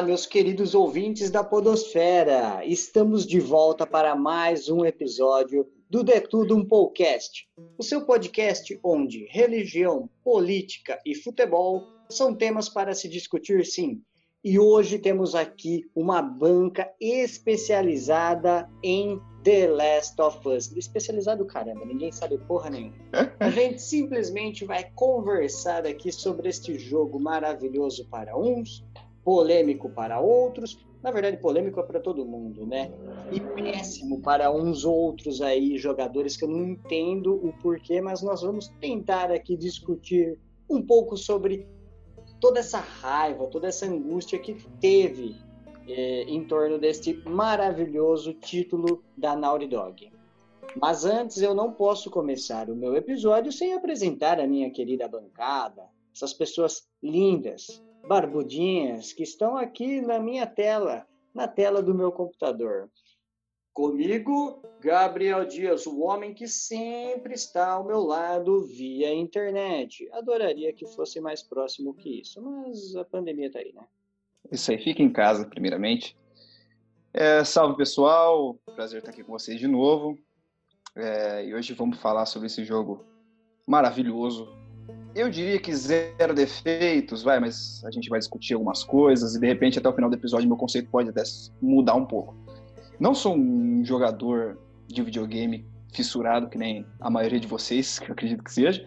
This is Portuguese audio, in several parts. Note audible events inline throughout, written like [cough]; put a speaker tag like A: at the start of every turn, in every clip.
A: Olá, meus queridos ouvintes da Podosfera! Estamos de volta para mais um episódio do De Tudo Um Podcast, o seu podcast onde religião, política e futebol são temas para se discutir, sim. E hoje temos aqui uma banca especializada em The Last of Us. Especializado, caramba, ninguém sabe porra nenhuma. A gente simplesmente vai conversar aqui sobre este jogo maravilhoso para uns, polêmico para outros. Na verdade, polêmico é para todo mundo, né? E péssimo para uns outros aí, jogadores que eu não entendo o porquê, mas nós vamos tentar aqui discutir um pouco sobre toda essa raiva, toda essa angústia que teve é, em torno deste maravilhoso título da Naughty Dog. Mas antes eu não posso começar o meu episódio sem apresentar a minha querida bancada, essas pessoas lindas, barbudinhas que estão aqui na minha tela, na tela do meu computador. Comigo, Gabriel Dias, o homem que sempre está ao meu lado via internet. Adoraria que fosse mais próximo que isso, mas a pandemia está aí, né?
B: Isso aí, fica em casa, primeiramente. É, salve pessoal, prazer estar aqui com vocês de novo. É, e hoje vamos falar sobre esse jogo maravilhoso. Eu diria que zero defeitos, vai, mas a gente vai discutir algumas coisas e de repente até o final do episódio meu conceito pode até mudar um pouco. Não sou um jogador de videogame fissurado, que nem a maioria de vocês, [laughs] que eu acredito que seja,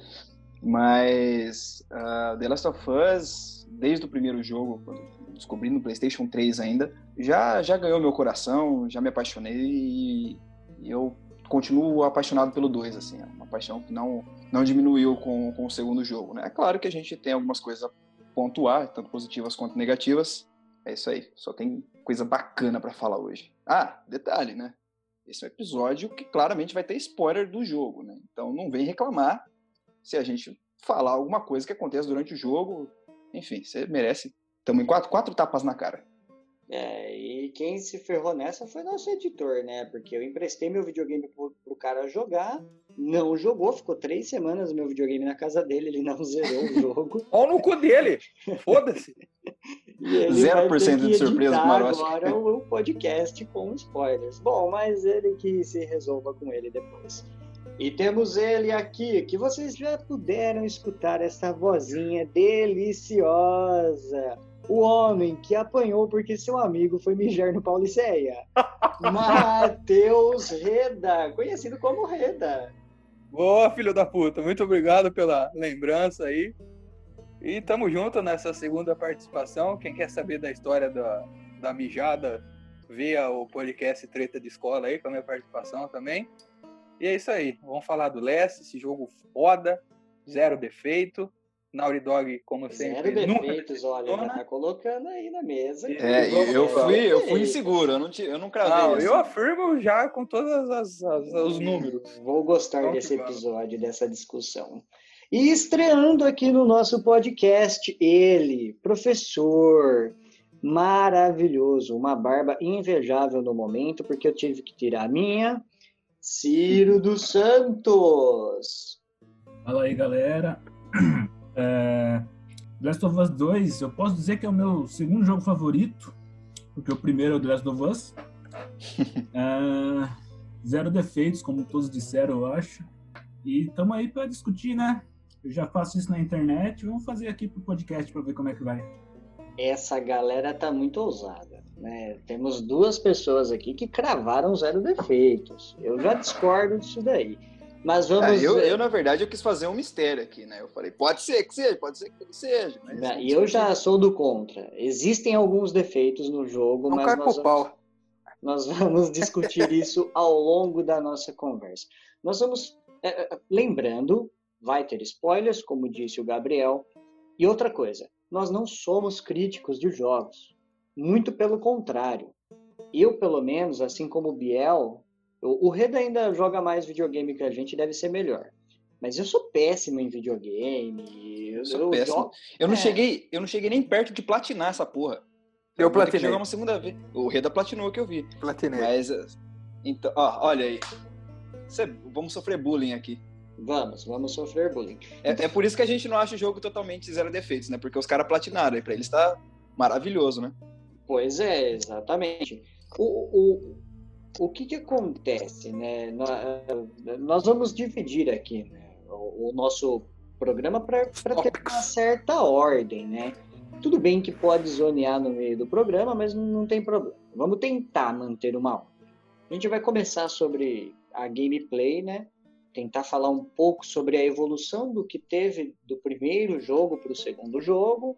B: mas uh, The Last of Us, desde o primeiro jogo, quando descobri no PlayStation 3 ainda, já, já ganhou meu coração, já me apaixonei e, eu continuo apaixonado pelo 2, assim, é uma paixão que não, não diminuiu com, com o segundo jogo, né? É claro que a gente tem algumas coisas a pontuar, tanto positivas quanto negativas, é isso aí, só tem coisa bacana para falar hoje. Ah, detalhe, né? Esse é um episódio que claramente vai ter spoiler do jogo, né? Então não vem reclamar se a gente falar alguma coisa que acontece durante o jogo. Enfim, você merece. Estamos em quatro, quatro tapas na cara.
A: É, quem se ferrou nessa foi nosso editor, né? Porque eu emprestei meu videogame pro, pro cara jogar, não jogou, ficou três semanas o meu videogame na casa dele, ele não [laughs] zerou o jogo.
C: Olha no cu dele! Foda-se! [laughs]
B: 0% de surpresa Marotti.
A: agora o podcast com spoilers. Bom, mas ele que se resolva com ele depois. E temos ele aqui, que vocês já puderam escutar essa vozinha deliciosa. O homem que apanhou porque seu amigo foi mijar no Pauliceia. [laughs] Matheus Reda, conhecido como Reda.
C: Boa, filho da puta. Muito obrigado pela lembrança aí. E tamo junto nessa segunda participação. Quem quer saber da história da, da mijada, via o podcast Treta de Escola aí, com a minha participação também. E é isso aí. Vamos falar do Leste, esse jogo foda, zero defeito. Naughty Dog, como sempre,
A: Zero defeitos, olha, já tá colocando aí na mesa.
B: É, eu fui, eu fui inseguro, eu não, te, eu não cravei.
C: Não,
B: assim.
C: eu afirmo já com todos as, as, os números.
A: Vou gostar
C: Vamos
A: desse episódio, dessa discussão. E estreando aqui no nosso podcast, ele, professor maravilhoso, uma barba invejável no momento, porque eu tive que tirar a minha, Ciro dos Santos.
D: Fala aí, galera. [clears throat] É, Last of Us 2, eu posso dizer que é o meu segundo jogo favorito, porque o primeiro é o The Last of Us. [laughs] É, zero defeitos, como todos disseram, eu acho. E estamos aí para discutir, né? Eu já faço isso na internet, vamos fazer aqui pro podcast para ver como é que vai.
A: Essa galera tá muito ousada, né? Temos duas pessoas aqui que cravaram zero defeitos. Eu já discordo disso daí. Mas vamos
B: Ah, eu, eu, na verdade, eu quis fazer um mistério aqui, né? Eu falei, pode ser que seja, pode ser que não seja. Mas
A: Né, E eu já sou do contra. Existem alguns defeitos no jogo,
C: Não
A: mas nós vamos,
C: pau.
A: nós vamos discutir [laughs] isso ao longo da nossa conversa. Nós vamos. é, é, lembrando, vai ter spoilers, como disse o Gabriel. E outra coisa, nós não somos críticos de jogos. Muito pelo contrário. Eu, pelo menos, assim como o Biel, o o Reda ainda joga mais videogame que a gente, deve ser melhor. Mas eu sou péssimo em videogame. Eu,
B: sou
A: eu
B: péssimo.
A: jogo-
B: Eu não,
A: É.
B: cheguei, eu não cheguei nem perto de platinar essa porra.
C: Eu
B: que
C: platinei.
B: jogar uma segunda vez. O Reda platinou que eu vi.
C: Platinei.
B: Mas, eh, então, ó, olha aí. Cê- vamos sofrer bullying aqui.
A: Vamos, vamos sofrer bullying.
B: É, é por isso que a gente não acha o jogo totalmente zero defeitos, né? Porque os caras platinaram. E pra eles tá maravilhoso, né?
A: Pois é, exatamente. O, o, o que, que acontece, né? Nós vamos dividir aqui né, o, o nosso programa para ter uma certa ordem, né? Tudo bem que pode zonear no meio do programa, mas não tem problema. Vamos tentar manter uma ordem. A gente vai começar sobre a gameplay, né? Tentar falar um pouco sobre a evolução do que teve do primeiro jogo para o segundo jogo.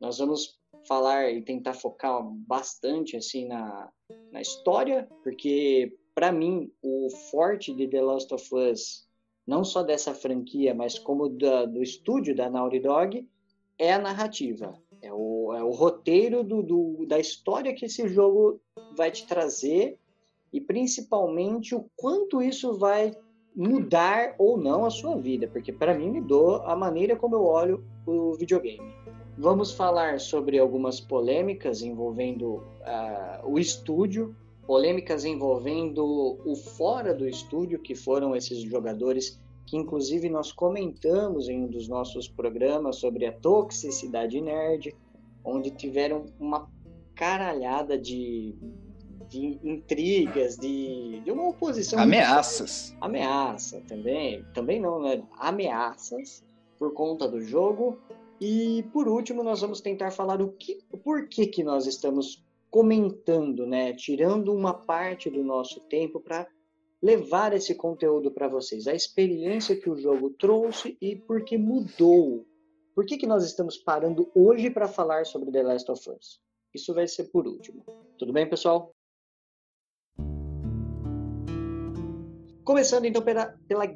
A: Nós vamos falar e tentar focar bastante assim na, na história, porque para mim o forte de The Last of Us, não só dessa franquia, mas como da, do estúdio da Naughty Dog, é a narrativa, é o, é o roteiro do, do, da história que esse jogo vai te trazer e principalmente o quanto isso vai mudar ou não a sua vida, porque para mim mudou a maneira como eu olho o videogame. Vamos falar sobre algumas polêmicas envolvendo uh, o estúdio, polêmicas envolvendo o fora do estúdio, que foram esses jogadores que inclusive nós comentamos em um dos nossos programas sobre a toxicidade nerd, onde tiveram uma caralhada de, de intrigas, de, de uma oposição.
B: Ameaças.
A: Ameaça também. Também não, né? Ameaças por conta do jogo. E por último, nós vamos tentar falar o que, por que que nós estamos comentando, né, tirando uma parte do nosso tempo para levar esse conteúdo para vocês, a experiência que o jogo trouxe e por que mudou. Por que que nós estamos parando hoje para falar sobre The Last of Us? Isso vai ser por último. Tudo bem, pessoal? Começando então pela, pela,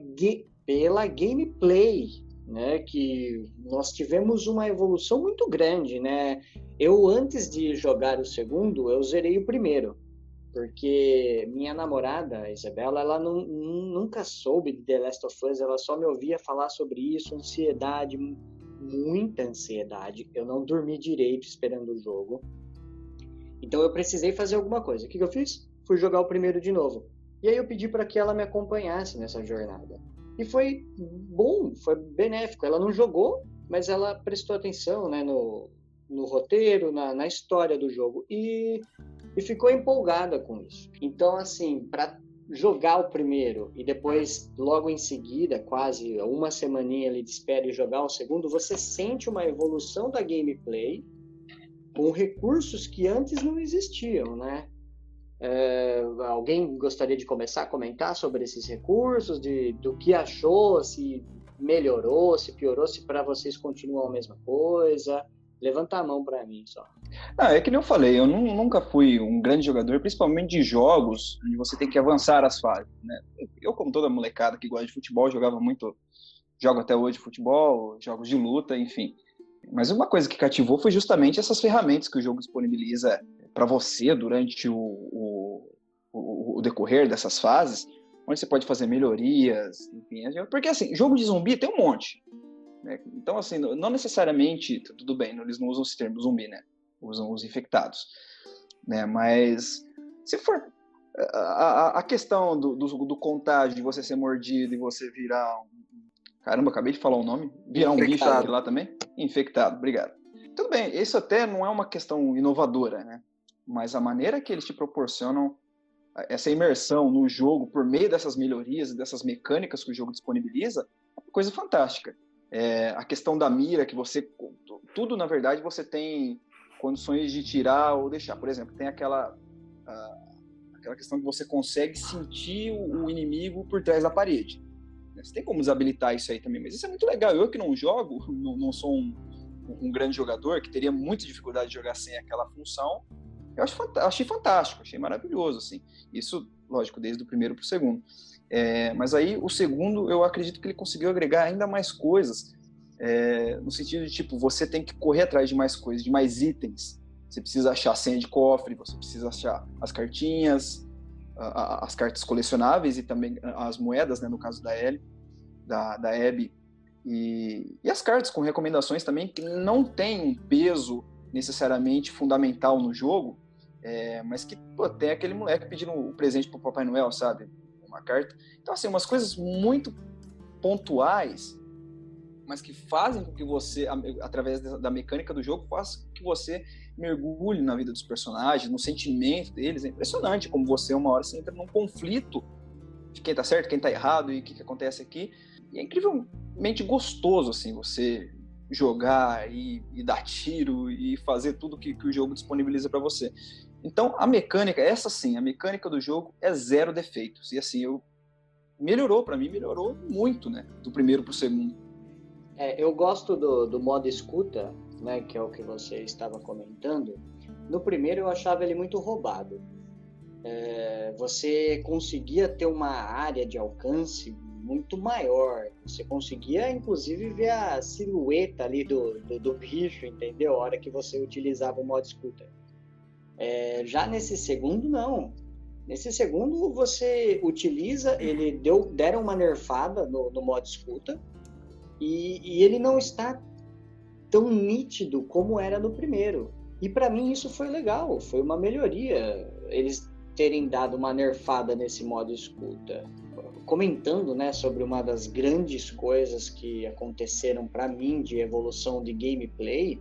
A: pela gameplay né, que nós tivemos uma evolução muito grande, né? Eu antes de jogar o segundo, eu zerei o primeiro, porque minha namorada, a Isabela, ela não, nunca soube de The Last of Us, ela só me ouvia falar sobre isso, ansiedade, muita ansiedade. Eu não dormi direito esperando o jogo. Então eu precisei fazer alguma coisa. O que, que eu fiz? Fui jogar o primeiro de novo. E aí eu pedi para que ela me acompanhasse nessa jornada. E foi bom, foi benéfico. Ela não jogou, mas ela prestou atenção né, no, no roteiro, na, na história do jogo. E, e ficou empolgada com isso. Então, assim, para jogar o primeiro e depois, logo em seguida, quase uma semaninha ali de espera e jogar o segundo, você sente uma evolução da gameplay com recursos que antes não existiam, né? É, alguém gostaria de começar a comentar sobre esses recursos, de, do que achou, se melhorou, se piorou, se para vocês continuam a mesma coisa? Levanta a mão para mim só.
B: Ah, é que nem eu falei, eu nunca fui um grande jogador, principalmente de jogos onde você tem que avançar as fases. Né? Eu, como toda molecada que gosta de futebol, jogava muito, jogo até hoje futebol, jogos de luta, enfim. Mas uma coisa que cativou foi justamente essas ferramentas que o jogo disponibiliza para você durante o, o, o, o, decorrer dessas fases, onde você pode fazer melhorias, enfim. Porque, assim, jogo de zumbi tem um monte. Né? Então, assim, não necessariamente, tudo bem, eles não usam esse termo zumbi, né? Usam os infectados. Né? Mas, se for a, a, a questão do, do, do, contágio, de você ser mordido e você virar um. Caramba, acabei de falar o nome. Virar infectado. um bicho lá também? Infectado, obrigado. Tudo bem, isso até não é uma questão inovadora, né? Mas a maneira que eles te proporcionam essa imersão no jogo por meio dessas melhorias dessas mecânicas que o jogo disponibiliza é uma coisa fantástica. É, a questão da mira, que você. Tudo, na verdade, você tem condições de tirar ou deixar. Por exemplo, tem aquela. aquela questão que você consegue sentir o, inimigo por trás da parede. Você tem como desabilitar isso aí também, mas isso é muito legal. Eu que não jogo, [laughs] não, não sou um, um grande jogador, que teria muita dificuldade de jogar sem aquela função, eu acho, achei fantástico, achei maravilhoso, assim. Isso, lógico, desde o primeiro para o segundo. É, mas aí, o segundo, eu acredito que ele conseguiu agregar ainda mais coisas, é, no sentido de, tipo, você tem que correr atrás de mais coisas, de mais itens. Você precisa achar senha de cofre, você precisa achar as cartinhas, a, a, as cartas colecionáveis e também as moedas, né, no caso da Ellie, da, da Abby, e, e as cartas com recomendações também, que não tem um peso necessariamente fundamental no jogo, é, mas que pô, tem aquele moleque pedindo o um presente pro Papai Noel, sabe? Uma carta. Então, assim, umas coisas muito pontuais mas que fazem com que você, através da mecânica do jogo, faça com que você mergulhe na vida dos personagens, no sentimento deles. É impressionante como você, uma hora, você entra num conflito de quem tá certo, quem tá errado e o que, que acontece aqui. E é incrivelmente gostoso, assim, você jogar e, e dar tiro e fazer tudo que, que o jogo disponibiliza para você. Então, a mecânica, essa sim, a mecânica do jogo é zero defeitos. E assim, eu melhorou para mim, melhorou muito, né, do primeiro pro segundo.
A: É, eu gosto do, do modo escuta, né, que é o que você estava comentando. No primeiro eu achava ele muito roubado. É, você conseguia ter uma área de alcance muito maior. Você conseguia, inclusive, ver a silhueta ali do, do, do bicho, entendeu? A hora que você utilizava o modo escuta. É, já nesse segundo, não. Nesse segundo, você utiliza, ele deu, deram uma nerfada no, no modo escuta, e, e ele não está tão nítido como era no primeiro. E para mim isso foi legal, foi uma melhoria eles terem dado uma nerfada nesse modo escuta comentando né, sobre uma das grandes coisas que aconteceram para mim de evolução de gameplay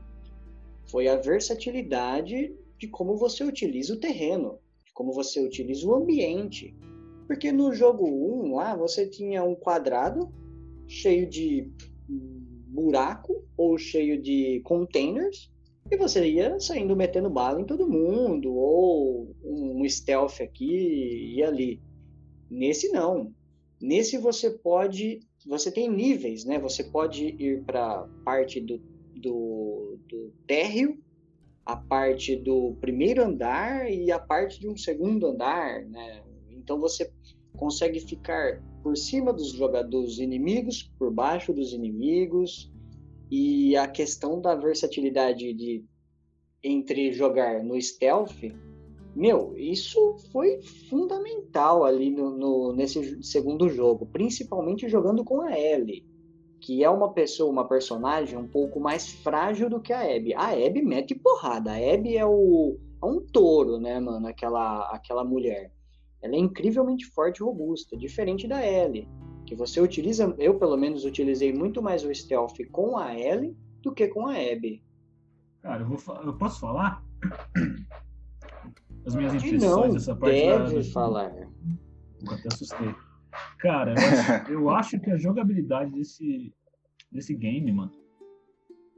A: foi a versatilidade de como você utiliza o terreno, de como você utiliza o ambiente. Porque no jogo 1 lá você tinha um quadrado cheio de buraco ou cheio de containers e você ia saindo metendo bala em todo mundo ou um stealth aqui e ali. Nesse não. Nesse você pode, você tem níveis, né? Você pode ir para parte do, do, do térreo, a parte do primeiro andar e a parte de um segundo andar, né? Então você consegue ficar por cima dos jogadores inimigos, por baixo dos inimigos, e a questão da versatilidade de entre jogar no stealth meu, isso foi fundamental ali no, no, nesse segundo jogo, principalmente jogando com a Ellie, que é uma pessoa, uma personagem um pouco mais frágil do que a Abby. A Abby mete porrada, a Abby é, o, é um touro, né, mano, aquela, aquela mulher. Ela é incrivelmente forte e robusta, diferente da Ellie, que você utiliza, eu pelo menos utilizei muito mais o stealth com a Ellie do que com a Abby.
D: Cara, eu, vou, eu posso falar? as minhas impressões
A: dessa parte. Deve da... falar.
D: Eu até assustei. Cara, eu acho, eu acho, que a jogabilidade desse, desse game, mano,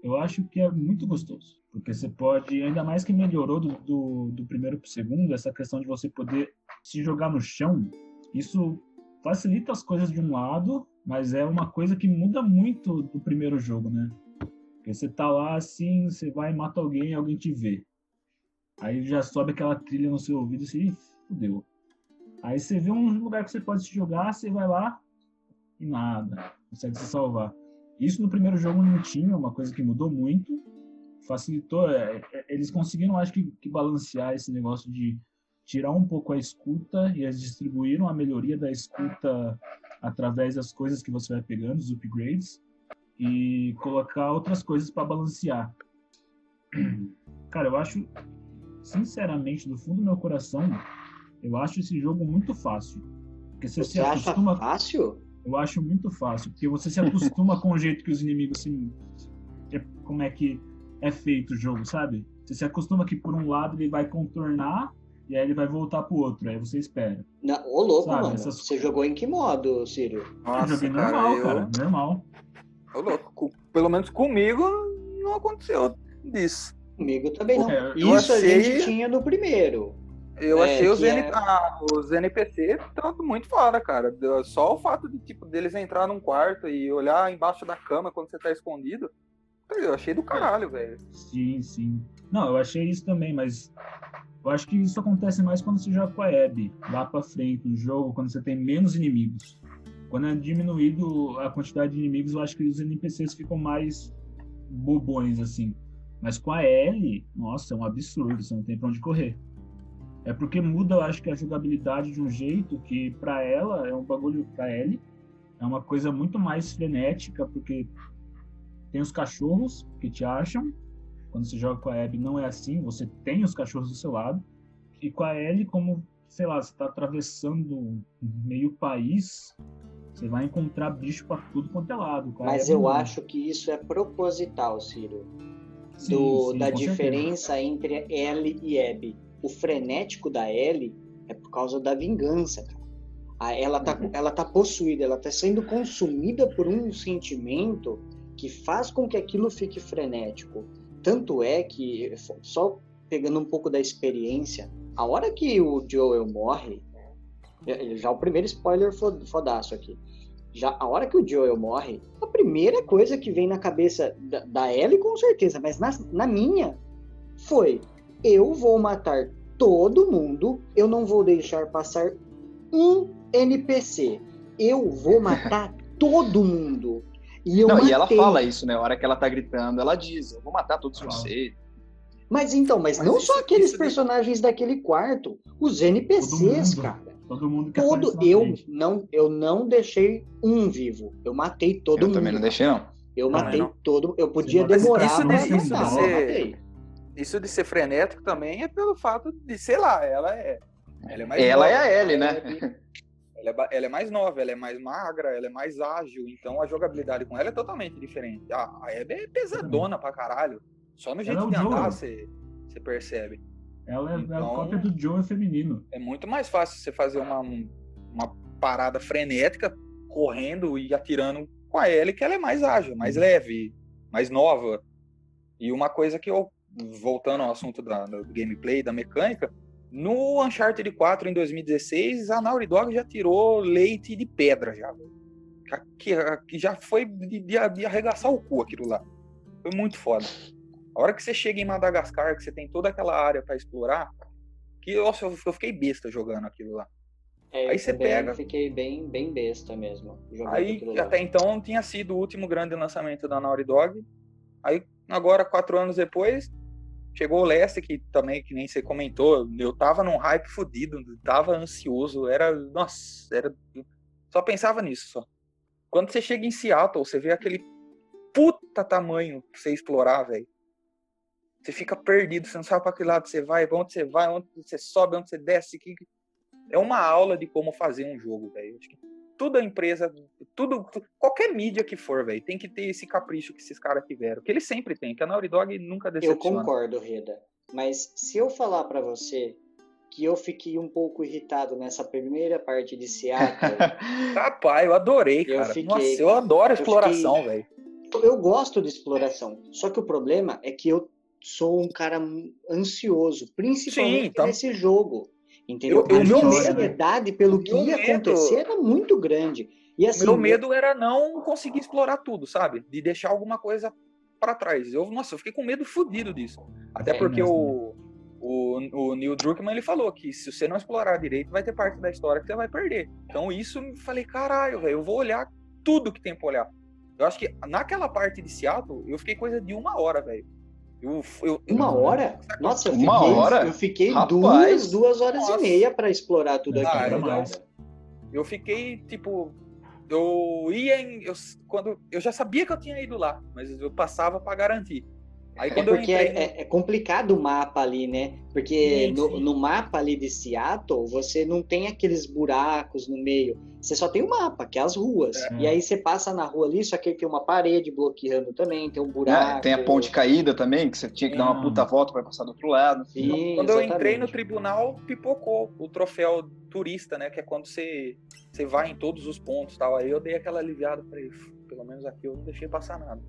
D: eu acho que é muito gostoso. Porque você pode, ainda mais que melhorou do, do, do primeiro pro segundo, essa questão de você poder se jogar no chão, isso facilita as coisas de um lado, mas é uma coisa que muda muito do primeiro jogo, né? Porque você tá lá assim, você vai e mata alguém e alguém te vê. Aí já sobe aquela trilha no seu ouvido você, fudeu. Aí você vê um lugar que você pode se jogar, você vai lá e nada, consegue se salvar. Isso no primeiro jogo não tinha, uma coisa que mudou muito, facilitou. É, é, eles conseguiram, acho que, que balancear esse negócio de tirar um pouco a escuta e eles distribuíram a melhoria da escuta através das coisas que você vai pegando, os upgrades, e colocar outras coisas para balancear. Cara, eu acho sinceramente, do fundo do meu coração, eu acho esse jogo muito fácil.
A: Porque você, você se acostuma... acha fácil?
D: Eu acho muito fácil, porque você se acostuma com o jeito que os inimigos se... Como é que é feito o jogo, sabe? Você se acostuma que por um lado ele vai contornar e aí ele vai voltar pro outro, aí você espera.
A: Na... Ô, louco, sabe? mano. Essas... Você jogou em que modo, Círio?
D: Nossa, eu joguei cara, normal, eu... cara, normal.
C: Ô, louco. Pelo menos comigo não aconteceu disso.
A: Comigo também não. É, Isso achei... a gente tinha no primeiro.
C: Eu é, achei os, é... NP... ah, os NPC tanto muito fora, cara. Só o fato de tipo deles entrar num quarto e olhar embaixo da cama quando você tá escondido. Eu achei do caralho, velho.
D: Sim, sim. Não, eu achei isso também, mas eu acho que isso acontece mais quando você joga com a Abby, lá pra frente no jogo, quando você tem menos inimigos. Quando é diminuído a quantidade de inimigos, eu acho que os NPCs ficam mais bobões, assim. Mas com a L, nossa, é um absurdo, você não tem pra onde correr. É porque muda, eu acho que a jogabilidade de um jeito que para ela é um bagulho para L é uma coisa muito mais frenética, porque tem os cachorros que te acham. Quando você joga com a Abby não é assim, você tem os cachorros do seu lado. E com a L, como, sei lá, você tá atravessando meio país, Você vai encontrar bicho pra tudo quanto é lado.
A: Mas eu
D: muito-
A: acho que isso é proposital, Ciro.
D: Sim,
A: do-
D: sim,
A: da
D: com certeza.
A: diferença entre L e Abby. O frenético da L é por causa da vingança, cara. Ela tá,
B: Uhum.
A: ela tá possuída, ela tá sendo consumida por um sentimento que faz com que aquilo fique frenético. Tanto é que, só pegando um pouco da experiência, a hora que o Joel morre, é- já o primeiro spoiler fo- fodaço aqui. Já a hora que o Joel morre, a primeira coisa que vem na cabeça da, da Ellie, com certeza, mas na, na minha, foi: eu vou matar todo mundo, eu não vou deixar passar um NPC. Eu vou [laughs] matar todo mundo. E eu
B: Não,
A: matei.
B: e ela fala isso, né? A hora que ela tá gritando, ela diz: Eu vou matar todos vocês.
A: Mas então, mas,
C: Mas
A: não
C: isso-
A: só aqueles
C: isso de-
A: personagens daquele quarto, os
D: Todo
A: NPCs,
D: mundo.
A: cara.
D: Todo mundo que
A: Todo eu
D: frente.
A: não, eu não deixei um vivo. Eu matei todo
B: eu
A: mundo.
B: também não deixei, não.
A: Eu
D: Não,
A: matei
C: não.
A: todo. Eu podia demorar
C: isso de- isso
A: matar,
C: ser-
A: eu matei.
C: Isso de ser frenético também é pelo fato de, sei lá, ela é. Ela é mais
B: Ela
C: nova,
B: é a Ellie, né?
C: é- Ela é, ela é mais nova, ela é mais magra, ela é mais ágil, então a jogabilidade com ela é totalmente diferente. Ah, a Abby é pesadona pra caralho. Só no jeito
D: é
C: de andar você, você percebe.
D: Ela é, é a
C: Então-
D: cópia do Joe feminino.
C: É muito mais fácil você fazer uma, uma parada frenética, correndo e atirando com a Ellie, que ela é mais ágil, mais leve, mais nova. E uma coisa que eu, voltando ao assunto da, do gameplay, da mecânica, no Uncharted 4 em 2016, a Naughty Dog já tirou leite de pedra já. Que, que já foi de, de- arregaçar o cu aquilo lá. Foi muito foda. A hora que você chega em Madagascar, que você tem toda aquela área pra explorar, que nossa, eu eu fiquei besta jogando aquilo lá.
A: É,
C: Aí você pega-
A: Fiquei bem, bem besta mesmo.
C: Aí
A: aquilo lá.
C: até então tinha sido o último grande lançamento da Naughty Dog. Aí agora, quatro anos depois, chegou o Leste, que também, que nem você comentou, eu tava num hype fodido, tava ansioso, era. Nossa, era. Só pensava nisso só. Quando você chega em Seattle, você vê aquele puta tamanho pra você explorar, velho. Você fica perdido, você não sabe pra que lado você vai, pra onde você vai, onde você sobe, onde você desce. Que... É uma aula de como fazer um jogo, velho. Toda empresa, tudo, qualquer mídia que for, velho, tem que ter esse capricho que esses caras tiveram. Que eles sempre têm, que a Naughty Dog nunca
A: Eu
C: decepciona.
A: concordo, Reda. Mas se eu falar pra você que eu fiquei um pouco irritado nessa primeira parte de Seattle, [laughs]
C: Rapaz, eu adorei,
A: Eu
C: cara.
A: fiquei,
C: Nossa, eu adoro
A: Eu
C: exploração,
A: fiquei-
C: velho.
A: eu gosto de exploração. Só que o problema é que eu sou um cara ansioso, principalmente
C: Sim, então-
A: nesse jogo. Entendeu?
C: Eu- eu-
A: a minha
D: meu medo-
A: ansiedade pelo que ia
C: medo-
A: acontecer era muito grande. E assim,
C: Meu medo era não conseguir explorar tudo, sabe? De deixar alguma coisa pra trás. Eu, nossa, eu fiquei com medo fudido disso. Até
A: É
C: porque
D: mesmo,
C: o, o, o Neil Druckmann ele falou que se você não explorar direito, vai ter parte da história que você vai perder. Então isso eu falei, caralho, velho, eu vou olhar tudo que tem pra olhar. Eu acho que naquela parte de Seattle, eu fiquei coisa de uma hora, velho. Eu, eu,
A: Uma hora? Nossa, eu
B: Uma
A: fiquei,
B: hora?
A: eu fiquei
B: Rapaz.
A: duas, duas horas
C: Nossa.
A: e meia pra explorar tudo
C: Ah,
A: aquilo. cara.
D: mais.
C: Eu fiquei, tipo, eu ia em. Eu, quando, eu já sabia que eu tinha ido lá, mas eu passava pra garantir. Aí
A: É
C: quando eu
A: porque
C: entrei.
A: é, é- é complicado o mapa ali, né? Porque
C: Sim,
A: no,
C: sim.
A: no mapa ali de Seattle, você não tem aqueles buracos no meio. Você só tem o mapa, que é as ruas.
D: É.
A: E aí você passa na rua ali, só que tem uma parede bloqueando também, tem um buraco.
B: É, tem a ponte caída também, que você tinha que dar uma puta volta pra passar do outro lado.
A: Sim,
C: Quando eu entrei no
A: exatamente.
C: tribunal, pipocou o troféu turista, né? Que é quando você, você vai em todos os pontos e tal. Aí eu dei aquela aliviada, falei, "Uf, pelo menos aqui eu não deixei passar nada.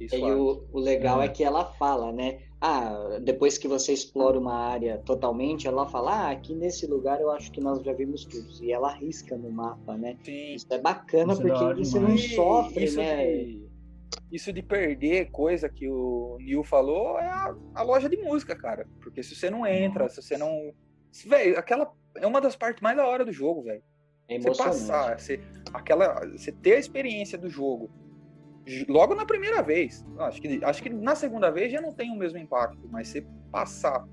C: Fiquei
A: E
C: suave.
A: o, o legal
D: É.
A: é que ela fala, né? Ah, depois que você explora uma área totalmente, ela fala, ah, aqui nesse lugar eu acho que nós já vimos tudo. E ela risca no mapa, né?
C: Sim.
A: Isso é bacana
D: Isso é
A: porque você não sofre,
C: isso
A: né?
C: De, isso de perder coisa que o Neil falou é a, a loja de música, cara. Porque se você não entra, se você não. Velho, aquela é uma das partes mais da hora do jogo, velho.
A: É
C: Você passar, você, aquela, você ter a experiência do jogo logo na primeira vez. Acho que, acho que na segunda vez já não tem o mesmo impacto, mas você passar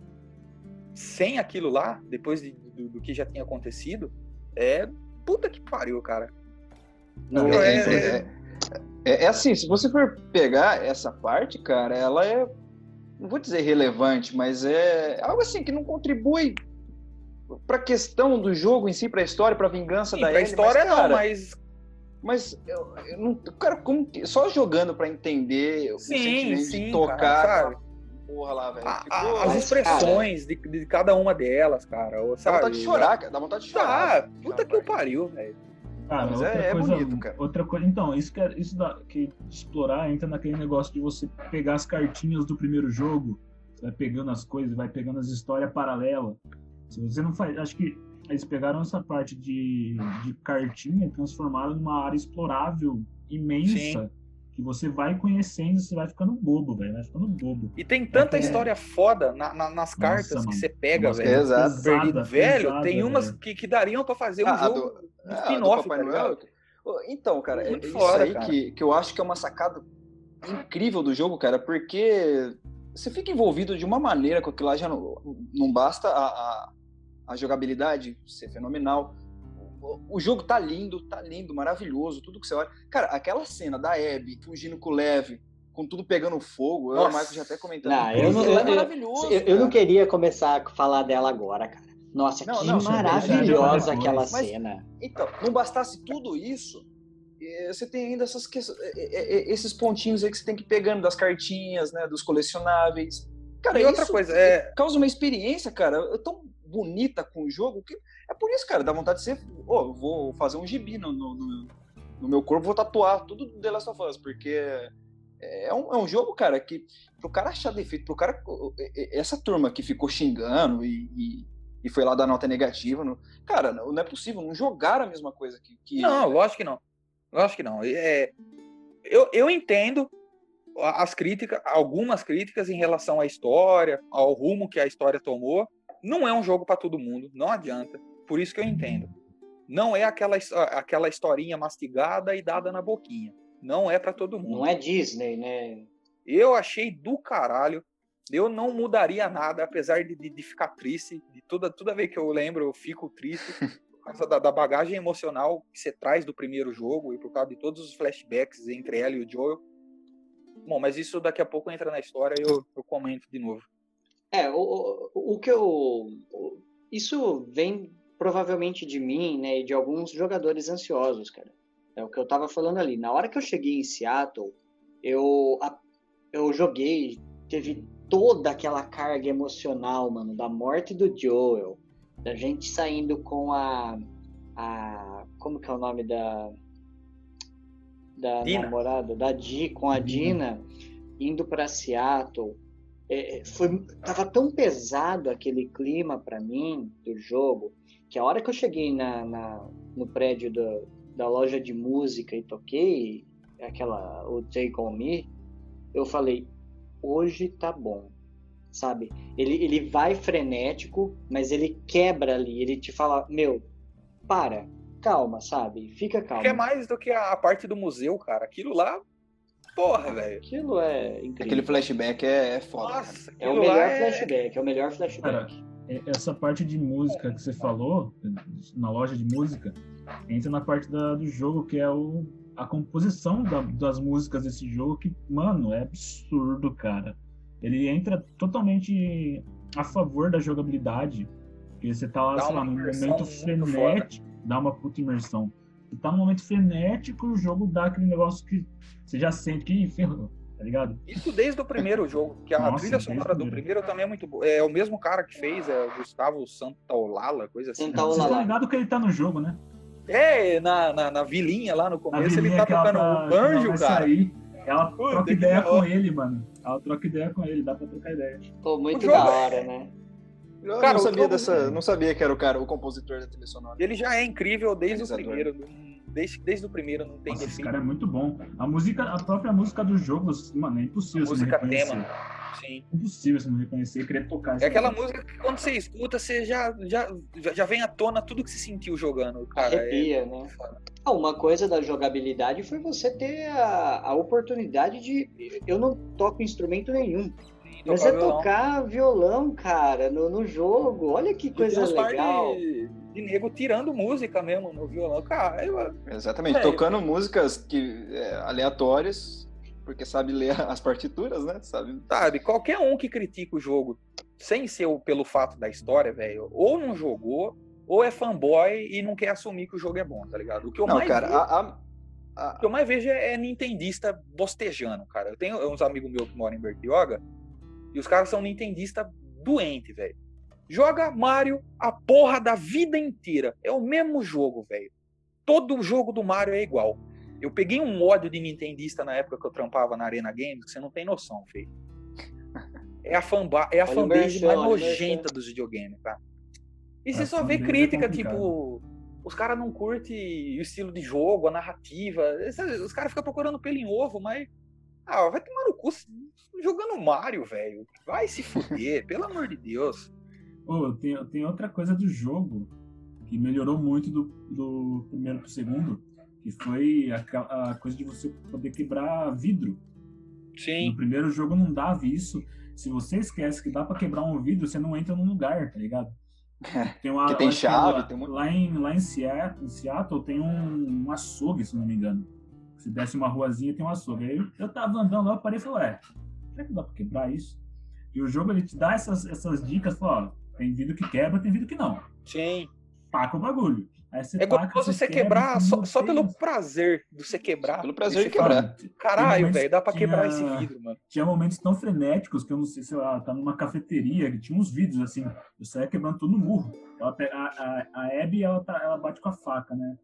C: sem aquilo lá, depois de- do, do que já tinha acontecido, é puta que pariu, cara.
A: Não,
C: Não,
A: é,
C: é-
A: é-
B: É, assim, se você for pegar essa parte, cara, ela é. Não vou dizer relevante, mas é algo assim que não contribui pra questão do jogo em si, pra história, pra vingança
C: Sim,
B: da
C: pra
B: Ellie,
C: história
B: mas, cara,
C: não, mas
B: Mas eu, eu não, cara, como, só jogando para entender
C: sim,
B: o sentimento
C: sim,
B: de tocar
C: cara,
B: porra lá, velho.
C: A,
B: Ficou,
C: a, as
A: Mas,
C: expressões de, de cada uma delas, cara. ou,
B: dá
C: Sabe?
B: vontade de chorar, cara. Dá vontade de chorar.
C: Tá, puta que eu pariu, velho.
D: Cara,
B: Mas
D: outra
B: é- é
D: coisa,
B: bonito, cara.
D: outra coisa. Então, isso que é- isso da, que explorar entra naquele negócio de você pegar as cartinhas do primeiro jogo, você vai pegando as coisas, vai pegando as histórias paralelas. Se você não faz, acho que eles pegaram essa parte de, de cartinha e transformaram numa área explorável imensa.
C: Sim.
D: Que você vai conhecendo, você vai ficando bobo, velho. Vai ficando bobo.
C: E tem tanta
D: É.
C: história foda na- na- nas cartas
D: mano.
C: que você pega,
D: Nossa,
C: velho.
B: é exato.
C: Perdido.
D: pesada,
C: Velho,
D: pesada,
C: tem umas
D: velho.
C: que, que dariam pra fazer um
B: Ah,
C: jogo
B: do- do
C: spin-off, tá ligado?
B: Então, cara, é
C: Muito
B: isso
C: foda,
B: aí
C: cara.
B: que, que eu acho que é uma sacada incrível do jogo, cara, porque você fica envolvido de uma maneira com aquilo lá, já não, não basta a, a, a jogabilidade ser fenomenal. O, jogo tá lindo, tá lindo, maravilhoso, tudo que você olha. Cara, aquela cena da Abby fugindo com o Leve, com tudo pegando fogo, eu e o
C: Nossa.
B: Michael já até comentando.
A: Não, eu não-
B: é
A: eu-
B: maravilhoso.
A: Eu, eu não queria começar a falar dela agora, cara. Nossa,
B: Não,
A: que
B: não,
A: maravilhosa
D: depois.
A: aquela
B: Mas-
A: cena.
B: Então, não bastasse tudo isso, eh, você tem ainda essas que- eh, eh, esses pontinhos aí que você tem que ir pegando das cartinhas, né, dos colecionáveis. Cara,
C: E outra
B: isso
C: coisa, é-
B: causa uma experiência, cara, tão bonita com o jogo que é por isso, cara, dá vontade de ser, oh, eu vou fazer um gibi no, no, no- no meu corpo, vou tatuar tudo do The Last of Us, porque é um, é um jogo, cara, que pro cara achar defeito, pro cara essa turma que ficou xingando e, e, e foi lá dar nota negativa, no, cara, não não é possível, não jogaram a mesma coisa que, que
C: Não, lógico que não. Lógico que não. É, eu, eu entendo as críticas, algumas críticas em relação à história, ao rumo que a história tomou. Não é um jogo para todo mundo, não adianta. Por isso que eu entendo. Não é aquela, aquela historinha mastigada e dada na boquinha. Não é para todo mundo.
A: Não é Disney, né?
C: Eu achei do caralho. Eu não mudaria nada, apesar de, de, de ficar triste. De toda, toda vez que eu lembro, eu fico triste. [laughs] Por causa da, da bagagem emocional que você traz do primeiro jogo e por causa de todos os flashbacks entre ela e o Joel. Bom, mas isso daqui a pouco entra na história e eu, eu comento de novo.
A: É, o, o, que eu. Isso vem provavelmente de mim, né, e de alguns jogadores ansiosos, cara. É o que eu tava falando ali. Na hora que eu cheguei em Seattle, eu, a- eu joguei, teve toda aquela carga emocional, mano, da morte do Joel, da gente saindo com a. a como que é o nome da. Da
C: Dina.
A: namorada? Da Di, com a Dina, indo pra Seattle é, foi tava tão pesado aquele clima para mim do jogo que a hora que eu cheguei na, na- no prédio da, da loja de música e toquei aquela o Take On Me eu falei hoje tá bom sabe? Ele, ele vai frenético mas ele quebra ali ele te fala meu para calma sabe? Fica calma
C: é mais do que a parte do museu, cara. Aquilo lá, porra, velho.
A: aquilo é incrível
B: aquele flashback é, é foda. cara.
C: Nossa,
A: é o melhor
C: é-
A: flashback é o melhor flashback
D: É- Essa parte de música que você falou, na loja de música, entra na parte da- do jogo, que é o, a composição da- das músicas desse jogo, que, mano, é absurdo, cara. Ele entra totalmente a favor da jogabilidade, porque você tá lá,
C: Dá
D: sei lá, num momento frenético, dá uma puta imersão. Você tá num momento frenético, o jogo dá aquele negócio que você já sente que ferrou, tá ligado?
C: Isso desde o primeiro jogo, que a
D: Nossa,
C: trilha sonora do
D: primeiro.
C: também é muito boa. É o mesmo cara que fez, é o Gustavo Santaolala, coisa assim.
A: Santaolala.
D: Estão
A: lá.
D: ligados que ele tá no jogo, né?
C: É, na, na, na vilinha lá no começo, ele
D: vizinha
C: tá tocando
D: tá-
C: um
D: vai
C: cara.
D: sair, ela
C: Puta,
D: troca ideia com ele, mano. Ela troca ideia com ele, dá pra trocar ideia.
A: Pô, muito da
C: é-
A: hora, né?
B: Eu
C: Cara,
B: não sabia dessa, não sabia que era o cara, o compositor da trilha sonora.
C: Ele já é incrível desde o primeiro. não- Desde, desde o primeiro não tem
D: Nossa, esse cara é muito bom. A música, a própria música do jogo, mano, é impossível você não
C: música
D: reconhecer.
C: tema. Sim.
D: Impossível você não reconhecer e querer tocar.
C: É aquela
D: música.
C: música que quando você escuta, você já, já, já- vem à tona tudo que você sentiu jogando. Cara, é
A: Arrepia, né? Ah, uma coisa da jogabilidade foi você ter a, a oportunidade de. Eu não toco instrumento nenhum. Mas é
C: violão.
A: tocar violão, cara, no, no jogo. Olha que
C: tem
A: coisa legal.
C: de, de nego tirando música mesmo no violão. Cara, eu,
B: Exatamente,
C: É.
B: tocando músicas que, é, aleatórias, porque sabe ler [laughs] as partituras, né? Sabe?
C: sabe, qualquer um que critica o jogo sem ser o- pelo fato da história, velho, ou não jogou, ou é fanboy e não quer assumir que o jogo é bom, tá ligado? O que eu
B: Não,
C: mais
B: cara,
C: vi-
B: a, a,
C: O que eu mais vejo é, é nintendista bostejando, cara. Eu tenho uns amigos meus que moram em Bertioga e os caras são nintendista doente, velho. Joga Mario a porra da vida inteira. É o mesmo jogo, velho. Todo jogo do Mario é igual. Eu peguei um ódio de nintendista na época que eu trampava na Arena Games, que você não tem noção, feio. É a, fanba é a fanbase mais nojenta dos videogames, tá? E você só vê crítica, é tipo, os caras não curtem o estilo de jogo, a narrativa. Os caras ficam procurando pelo em ovo, mas. Ah, vai tomar no cu jogando Mario, velho. Vai se fuder, pelo amor de Deus.
D: Oh, tem, tem outra coisa do jogo que melhorou muito do, do primeiro pro segundo, que foi a, a coisa de você poder quebrar vidro.
C: Sim.
D: No primeiro jogo não dava isso. Se você esquece que dá para quebrar um vidro, você não entra num lugar, tá ligado? [laughs]
B: Tem uma, que tem chave,
D: lá,
B: tem muito...
D: lá, em, lá em Seattle, em Seattle tem um, um açougue, se não me engano. Se desce uma ruazinha, tem um açougue. Aí eu, eu tava andando lá, eu parei e falei, ué, será que dá pra quebrar isso? E o jogo, ele te dá essas, essas dicas, fala, ó, tem vidro que quebra, tem vidro que não.
C: Sim.
D: Taca o bagulho.
C: é gostoso você quebrar só, só pelo prazer de você quebrar.
B: Pelo prazer de quebrar.
C: Caralho, velho, dá pra tinha, quebrar esse vidro, mano.
D: Tinha momentos tão frenéticos que eu não sei se lá, tá numa cafeteria, que tinha uns vidros assim, eu saía quebrando tudo no murro. Ela, a, a, a Abby, ela, tá, ela bate com a faca, né?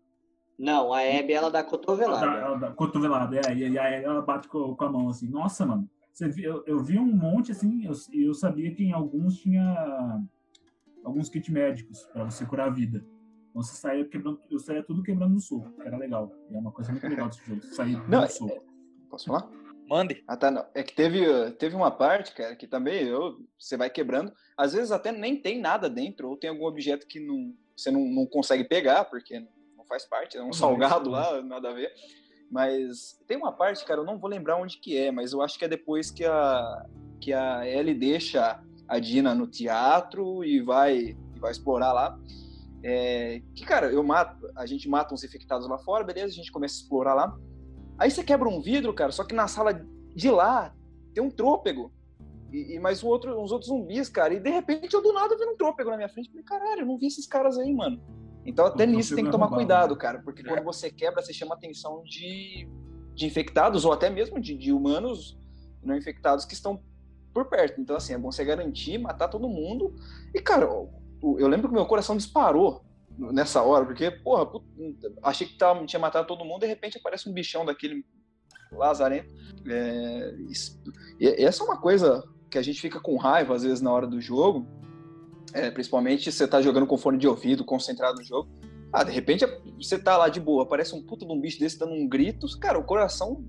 A: Não, a Abby, ela dá cotovelada.
D: Ela dá, ela dá cotovelada, é, e aí ela bate com, com a mão, assim. Nossa, mano. Você, eu, eu vi um monte, assim, eu, eu sabia que em alguns tinha alguns kits médicos para você curar a vida. Então você saía quebrando, eu saía tudo quebrando no soco, era legal. E é uma coisa muito legal desse jogo, sair
B: não,
D: no soco. É,
B: posso falar?
C: Mande.
B: Ah, tá, não. É que teve, teve uma parte, cara, que também eu, você vai quebrando. Às vezes até nem tem nada dentro, ou tem algum objeto que não, você não, não consegue pegar, porque faz parte, é um salgado lá, nada a ver. Mas tem uma parte, cara, eu não vou lembrar onde que é, mas eu acho que é depois que a, que a Ellie deixa a Dina no teatro e vai, e vai explorar lá. É, que, cara, eu mato, a gente mata uns infectados lá fora, beleza, a gente começa a explorar lá. Aí você quebra um vidro, cara, só que na sala de lá tem um trôpego. E, e mais um outro, uns outros zumbis, cara. E de repente eu do nada vi um trôpego na minha frente. Falei, caralho, eu não vi esses caras aí, mano. Então até nisso tem que tomar cuidado, cara. Porque é. quando você quebra, você chama a atenção de, de infectados, ou até mesmo de, de humanos não infectados que estão por perto. Então, assim, é bom você garantir, matar todo mundo. E, cara, eu lembro que meu coração disparou nessa hora, porque, porra, achei que tava, tinha matado todo mundo, de repente aparece um bichão daquele lazarento. É, e essa é uma coisa que a gente fica com raiva, às vezes, na hora do jogo, é, principalmente se você tá jogando com fone de ouvido, concentrado no jogo. Ah, de repente você tá lá de boa, aparece um puto de um bicho desse dando um grito, cara, o coração,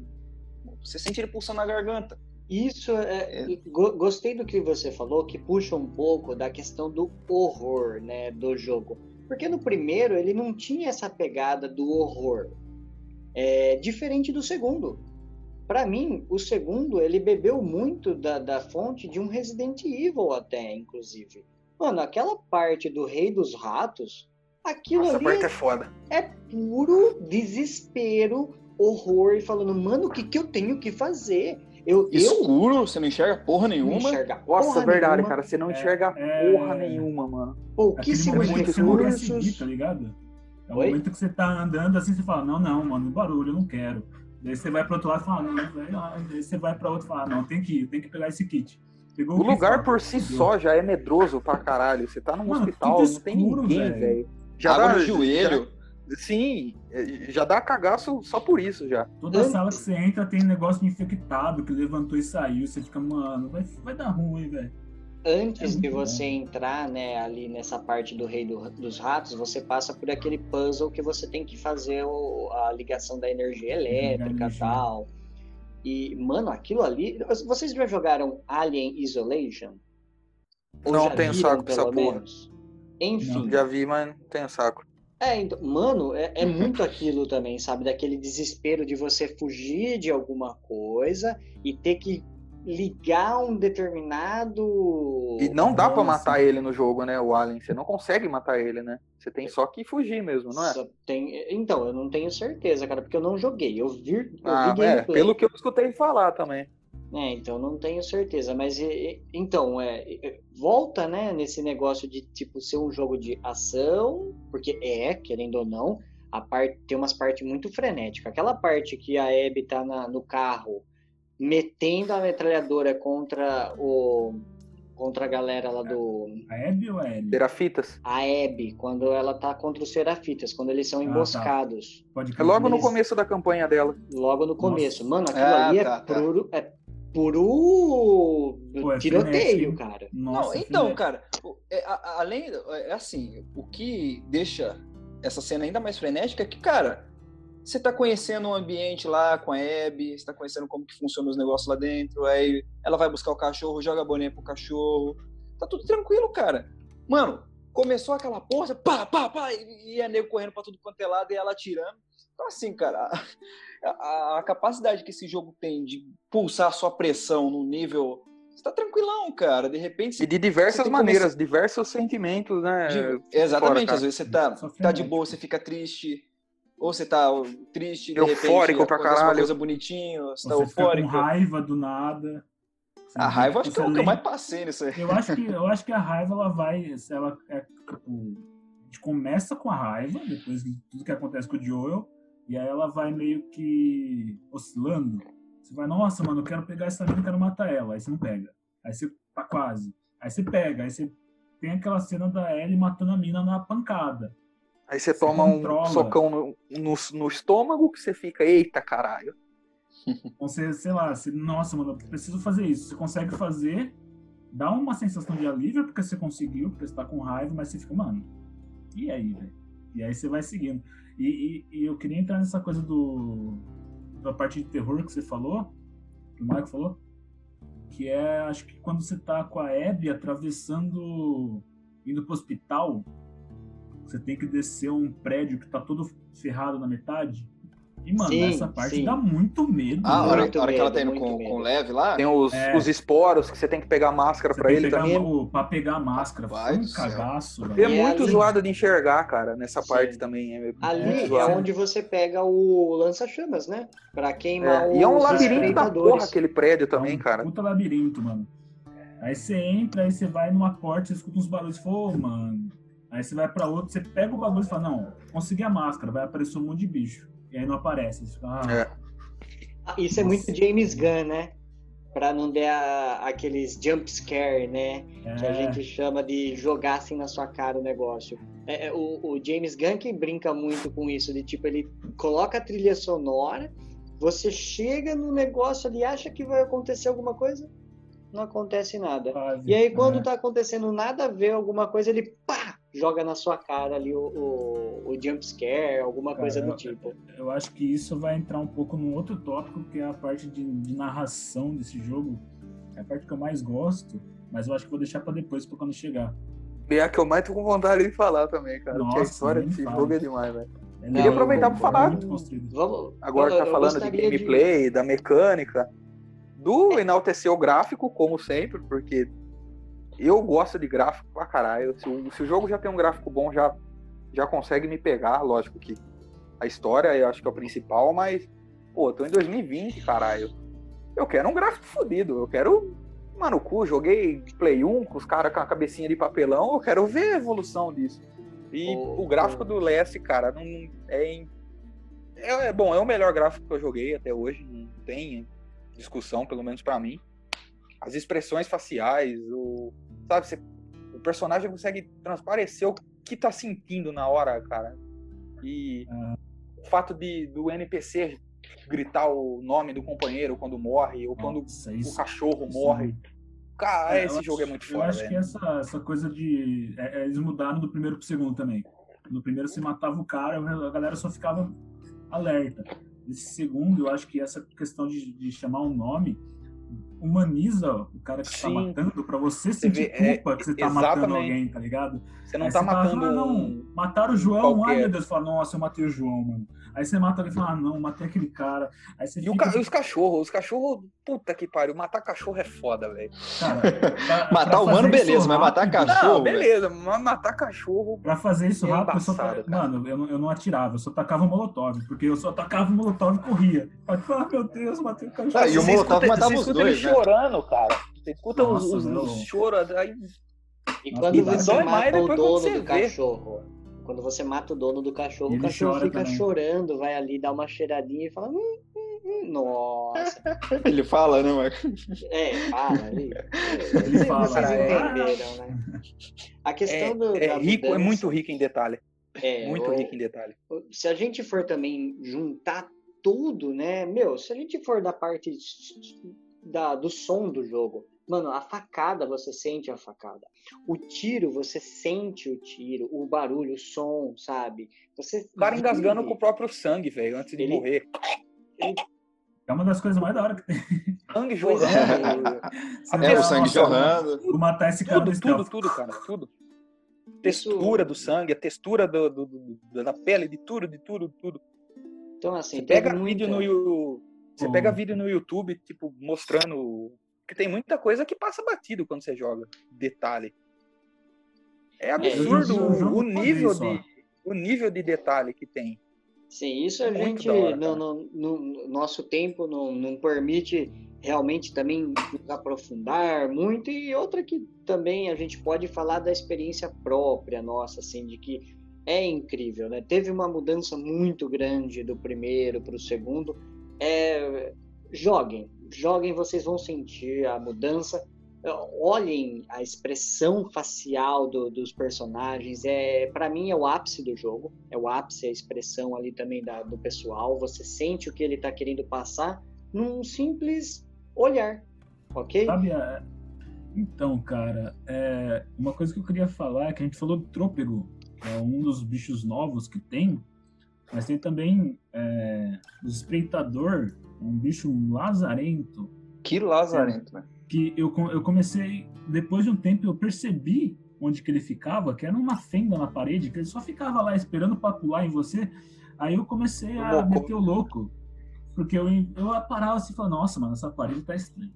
B: você sente ele pulsando na garganta.
A: Isso é, é. gostei do que você falou, que puxa um pouco da questão do horror, né, do jogo. Porque no primeiro ele não tinha essa pegada do horror. É diferente do segundo. Para mim, o segundo ele bebeu muito da, da fonte de um Resident Evil até, inclusive. Mano, aquela parte do Rei dos Ratos, aquilo
C: Essa
A: ali
C: parte é, foda.
A: é puro desespero, horror, e falando, mano, o que, que eu tenho que fazer? Eu,
B: Escuro, eu, você não enxerga porra nenhuma. Não
C: enxerga porra Nossa, verdade, nenhuma. cara. Você não enxerga é, porra nenhuma, mano.
A: Pouquíssimos
D: recursos. Tá ligado? É o Oi? momento que você tá andando assim, você fala, não, não, mano, barulho, eu não quero. Daí você vai pro outro lado e fala, não, velho. Daí você vai pra outro e fala, não, tem que ir, tem que pegar esse kit.
C: Pegou o, lugar por si só já é medroso pra caralho. Você tá num mano, hospital, escuro, não tem ninguém, velho.
B: Já Água dá, no joelho. Já
C: Sim, é, já dá cagaço só por isso já.
D: Toda Antes... sala que você entra tem negócio de infectado que levantou e saiu. Você fica, mano, vai, vai dar ruim, velho.
A: Antes é de você bom. entrar, né, ali nessa parte do Rei do, dos Ratos, você passa por aquele puzzle que você tem que fazer o, a ligação da energia elétrica e tal. E, mano, aquilo ali. Vocês já jogaram Alien Isolation?
C: Ou não tenho saco pra essa porra.
A: Enfim. Não.
C: Já vi, mas não tenho saco.
A: É, então, mano, é, é muito aquilo também, sabe? Daquele desespero de você fugir de alguma coisa e ter que ligar um determinado.
C: E não dá para matar ele no jogo, né? O Alien. Você não consegue matar ele, né? Você tem só que fugir mesmo, não é?
A: Tem... Então, eu não tenho certeza, cara, porque eu não joguei. Eu vi, eu
C: ah, vi é, pelo que eu escutei falar também.
A: É, então não tenho certeza, mas então é volta, né, nesse negócio de tipo ser um jogo de ação, porque é, querendo ou não, a parte tem umas partes muito frenéticas. Aquela parte que a Abby tá na, no carro metendo a metralhadora contra o contra a galera lá do
D: A Abby ou a Ellie?
C: Serafitas.
A: a Abby, quando ela tá contra os Serafitas, quando eles são
D: tá.
A: emboscados,
D: Pode
C: É logo no começo da campanha dela.
A: logo no começo. Mano, aquilo
B: Ah,
A: ali
B: tá,
A: é
B: tá.
A: puro é puro
D: Pô, é
A: tiroteio, cara.
D: Nossa,
B: não, então,
D: filé.
B: cara, o- é, a- a- além, é assim, o que deixa essa cena ainda mais frenética é que, cara, você tá conhecendo um ambiente lá com a Abby, você tá conhecendo como que funciona os negócios lá dentro, aí ela vai buscar o cachorro, joga a bolinha pro cachorro, tá tudo tranquilo, cara. Mano, começou aquela porra, pá, pá, pá, e, e a nego correndo pra tudo quanto é lado e ela atirando. Então, assim, cara, a, a- a capacidade que esse jogo tem de pulsar a sua pressão no nível. Você tá tranquilão, cara. De repente
C: E de diversas maneiras, diversos sentimentos, né?
B: De- exatamente,
C: fora,
B: às vezes você tá, tá de boa, você fica triste, ou você tá triste, de
C: Eufórico
B: repente
C: pra caralho.
B: coisa bonitinho, você tá
D: Você fica com
B: eufórico.
D: raiva do nada.
B: A raiva acho que é o que eu mais passei nisso aí.
D: Eu acho que, eu acho que a raiva ela vai. se Ela é, tipo, a gente começa com a raiva, depois de tudo que acontece com o Joel, e aí ela vai meio que oscilando. Você vai, nossa, mano, eu quero pegar essa mina, eu quero matar ela. Aí você não pega. Aí você tá quase. Aí você pega. Aí você tem aquela cena da Ellie matando a mina na pancada.
C: Aí você
D: Você
C: toma um
D: controla.
C: socão no, no, no estômago que você fica, eita caralho. [laughs]
D: Você, sei lá, você, nossa, mano, eu preciso fazer isso. Você consegue fazer, dá uma sensação de alívio porque você conseguiu, porque você tá com raiva, mas você fica, mano, e aí, velho? E aí você vai seguindo. E, e- e eu queria entrar nessa coisa do da parte de terror que você falou, que o Marco falou, que é, acho que quando você tá com a Abby atravessando, indo pro hospital, você tem que descer um prédio que tá todo ferrado na metade. E, mano,
A: Sim,
D: essa parte
A: sim.
D: dá muito medo.
B: Ah, a
D: né?
B: hora, hora que ela
A: medo,
B: tá indo com,
A: medo.
B: com o Leve lá,
C: Tem os,
D: É.
C: os esporos que você tem que pegar a máscara
D: tem
C: ele também.
D: o- pra pegar a máscara.
B: Vai
D: um cagaço,
C: É
D: velho.
A: E
C: muito
A: ali-
C: zoado de enxergar, cara, nessa
A: Sim.
C: parte também. É
A: Ali é
C: zoado.
A: onde você pega o lança-chamas, né? Pra queimar
C: É, E é um labirinto da porra aquele prédio também,
D: É um
C: cara.
D: Puta labirinto, mano. Aí você entra, aí você vai numa porta, você escuta uns barulhos, você fala, ô, mano. Aí você vai pra outro, você pega o bagulho e fala, não, consegui a máscara, vai aparecer um monte de bicho. E aí não aparece. Fica, ah,
C: É.
A: Isso é muito James Gunn, né? Pra não dar aqueles jump scare, né? Que a
D: é,
A: gente chama de jogar assim na sua cara o negócio. É, é, o, o James Gunn que brinca muito com isso, de tipo, ele coloca a trilha sonora, você chega no negócio ali, acha que vai acontecer alguma coisa, não acontece nada.
D: quase.
A: E aí, quando
D: É.
A: tá acontecendo nada a ver alguma coisa, ele pá! Joga na sua cara ali o, o, o jump scare, alguma coisa
D: Cara,
A: do tipo.
D: Eu acho que isso vai entrar um pouco num outro tópico, que é a parte de, de narração desse jogo. É a parte que eu mais gosto, mas eu acho que vou deixar pra depois, pra quando chegar.
C: E é a que eu mais tô com vontade de falar também, cara. porque a
D: Nossa,
C: história desse
D: fala.
C: jogo é demais, velho.
D: É
A: Queria
C: aproveitar pra
D: é
C: falar-
D: muito construído.
A: Vamos,
C: Agora
A: eu-
C: tá
A: eu
C: falando de gameplay, da mecânica, do enaltecer o gráfico, como sempre, porque eu gosto de gráfico pra caralho. Se o, se o jogo já tem um gráfico bom, já, já consegue me pegar. Lógico que a história eu acho que é o principal, mas, pô, tô em 2020, caralho. Eu quero um gráfico fodido. Eu quero. Mano, cu, joguei Play 1 com os caras com a cabecinha de papelão. Eu quero ver a evolução disso. E
A: O-
C: o gráfico do Leste, cara, não é, em- é, é bom, é o melhor gráfico que eu joguei até hoje, não tem discussão, pelo menos pra mim. As expressões faciais, o sabe, você- o personagem consegue transparecer o que tá sentindo na hora, cara. E o fato de do NPC gritar o nome do companheiro quando morre ou quando
D: Nossa,
C: o
D: isso-
C: cachorro
D: isso
C: morre. Cara,
D: É, eu
C: esse
D: acho-
C: jogo é muito
D: Eu
C: foda,
D: acho que
C: velho.
D: essa, essa coisa de. é, é, eles mudaram do primeiro pro segundo também. No primeiro você matava o cara, a galera só ficava alerta. Nesse segundo, eu acho que essa questão de, de chamar um nome humaniza o cara que está
C: Sim.
D: matando pra você
C: Você
D: sentir
C: vê, é,
D: culpa que você tá matando
C: exatamente.
D: alguém, tá ligado?
C: Você não
D: Aí
C: tá
D: você fala,
C: matando
D: ah, não, mataram o João, ai
C: qualquer.
D: meu Deus, fala, nossa, eu matei o João, mano. Aí você mata ele e fala, ah, não, matei aquele cara. Aí você
C: E, o
D: fica,
C: ca- e os cachorros, os cachorros, puta que pariu, matar cachorro é foda, velho. [laughs]
B: Matar humano, beleza, mas matar cachorro.
C: Não, beleza, mas matar cachorro.
D: Pra fazer isso
C: É
D: rápido, eu só, mano, eu não, eu não atirava, eu só tacava molotov, porque eu só tacava molotov e corria. Aí, ah, meu Deus, matei o cachorro.
B: Ah, e o
C: Você
B: Molotov matava
C: você
B: os dois, né?
C: Chorando, cara. Você escuta os,
D: Nossa,
C: os, os choros, aí
A: E quando
D: e
A: você mata
C: mais
A: o dono do
C: vê.
A: cachorro, Quando você mata o dono do cachorro,
D: Ele
A: o cachorro fica
D: também.
A: chorando, vai ali, dá uma cheiradinha e fala. "Hum, hum, hum." Nossa. [laughs]
B: Ele fala, né, Marco?
A: É, fala ali. [laughs]
D: Ele
A: Vocês
D: fala,
A: entenderam, né? A questão
C: É,
A: do.
C: é rico, é muito rico em detalhe.
A: é,
C: Muito
A: o-
C: rico em detalhe.
A: se a gente for também juntar tudo, né? Meu, se a gente for da parte da, do som do jogo, mano, a facada você sente a facada. O tiro você sente o tiro, o barulho, o som, sabe? Você
C: O cara engasgando com o próprio sangue, velho, antes de
A: Ele-
C: morrer.
D: É uma das coisas mais da hora que tem.
C: Sangue
A: Pois
C: jorrando.
A: é.
B: É, o sangue jorrando.
D: Matar esse cara
C: Tudo,
D: do
C: tudo, tudo, cara, tudo. Textura do sangue, a textura do, do- do- da pele, de tudo, de tudo, tudo.
A: Então, assim,
C: Você pega
A: muita-
C: vídeo no Você pega vídeo no YouTube, tipo, mostrando. Porque tem muita coisa que passa batido quando você joga. Detalhe. É
A: eu
C: absurdo
D: joguei o
C: nível de. O nível de detalhe que tem.
A: Sim, isso a
C: Muito
A: gente,
C: da hora,
A: no, no- no- no nosso tempo, não, não permite realmente também aprofundar muito. E outra que também a gente pode falar da experiência própria nossa, assim, de que é incrível, né? Teve uma mudança muito grande do primeiro para o segundo. É, joguem, joguem, vocês vão sentir a mudança. Olhem a expressão facial do- dos personagens. É, para mim é o ápice do jogo. É o ápice, a expressão ali também da- do pessoal. Você sente o que ele está querendo passar num simples olhar, ok?
D: Sabe, a- então, cara, é, uma coisa que eu queria falar é que a gente falou do trôpego, é um dos bichos novos que tem, mas tem também é, o espreitador, um bicho lazarento,
B: Que lazarento, né?
D: que eu, eu comecei, depois de um tempo, eu percebi onde que ele ficava, que era uma fenda na parede, que ele só ficava lá esperando pra pular em você. Aí eu comecei a
C: Louco.
D: meter o louco. Porque eu, eu parava assim e falava, nossa, mano, essa parede tá estranha.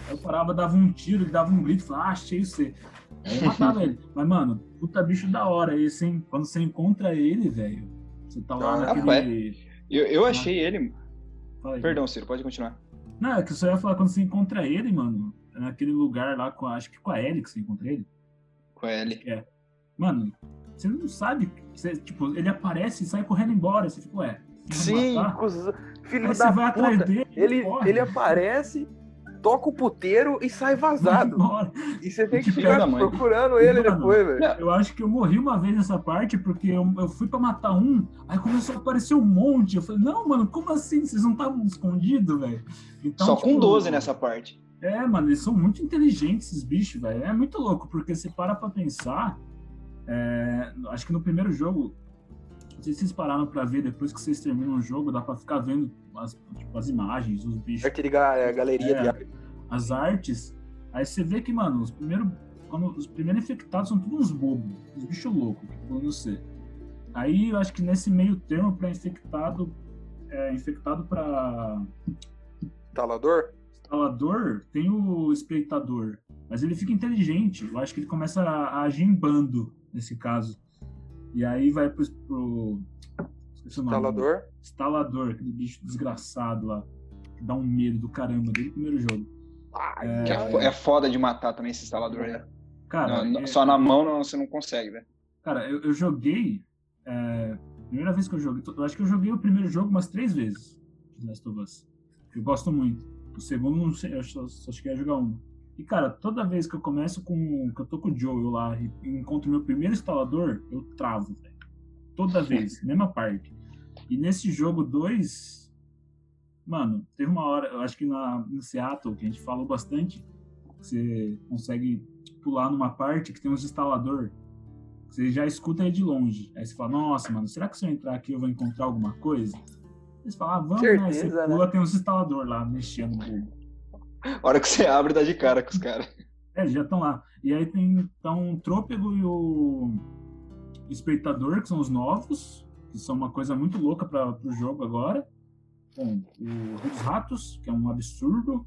D: Aí eu parava, dava um tiro, ele dava um grito, falava, ah, achei você. Aí eu matava ele. Mas, mano, puta bicho da hora esse, hein? Quando você encontra ele, velho, você tá lá
C: Ah,
D: naquele.
B: Eu, eu achei ele.
D: Aí.
B: Perdão, Ciro, pode continuar.
D: Não, é que eu só ia falar quando você encontra ele, mano, naquele lugar lá, com a- acho que com a Ellie que você encontra ele.
B: Com ele.
D: Mano, você não sabe. Você, tipo, ele aparece e sai correndo embora. Você fica, ué.
C: Sim, cuzão. filho
D: Aí
C: da
D: você vai atrás
C: puta.
D: dele.
C: Ele, ele aparece, toca o puteiro e sai vazado. E você tem que ficar
B: mãe.
C: procurando ele
D: Mano,
C: depois, velho.
D: Eu acho que eu morri uma vez nessa parte porque eu, eu fui pra matar um, aí começou a aparecer um monte. Eu falei, não, mano, como assim? Vocês não estavam escondidos, velho? Então,
B: Só com
D: tipo,
B: 12 nessa parte.
D: É, mano, eles são muito inteligentes, esses bichos, velho. É muito louco, porque você para pra pensar. é, acho que no primeiro jogo, não sei se vocês pararam pra ver, depois que vocês terminam o jogo, dá pra ficar vendo as, tipo, as imagens, os bichos,
C: Arte de ga- é, galeria
D: É.
C: de arte.
D: as artes. Aí você vê que, mano, os primeiros, quando, os primeiros infectados são todos uns bobos, uns bichos loucos, que vão no ser. Aí eu acho que nesse meio termo, pra infectado, é, infectado pra
C: Instalador?
D: instalador tem o espreitador, mas ele fica inteligente. Eu acho que ele começa a, a agir em bando nesse caso. E aí vai pro, pro nome.
C: Instalador.
D: Instalador, aquele bicho desgraçado lá, que dá um medo do caramba desde o primeiro jogo.
C: Ai,
B: é, fo- é foda de matar também esse instalador aí.
D: Cara,
B: Não,
D: é-
B: só na mão não, você não consegue, velho.
D: Cara, eu, eu joguei. É, primeira vez que eu joguei. Eu acho que eu joguei o primeiro jogo umas três vezes. Last of Us. Eu gosto muito. O segundo, não sei, eu só, só cheguei a jogar um. E, cara, toda vez que eu começo com. que eu tô com o Joel lá e encontro meu primeiro instalador, eu travo, velho. Toda vez, mesma parte. E nesse jogo 2. Mano, teve uma hora, eu acho que na, em Seattle, que a gente falou bastante, você consegue pular numa parte que tem uns instalador. Você já escuta ele de longe. Aí você fala, nossa, mano, será que se eu entrar aqui eu vou encontrar alguma coisa? Eles falam, ah, vamos, né? Você
C: Certeza,
D: pula, tem uns instalador lá mexendo no.
B: A hora que você abre, dá de cara com os caras.
D: É, eles já estão lá. E aí tem então, o Trôpego e o Espreitador, que são os novos, que são uma coisa muito louca para o jogo agora. Bom, o Rio dos Ratos, que é um absurdo.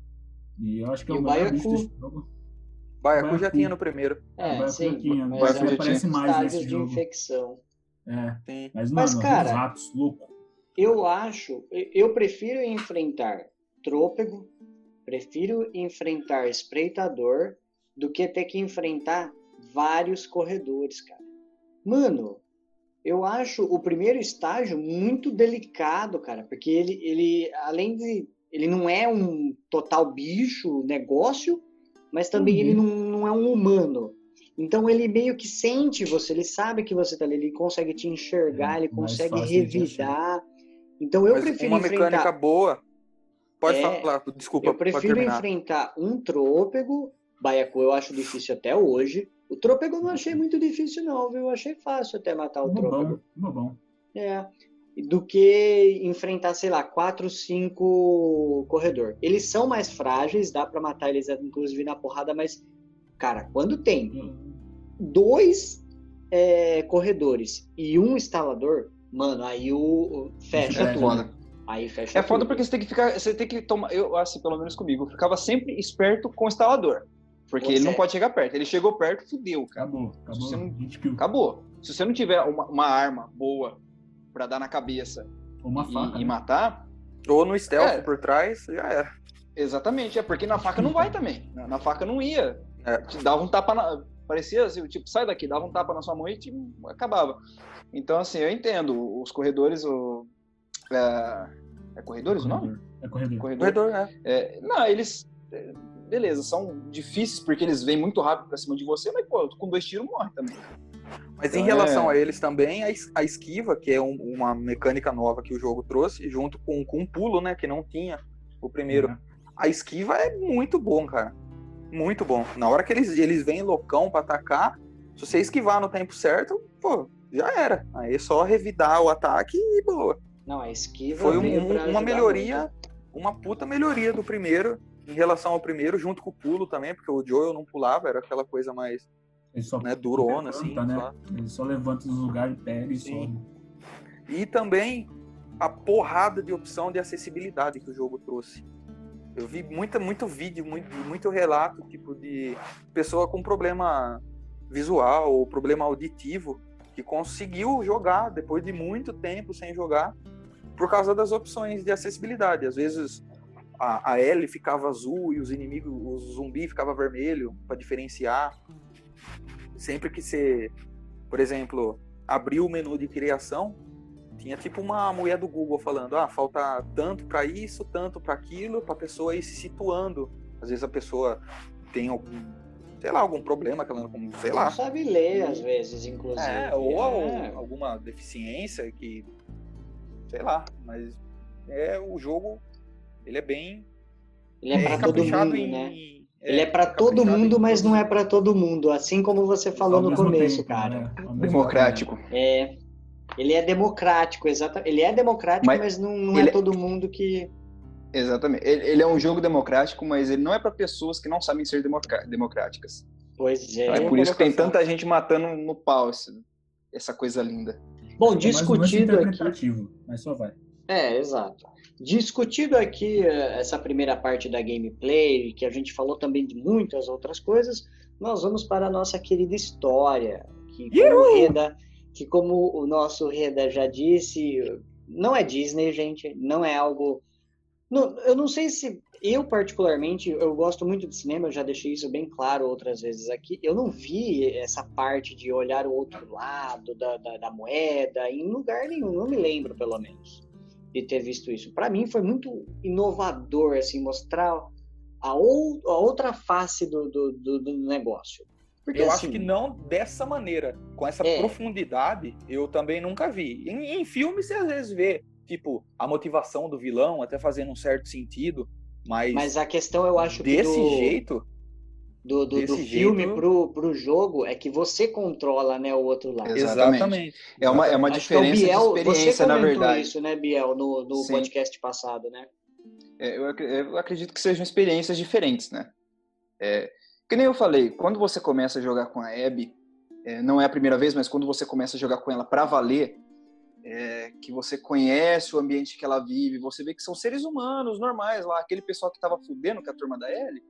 D: E eu acho que é
A: E
D: o
A: o
D: melhor
A: Baiacu.
D: bicho desse jogo.
C: Baiacu já
D: Baiacu.
C: tinha no primeiro.
A: É, sim. Mas
B: vai
A: é
B: pouquinho.
D: aparece mais nesse
A: de
D: jogo.
A: infecção.
D: É,
C: Sim.
D: mas,
A: Mas,
D: mano,
A: cara,
D: Rio dos Ratos, louco.
A: Eu acho, eu prefiro enfrentar trôpego, prefiro enfrentar espreitador do que ter que enfrentar vários corredores, cara. Mano, Eu acho o primeiro estágio muito delicado, cara, porque ele, ele além de. Ele não é um total bicho, negócio, mas também uhum. ele não, não é um humano. Então ele meio que sente você, ele sabe que você tá ali, ele consegue te enxergar, ele consegue revidar. Então eu Mas prefiro
C: uma
A: enfrentar...
C: mecânica boa. Pode é, falar, desculpa.
A: Eu prefiro enfrentar um trôpego, Baiacu eu acho difícil até hoje. O trôpego eu não achei muito difícil não, viu? Eu achei fácil até matar o
D: muito
A: trôpego.
D: Bom, bom.
A: É. Do que enfrentar, sei lá, quatro, cinco corredor. Eles são mais frágeis, dá para matar eles inclusive na porrada, mas cara, quando tem hum. dois é, corredores e um instalador, Mano, aí o. Fecha é, tudo. Foda. Aí fecha
B: É foda tudo. porque você tem que ficar. Você tem que tomar. Eu, assim, pelo menos comigo, eu ficava sempre esperto com o instalador. Porque você... ele não pode chegar perto. Ele chegou perto, fudeu, cara.
D: Acabou, acabou.
B: Se não... Acabou. Se você não tiver uma, uma arma boa para dar na cabeça
D: uma
B: e,
D: faca,
B: e
D: né?
B: matar.
C: Ou no stealth é. por trás, já era.
B: Exatamente, é porque na faca não vai também. Na, na faca não ia. É. Te dava um tapa na. Parecia assim, tipo, sai daqui, dava um tapa na sua mão e te... acabava. Então, assim, eu entendo. Os corredores, o. É, é corredores
D: corredor.
B: o nome?
D: É corredor.
C: Corredor, corredor é.
B: é. Não, eles. Beleza, são difíceis porque eles vêm muito rápido pra cima de você, mas, pô, com dois tiros morre também.
C: Mas então, em relação é... a eles também, a esquiva, que é um, uma mecânica nova que o jogo trouxe, junto com, com um pulo, né, que não tinha o primeiro. Uhum. A esquiva é muito bom, cara. Muito bom. Na hora que eles, eles vêm loucão pra atacar, se você esquivar no tempo certo, pô, já era. Aí é só revidar o ataque e boa.
A: Não, a esquiva
C: foi um, uma melhoria, muito. uma puta melhoria do primeiro em relação ao primeiro, junto com o pulo também, porque o Joel não pulava, era aquela coisa mais
D: ele só
C: né, durona,
D: levanta,
C: assim.
D: Né? Só... Ele só levanta os lugares pega e sobe.
C: E também a porrada de opção de acessibilidade que o jogo trouxe. Eu vi muita, muito vídeo, muito, muito relato, tipo, de pessoa com problema visual ou problema auditivo que conseguiu jogar depois de muito tempo sem jogar por causa das opções de acessibilidade. Às vezes a, a L ficava azul e os inimigos, o zumbi ficava vermelho para diferenciar. Sempre que você, por exemplo, abriu o menu de criação, tinha tipo uma mulher do Google falando: ah, falta tanto para isso, tanto para aquilo, para a pessoa ir se situando. Às vezes a pessoa tem algum sei lá, algum problema que ela não, sei lá. Não
A: sabe ler, às vezes, inclusive.
C: É, ou, é. alguma deficiência que, sei lá, mas é o jogo, ele é bem...
A: Ele é, é para todo mundo, em, né? É, ele é para todo mundo, mas não é para todo mundo, assim como você falou no começo, tempo, cara. Né?
B: Democrático.
A: É, ele é democrático, exatamente. Ele é democrático, mas, mas não, não é, é todo mundo que
B: Exatamente. Ele, ele, é um jogo democrático, mas ele não é para pessoas que não sabem ser democráticas.
A: Pois é.
B: Então é por isso que tem tanta gente matando no pau essa, essa coisa linda.
A: Bom, discutido aqui.
D: Mas só vai.
A: É, exato. Discutido aqui eh, essa primeira parte da gameplay, que a gente falou também de muitas outras coisas, nós vamos para a nossa querida história, que como, o Reda, que como o nosso Reda já disse, não é Disney, gente, não é algo não, eu não sei se eu particularmente eu gosto muito de cinema, eu já deixei isso bem claro outras vezes aqui. Eu não vi essa parte de olhar o outro lado da, da, da moeda em lugar nenhum, não me lembro pelo menos de ter visto isso. Para mim foi muito inovador assim mostrar a, ou, a outra face do, do, do, do negócio.
C: Porque, eu assim, acho que não dessa maneira, com essa é. profundidade, eu também nunca vi. Em, em filme você às vezes vê tipo, a motivação do vilão até fazendo um certo sentido, mas.
A: Mas a questão eu acho
C: desse
A: que.
C: Desse jeito.
A: Do, do, do filme jeito... pro, pro jogo é que você controla né, o outro lado.
B: Exatamente. É uma, é uma diferença Biel, de experiência, na verdade.
A: isso, né, Biel, no, no podcast passado, né?
B: É, eu, eu acredito que sejam experiências diferentes, né? É, que nem eu falei, quando você começa a jogar com a Abby, é, não é a primeira vez, mas quando você começa a jogar com ela para valer, é, que você conhece o ambiente que ela vive, você vê que são seres humanos normais lá, aquele pessoal que estava fudendo com a turma da L,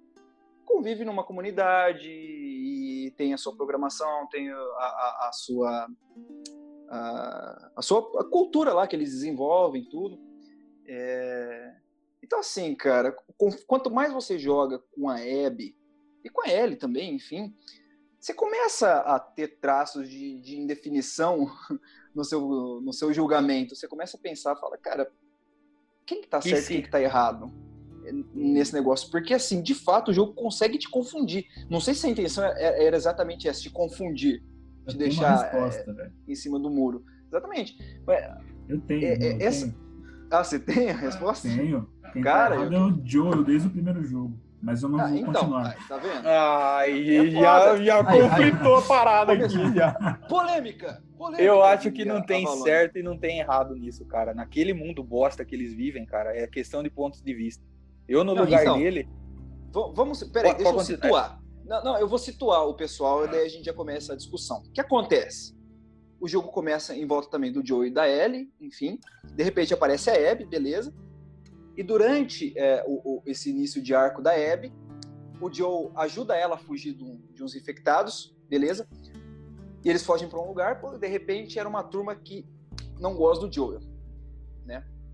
B: convive numa comunidade e tem a sua programação, tem a, a, a sua a, a, sua cultura lá que eles desenvolvem, tudo. É... Então assim, cara, com, quanto mais você joga com a Abby e com a Ellie também, enfim, você começa a ter traços de, de indefinição [laughs] no seu, no seu julgamento. Você começa a pensar, fala, cara, quem que tá certo e quem que tá errado nesse negócio? Porque, assim, de fato, o jogo consegue te confundir. Não sei se a intenção é, é, era exatamente essa, te confundir, te deixar resposta, é, em cima do muro. Exatamente.
D: Eu tenho. É,
B: eu essa...
D: tenho.
B: Ah, você tem a resposta?
D: Tenho. Quem Cara, tá eu... é o Joe desde o primeiro jogo. Mas eu não ah, vou então, continuar.
B: tá vendo?
C: Ai, é já, já conflitou a parada aqui. Já.
B: Polêmica, polêmica!
C: Eu acho que não tem certo e não tem errado nisso, cara. Naquele mundo bosta que eles vivem, cara, é questão de pontos de vista. Eu, no não, lugar então, dele.
B: Vamos. Peraí, deixa eu situar. Não, não, eu vou situar o pessoal e daí a gente já começa a discussão. O que acontece? O jogo começa em volta também do Joe e da Ellie, enfim. De repente aparece a Abby, beleza. E durante é, o, o, esse início de arco da Abby, o Joe ajuda ela a fugir de, um, de uns infectados, beleza? E eles fogem para um lugar, pô, de repente era uma turma que não gosta do Joel, né?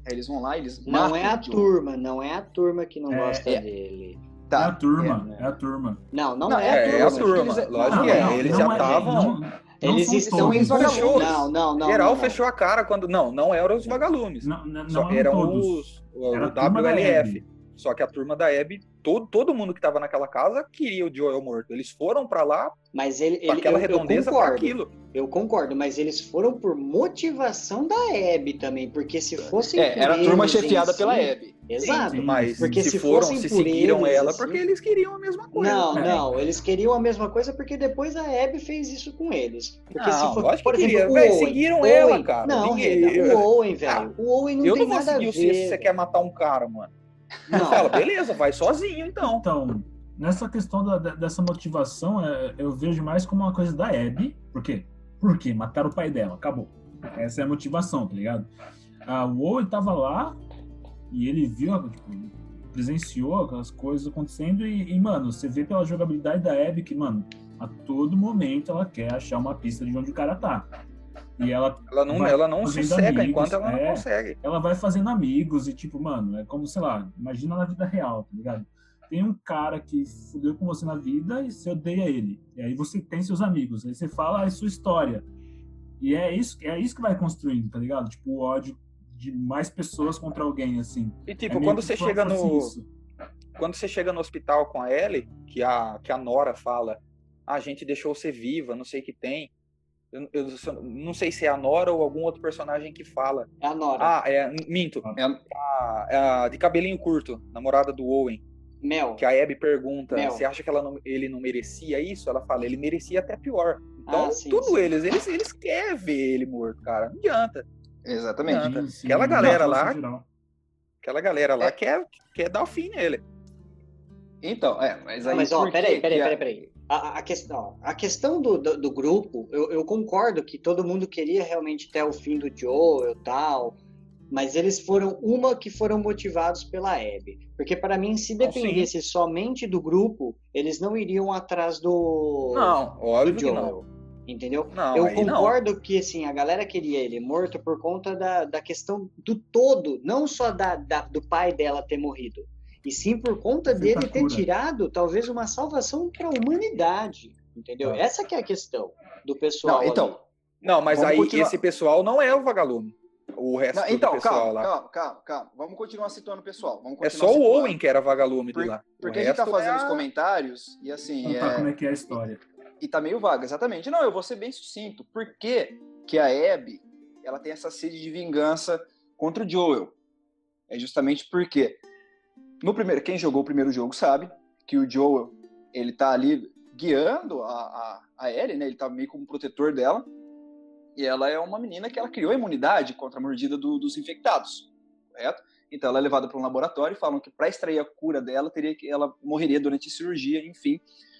B: Aí eles vão lá, eles
A: Não é a turma, não é a turma que não é, gosta é, dele.
D: Tá. É a turma, é, é, a turma.
A: Não, não, não é,
C: é, a turma. É a turma. Lógico que é. Eles já estavam.
A: Eles estão em vagalumes. Não, não, não.
C: Geral
A: não,
C: fechou a cara quando. Não, não eram os vagalumes. Não, não, Só eram todos. os. O,
D: Era
C: o WLF. Só que a turma da Abby, todo, todo mundo que estava naquela casa queria o Joel morto. Eles foram para lá
A: mas ele, ele aquela eu, redondeza eu aquilo. Eu concordo, mas eles foram por motivação da Abby também, porque se fossem
B: é, era a turma chefiada si, pela Abby.
A: Exato. Sim,
C: mas porque se, se foram, se seguiram eles, ela, assim, porque eles queriam a mesma coisa.
A: Não, né? não, eles queriam a mesma coisa porque depois a Abby fez isso com eles. Porque
C: não,
A: se for,
C: por exemplo, queria, Owen, seguiram Owen, ela, cara.
A: Não, Ninguém... o Owen, velho. O Owen não
C: eu
A: tem
C: não
A: nada a ver. se
C: você quer matar um cara, mano. Não. Fala, beleza, vai sozinho então.
D: Então, nessa questão da, dessa motivação, é, eu vejo mais como uma coisa da Abby. Por quê? Porque mataram o pai dela, acabou. Essa é a motivação, tá ligado? O Owen tava lá e ele viu, tipo, presenciou aquelas coisas acontecendo e, e, mano, você vê pela jogabilidade da Abby que, mano, a todo momento ela quer achar uma pista de onde o cara tá. E ela,
C: ela não, ela não sossega amigos, enquanto ela é, não consegue.
D: Ela vai fazendo amigos e, tipo, mano, é como, sei lá, imagina na vida real, tá ligado? Tem um cara que fudeu com você na vida e você odeia ele. E aí você tem seus amigos. Aí você fala a sua história. E é isso, é isso que vai construindo, tá ligado? Tipo, o ódio de mais pessoas contra alguém, assim.
C: E tipo, é quando você chega no. Quando você chega no hospital com a Ellie, que a, que a Nora fala, ah, a gente deixou você viva, não sei o que tem. Eu, eu, não sei se é a Nora ou algum outro personagem que fala.
A: É a Nora.
C: Ah, é. Minto. É a, é a de cabelinho curto, namorada do Owen.
A: Mel.
C: Que a Abby pergunta, Mel. você acha que ela não, ele não merecia isso? Ela fala, ele merecia até pior. Então, ah, sim, tudo sim. eles, eles, eles querem ver ele morto, cara. Não adianta.
B: Exatamente. Não adianta.
C: Sim, aquela galera lá. Aquela galera lá é. quer, quer dar o fim nele.
B: Então, é, mas aí.
A: Mas, ó, peraí, peraí, peraí, peraí. A, a, questão, a questão do, do, do grupo, eu, eu, concordo que todo mundo queria realmente ter o fim do Joe e tal, mas eles foram uma que foram motivados pela Abby. Porque para mim, se dependesse somente do grupo, eles não iriam atrás do.
C: Não, óbvio do Joel, que não.
A: Entendeu?
C: Não,
A: eu concordo não. que assim, a galera queria ele morto por conta da, da questão do todo, não só da, da do pai dela ter morrido e sim por conta dele ter tirado talvez uma salvação para a humanidade, entendeu? É. Essa que é a questão do pessoal.
C: Não, então. Ali. Não, mas aí continuar... esse pessoal não é o vagalume. O resto não,
B: então,
C: do pessoal
B: calma,
C: lá.
B: Calma, calma, calma. Vamos continuar citando o pessoal.
C: é só o Owen que era vagalume por, de lá.
B: Porque a gente tá fazendo é... os comentários e assim.
D: Então, é... como é que é a história.
B: E, e tá meio vaga, exatamente. Não, eu vou ser bem sucinto. Por que, que a Abby ela tem essa sede de vingança contra o Joel? É justamente porque no primeiro, quem jogou o primeiro jogo sabe que o Joel ele tá ali guiando a, a, a Ellie, né? Ele tá meio como protetor dela. E ela é uma menina que ela criou imunidade contra a mordida do, dos infectados, correto? Então ela é levada para um laboratório e falam que para extrair a cura dela teria que ela morreria durante a cirurgia, enfim.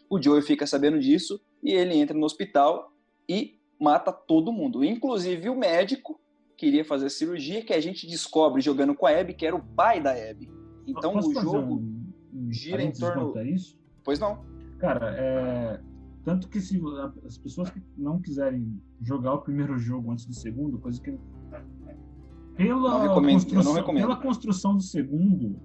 B: O Joel fica sabendo disso e ele entra no hospital e mata todo mundo, inclusive o médico que iria fazer a cirurgia, que a gente descobre jogando com a Abby que era o pai da Abby. Então Posso o jogo um, um gira em torno.
D: Isso?
B: Pois não.
D: Cara, é... tanto que se as pessoas que não quiserem jogar o primeiro jogo antes do segundo, coisa que pela construção, pela construção do segundo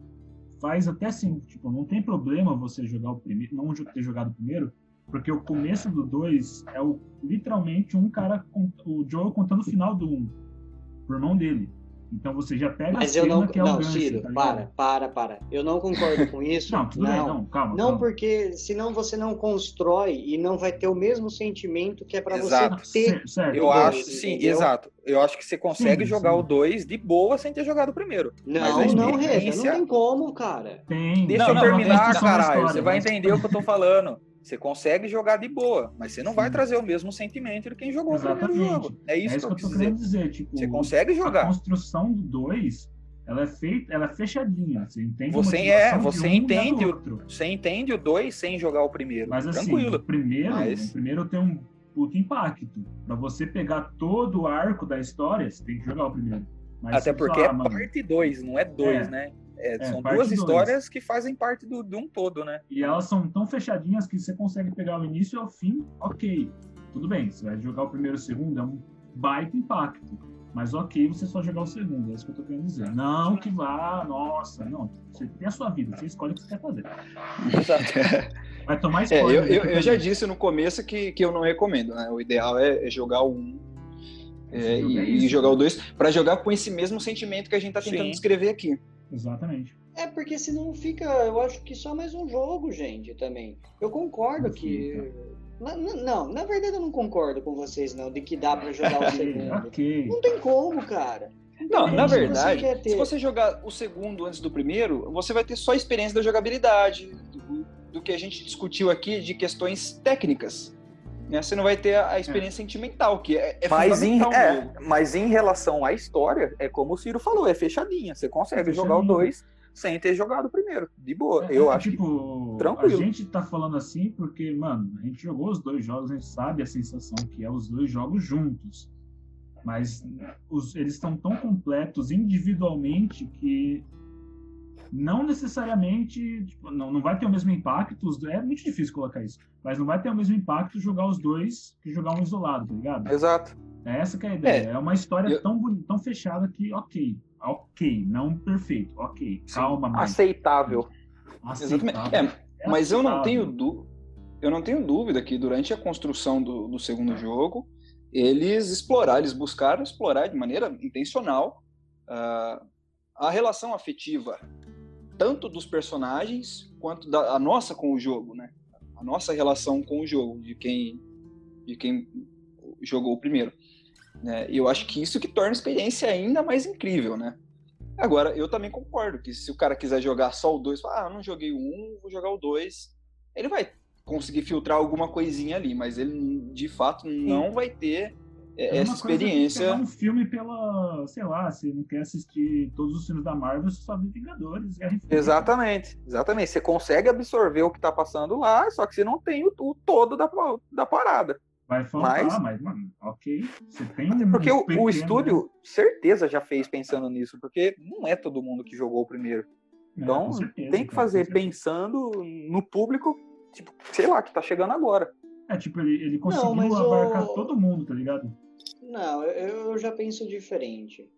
D: faz até assim, tipo, não tem problema você jogar o primeiro, não ter jogado o primeiro, Porque o começo do 2 é o, literalmente um cara, o Joe contando o final do 1, um, por mão dele. Então você já pega
A: Mas eu não, que é não, gancho, Ciro, tá para, para, para. Eu não concordo com [laughs] isso.
D: não, tudo não, bem, não, calma.
A: Não,
D: calma.
A: porque senão você não constrói e não vai ter o mesmo sentimento que é para você ter.
C: Certo. Eu acho, sim, entendeu? exato. Eu acho que você consegue sim, jogar sim. o 2 de boa sem ter jogado o primeiro.
A: Não, não, Reza, não tem como, cara.
D: Tem.
C: Deixa não, eu terminar, caralho. Você vai entender o que eu tô falando. Você consegue jogar de boa, mas você não vai trazer o mesmo sentimento de quem jogou Exatamente. o primeiro jogo. É isso, é isso que, eu, tô querendo dizer.
D: Tipo,
C: você consegue jogar.
D: A construção do 2, ela é feita, ela é fechadinha. Você entende
C: você é, você um entende o, você entende o 2 sem jogar o primeiro.
D: Mas assim,
C: Tranquilo.
D: o primeiro, mas... o primeiro tem um puto impacto. Para você pegar todo o arco da história, você tem que jogar o primeiro.
C: Mas Até porque é parte 2, não é 2, é. né? É, é, são duas histórias que fazem parte do, de um todo, né?
D: E elas são tão fechadinhas que você consegue pegar o início e o fim, ok. Tudo bem, você vai jogar o primeiro e o segundo, é um baita impacto. Mas ok você só jogar o segundo, é isso que eu tô querendo dizer. Não que vá, nossa, não. Você tem a sua vida, você escolhe o que você quer fazer.
C: Exato. [laughs]
D: Vai tomar spoiler.
B: É, eu, eu, eu já disse no começo que, que eu não recomendo, né? O ideal é, é jogar o 1 um, é, e, e, jogar o 2 para jogar com esse mesmo sentimento que a gente tá tentando Sim. descrever aqui.
D: Exatamente.
A: É, porque senão fica, eu acho que só mais um jogo, gente, também. Eu concordo que. Não, não, na verdade eu não concordo com vocês, não, de que dá para [laughs] jogar o segundo.
D: okay.
A: Não tem como, cara.
B: Não, na verdade, você se você jogar o segundo antes do primeiro, você vai ter só a experiência da jogabilidade, do, do que a gente discutiu aqui de questões técnicas né? Você não vai ter a experiência é. sentimental, que é, é
C: mas em, é, Mas em relação à história, é como o Ciro falou, é fechadinha. Você consegue é jogar o 2 sem ter jogado o primeiro. De boa. É, eu é, acho tipo, que tranquilo.
D: A gente tá falando assim porque, mano, a gente jogou os dois jogos, a gente sabe a sensação que é os dois jogos juntos. Mas os, eles estão tão completos individualmente que não necessariamente, tipo, não, não vai ter o mesmo impacto, é muito difícil colocar isso, mas não vai ter o mesmo impacto jogar os dois que jogar um isolado, tá ligado?
C: Exato.
D: É essa que é a ideia. É, é uma história eu... tão, tão fechada que, ok, ok, não perfeito, ok, Sim, calma,
C: mas... Aceitável.
B: Aceitável. É, é mas eu não tenho dúvida. Eu não tenho dúvida que durante a construção do, do segundo jogo, eles exploraram, eles buscaram explorar de maneira intencional uh, a relação afetiva tanto dos personagens quanto da nossa com o jogo, né? A nossa relação com o jogo, de quem, de quem jogou o primeiro. Né? E eu acho que isso que torna a experiência ainda mais incrível, né? Agora, eu também concordo que se o cara quiser jogar só o 2, ah, não joguei o 1, um, vou jogar o 2, ele vai conseguir filtrar alguma coisinha ali, mas ele de fato não vai ter é, essa experiência.
D: Coisa um filme pela, sei lá, se não quer assistir todos os filmes da Marvel, você só vê Vingadores.
C: Exatamente, exatamente. Você consegue absorver o que tá passando lá, só que você não tem o, o todo da, da parada.
D: Vai faltar, mas, mas mano, ok. Você tem um
C: Porque o, o estúdio, certeza, já fez pensando nisso, porque não é todo mundo que jogou o primeiro. É, então, é, certeza, tem que fazer pensando no público, tipo, sei lá, que tá chegando agora.
D: É, tipo, ele, ele conseguiu não, abarcar o... todo mundo, tá ligado?
A: Não, eu, eu já penso diferente.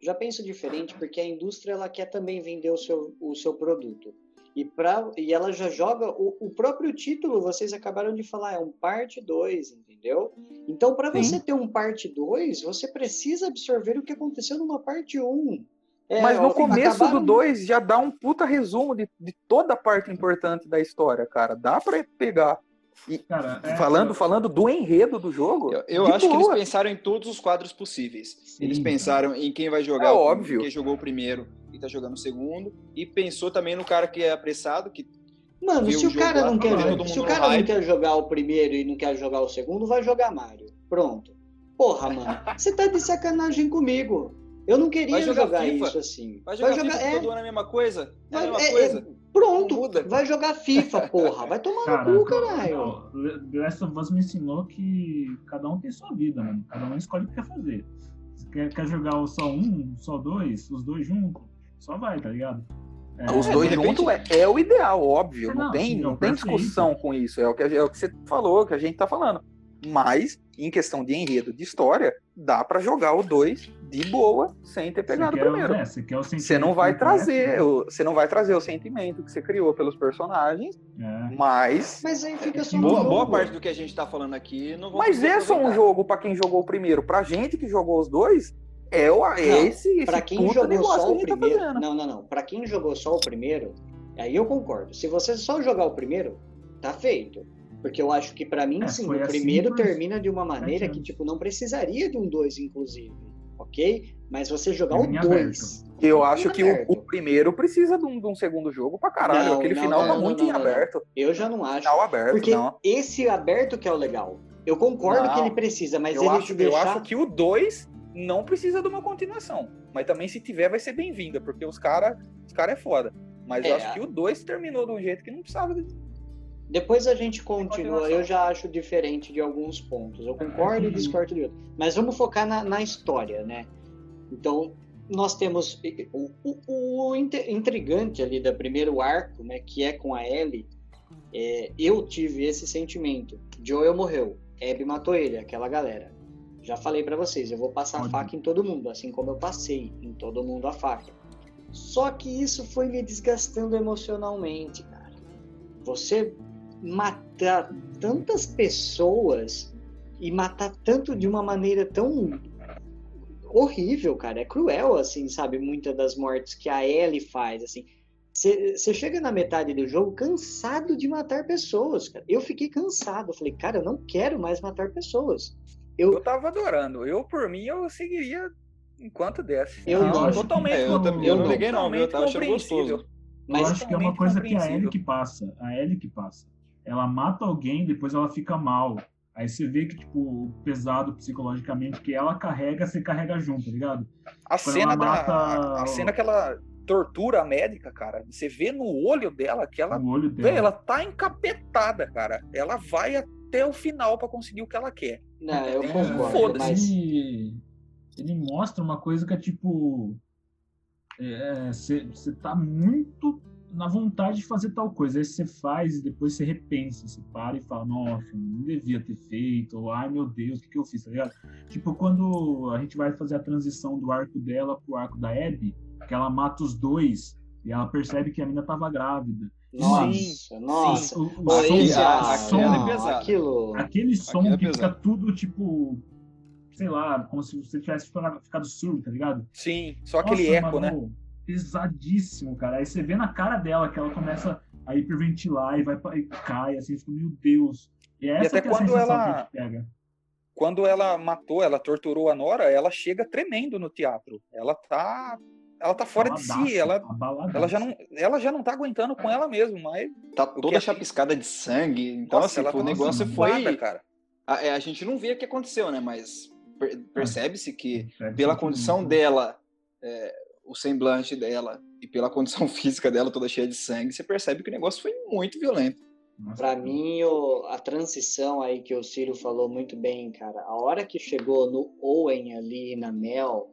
A: Já penso diferente porque a indústria ela quer também vender o seu, o seu produto. E, pra, e ela já joga o, o próprio título, vocês acabaram de falar, é um parte 2, entendeu? Então, para você ter um parte 2, você precisa absorver o que aconteceu numa parte 1. Um.
C: É, Mas no começo acabaram... do 2 já dá um puta resumo de, de toda a parte importante da história, cara. Dá para pegar e Cara, é, falando, falando do enredo do jogo.
B: Eu, eu acho boa. que eles pensaram em todos os quadros possíveis. Sim. Eles pensaram em quem vai jogar, é
C: óbvio.
B: quem jogou o primeiro e tá jogando o segundo. E pensou também no cara que é apressado, que.
A: Mano, se o, cara não quer, se o cara não quer jogar o primeiro e não quer jogar o segundo, vai jogar Mario. Pronto. Porra, [laughs] mano, você tá de sacanagem comigo. Eu não queria jogar, jogar isso assim.
B: Vai jogar, vai jogar FIFA é... todo ano a mesma coisa? É a mesma é, coisa. É...
A: Pronto, vai jogar FIFA, [laughs] porra. Vai tomar Cara, no cu, caralho.
D: Last of Us me ensinou que cada um tem sua vida, mano. Cada um escolhe o que quer fazer. Se quer, quer jogar só um, só dois, os dois juntos, só vai, tá ligado?
C: É, os dois juntos é, é, o ideal, óbvio. Não, não tem, sim, não tem discussão com isso. É o, que, é o que você falou, que a gente tá falando. Mas, em questão de enredo, de história, dá para jogar o 2 de boa, sem ter pegado primeiro.
D: Quer, é, você, quer o
C: você não vai trazer, o, você não vai trazer o sentimento que você criou pelos personagens, é. mas.
A: Mas aí fica só
B: boa, boa parte do que a gente tá falando aqui não
C: Mas é só um jogo para quem jogou o primeiro. Pra gente que jogou os dois, é, o, é não, esse,
A: Pra quem jogou só o tá primeiro. Tá não, não, não. Pra quem jogou só o primeiro, aí eu concordo. Se você só jogar o primeiro, tá feito. Porque eu acho que para mim, é, sim, o assim primeiro termina de uma maneira que, tipo, não precisaria de um 2, inclusive. Ok? Mas você jogar o 2.
C: Eu acho que o, o, primeiro precisa de um, de um, segundo jogo pra caralho. Não, Aquele não, final não, tá muito em aberto.
A: Eu já não acho.
C: Final aberto,
A: porque esse aberto que é o legal. Eu concordo que ele precisa, mas
C: eu
A: ele
C: acho,
A: deixar...
C: Eu acho que o 2 não precisa de uma continuação. Mas também, se tiver, vai ser bem-vinda, porque os caras os cara é foda. Mas é, eu acho que o 2 terminou de um jeito que não precisava de
A: depois a gente continua. Eu já acho diferente de alguns pontos. Eu concordo e discordo de outros. Mas vamos focar na, na história, né? Então, nós temos o, o, o, intrigante ali do primeiro arco, né? Que é com a Ellie. É, eu tive esse sentimento. Joel morreu. Abby matou ele, aquela galera. Já falei para vocês, eu vou passar a faca em todo mundo, assim como eu passei em todo mundo a faca. Só que isso foi me desgastando emocionalmente, cara. Você matar tantas pessoas e matar tanto de uma maneira tão horrível, cara. É cruel, assim, sabe? Muitas das mortes que a Ellie faz, assim. Você chega na metade do jogo cansado de matar pessoas, cara. Eu fiquei cansado. Eu falei, cara, eu não quero mais matar pessoas.
C: Eu, eu tava adorando. Eu, por mim, eu seguiria enquanto desse.
A: Eu não,
C: totalmente.
B: É, eu, eu, eu não peguei, não, Eu tava achando gostoso.
D: Mas eu acho que é uma coisa que a Ellie que passa. A Ellie que passa ela mata alguém, depois ela fica mal. Aí você vê que, tipo, pesado psicologicamente que ela carrega, você carrega junto, tá ligado?
C: A Quando cena mata... da. A cena que ela tortura a médica, cara. Você vê no olho dela que ela.
D: No olho dela.
C: Vê, ela tá encapetada, cara. Ela vai até o final para conseguir o que ela quer.
A: Não, eu é, concordo. Foda-se.
D: Ele, ele mostra uma coisa que é tipo. Você é, tá muito na vontade de fazer tal coisa. Aí você faz e depois você repensa, você para e fala, nossa, não devia ter feito, ou ai meu Deus, o que, que eu fiz, tá ligado? Tipo, quando a gente vai fazer a transição do arco dela pro arco da Abby, que ela mata os dois e ela percebe que a menina tava grávida.
A: Nossa,
D: sim,
A: nossa.
D: Sim, o, som, som
A: aquilo...
D: aquele som é que fica tudo tipo sei lá, como se você tivesse ficado surdo, tá ligado?
C: Sim, só aquele Nossa, eco, mano, né?
D: Pesadíssimo, cara. Aí você vê na cara dela que ela começa a hiperventilar e vai e cai, assim, fica, meu Deus. E, essa e até é quando ela pega.
C: Quando ela matou, ela torturou a Nora, ela chega tremendo no teatro. Ela tá ela tá fora de si, ela, ela, já não, ela já não tá aguentando com ela mesmo, mas...
B: Tá toda chapiscada de sangue, então Nossa, assim, o tá negócio foi...
C: cara.
B: A, é, a, gente não vê o que aconteceu, né, mas percebe-se que pela condição dela, é, o semblante dela e pela condição [laughs] física dela toda cheia de sangue, você percebe que o negócio foi muito violento.
A: Para mim, o, a transição aí que o Ciro falou muito bem, cara, a hora que chegou no Owen ali na Mel,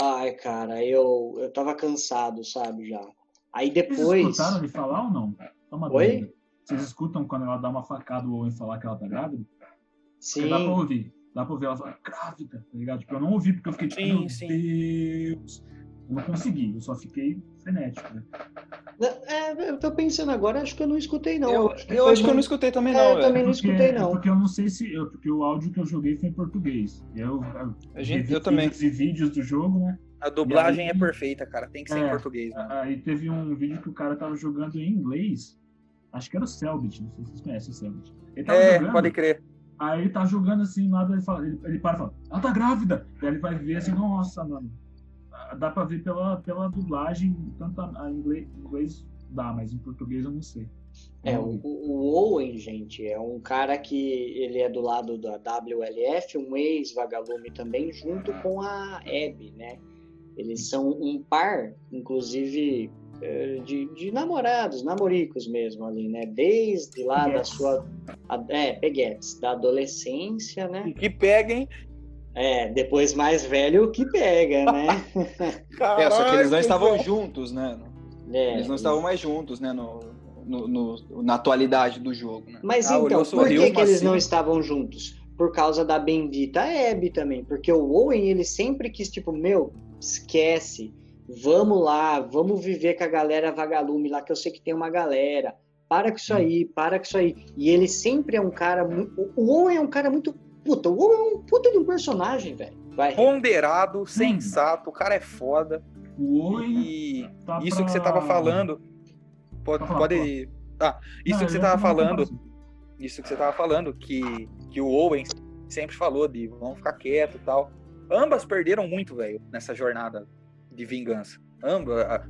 A: ai, cara, eu, eu tava cansado, sabe, já. Aí depois. Vocês
D: escutaram ele falar ou não? Toma
A: Oi?
D: Dúvida. Vocês escutam quando ela dá uma facada o Owen falar que ela tá grávida?
A: Sim.
D: Dá pra ouvir. Dá pra ouvir ela falar grávida, tá ligado? Tipo, eu não ouvi porque eu fiquei tipo, sim, meu sim. Deus. Eu não consegui, eu só fiquei frenético, né?
A: É, eu tô pensando agora, acho que eu não escutei, não.
B: Eu, acho que, eu, acho que eu não escutei também, é, não.
A: É, eu também não porque, escutei, não.
D: Porque eu não sei se. Eu, porque o áudio que eu joguei foi em português. Eu,
B: eu, a gente, eu também.
D: E vídeos do jogo, né?
C: A dublagem aí, é perfeita, cara. Tem que ser é, em português, mano.
D: Aí teve um vídeo que o cara tava jogando em inglês. Acho que era o Selbit, não sei se vocês conhecem o Selbit.
C: Ele tava é, jogando, pode crer.
D: Aí ele tá jogando assim, nada, ele, fala, ele, ele para e fala, ela tá grávida. Aí ele vai ver assim, nossa, mano. Dá pra ver pela, pela dublagem, tanto a, a inglês, inglês dá, mas em português eu não sei.
A: É, o, o, Owen, gente, é um cara que ele é do lado da WLF, um ex-vagalume também, junto com a Abby, né? Eles são um par, inclusive de, de, namorados, namoricos mesmo ali, né? Desde lá da sua. É, peguetes, da adolescência, né?
C: Que peguem.
A: É, depois mais velho que pega, né? [laughs]
B: é, só que eles não estavam juntos, né? É, eles não estavam mais juntos, né? No, no, no, na atualidade do jogo. Né?
A: Mas ah, então, por que, que eles não estavam juntos? por causa da bendita Abby também, porque o Owen ele sempre quis tipo, meu, esquece, vamos lá, vamos viver com a galera vagalume lá que eu sei que tem uma galera. Para com isso aí, para com isso aí. E ele sempre é um cara muito. O Owen é um cara muito. Puta, o Owen é um puta de um personagem, velho.
C: Ponderado, sensato, o cara é foda.
D: O Owen
C: E
D: tá
C: isso
D: pra-
C: que você tava falando. Pode.
D: Pode falar,
C: pode... Ah, isso
D: Não,
C: que você tava falando. Isso que você tava falando, que, que o Owen sempre falou de vamos ficar quieto e tal. Ambas perderam muito, velho, nessa jornada de vingança. Ambas. A,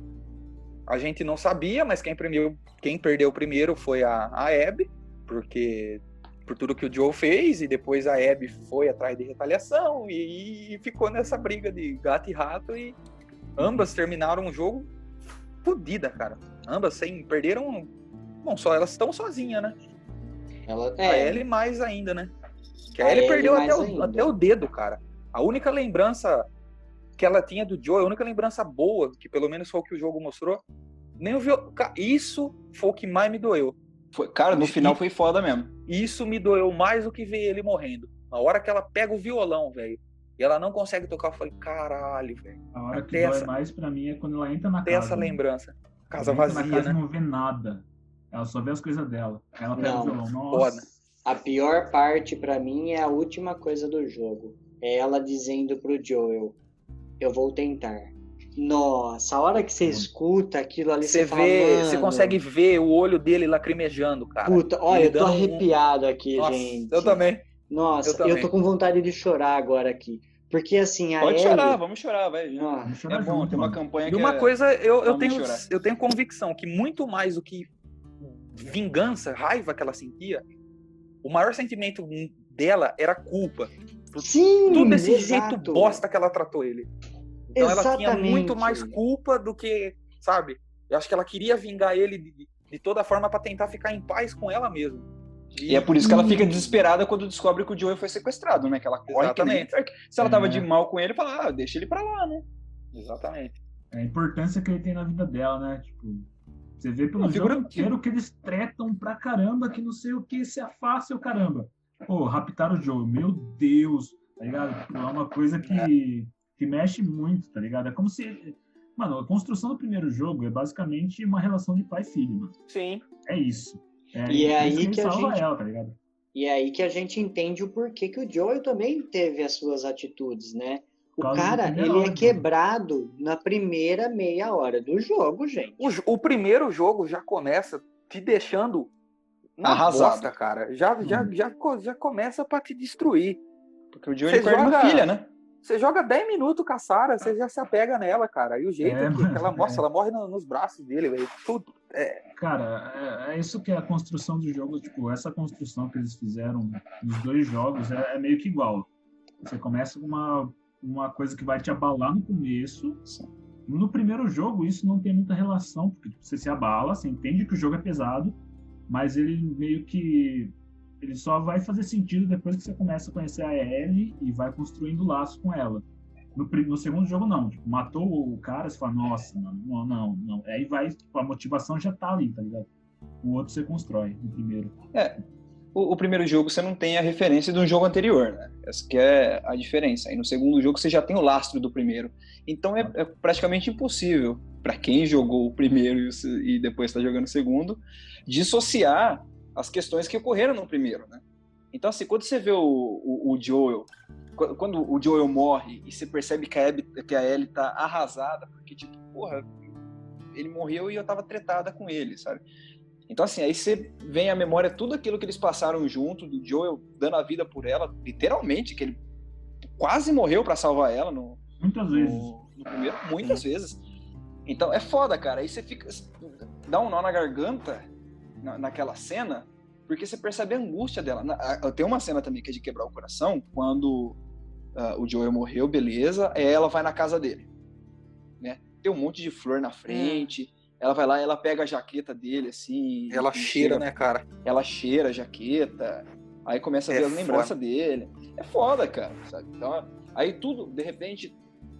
C: a gente não sabia, mas quem, premiou, quem perdeu primeiro foi a, a Abby, porque por tudo que o Joe fez, e depois a Abby foi atrás de retaliação e, e ficou nessa briga de gato e rato e ambas terminaram o jogo fodida, cara. Ambas sem perderam. Bom, só elas estão sozinhas, né?
A: Ela,
C: A
A: é,
C: Ellie mais ainda, né? Que a,
A: A
C: Ellie
A: Ellie
C: perdeu até o,
A: ainda.
C: até o dedo, cara. A única lembrança que ela tinha do Joe, a única lembrança boa, que pelo menos foi o que o jogo mostrou, nem o viol... Isso foi o que mais me doeu.
B: Foi, cara, no
C: E-
B: final foi foda mesmo.
C: Isso me doeu mais do que ver ele morrendo. Na hora que ela pega o violão, velho, e ela não consegue tocar, eu falei, caralho, velho.
D: A hora que dói
C: essa-
D: mais pra mim é quando ela entra na
C: Tem
D: casa.
C: essa
D: né?
C: lembrança. Casa
D: Ela entra
C: vazia,
D: na casa
C: né?
D: não vê nada. Ela só vê as coisas dela. Aí ela pega
A: Não,
D: o violão.
C: foda.
D: Nossa.
A: a pior parte pra mim é a última coisa do jogo. É ela dizendo pro Joel: Eu vou tentar. Nossa, a hora que você escuta aquilo ali, você,
C: Você
A: fala,
C: vê, você
A: "Mano,
C: consegue ver o olho dele lacrimejando, cara.
A: Puta, olha, eu tô
C: dando um-
A: arrepiado aqui,
C: Nossa,
A: gente.
C: eu também.
A: Nossa,
C: eu
A: eu,
C: também.
A: tô com vontade de chorar agora aqui. Porque assim, a
B: Pode
A: Ellie...
B: chorar, vamos chorar, vai.
D: Chorar
B: É bom,
D: junto,
B: tem uma
D: mano.
B: campanha
C: E uma
B: é...
C: coisa, eu, eu, tenho,
B: chorar.
C: eu tenho convicção que muito mais do que vingança, raiva que ela sentia, o maior sentimento dela era culpa.
A: Sim,
C: Tudo desse
A: exato.
C: jeito bosta que ela tratou ele. Então ela tinha
A: Exatamente.
C: muito mais culpa do que, sabe? Eu acho que ela queria vingar ele de, de toda forma pra tentar ficar em paz com ela mesma.
B: E é por isso que ela fica desesperada quando descobre que o Joey foi sequestrado, né? Que ela corre que nem-
C: Exatamente.
B: Se ela tava
D: É.
B: de mal com ele, fala, ah, deixa ele pra lá, né?
C: Exatamente.
D: É a importância que ele tem na vida dela, né? Tipo, você vê pelo
B: figura
D: jogo inteiro que eles tretam pra caramba, que não sei o que, se afasta o caramba. Pô, raptaram o jogo, meu Deus, tá ligado? Tipo, é uma coisa que, que mexe muito, tá ligado? É como se. Mano, a construção do primeiro jogo é basicamente uma relação de pai e filho, mano.
C: Sim.
D: É isso. É,
A: E é aí que a gente-
D: ela, tá ligado?
A: E é aí que a gente entende o porquê que o Joel também teve as suas atitudes, né? O cara, ele é
D: jogo.
A: quebrado na primeira meia hora do jogo, gente.
C: O, o primeiro jogo já começa te deixando na
B: Arrasado.
C: bosta, cara. Já, já,
D: Uhum.
C: já, já começa pra te destruir.
B: Porque o ele perde uma
C: joga-
B: filha, né?
C: Você joga 10 minutos com a Sarah, você já se apega nela, cara. E o jeito
D: É,
C: que ela mostra,
D: é.
C: ela morre no- nos braços dele, velho. Tudo.
D: Cara, é, é isso que é a construção do jogo. Tipo, essa construção que eles fizeram nos dois jogos é, é meio que igual. Você começa com uma, uma coisa que vai te abalar no começo. No primeiro jogo, isso não tem muita relação, porque tipo, você se abala, você entende que o jogo é pesado, mas ele meio que. Ele só vai fazer sentido depois que você começa a conhecer a Ellie e vai construindo laço com ela. No, no segundo jogo, não. Tipo, matou o cara, você fala, nossa, não, não, não. Aí vai, tipo, a motivação já tá ali, tá ligado? O outro você constrói no primeiro.
B: O, o primeiro jogo você não tem a referência de um jogo anterior, né? Essa que é a diferença. Aí no segundo jogo você já tem o lastro do primeiro. Então é, é praticamente impossível para quem jogou o primeiro e e depois está jogando o segundo dissociar as questões que ocorreram no primeiro, né? Então assim, quando você vê o, o, o Joel, qu- quando o Joel morre e você percebe que a, Abby, que a Ellie tá arrasada, porque tipo, porra, ele morreu e eu tava tretada com ele, sabe? Então, assim, aí você vem à memória tudo aquilo que eles passaram junto, do Joel dando a vida por ela, literalmente, que ele quase morreu pra salvar ela no,
D: Muitas vezes.
B: no, no primeiro, muitas vezes. Então é foda, cara. Aí você fica. dá um nó na garganta na, naquela cena, porque você percebe a angústia dela. Na- Tem uma cena também que é de quebrar o coração, quando ah, o Joel morreu, beleza, ela vai na casa dele. Né? Tem um monte de flor na frente. Ela vai lá, ela pega a jaqueta dele, assim.
C: Ela cheira,
B: chega-
C: né, cara?
B: ela cheira a jaqueta, aí começa a
C: É
B: ver as
C: foda.
B: lembranças dele. É foda, cara, sabe? Então, aí tudo, de repente,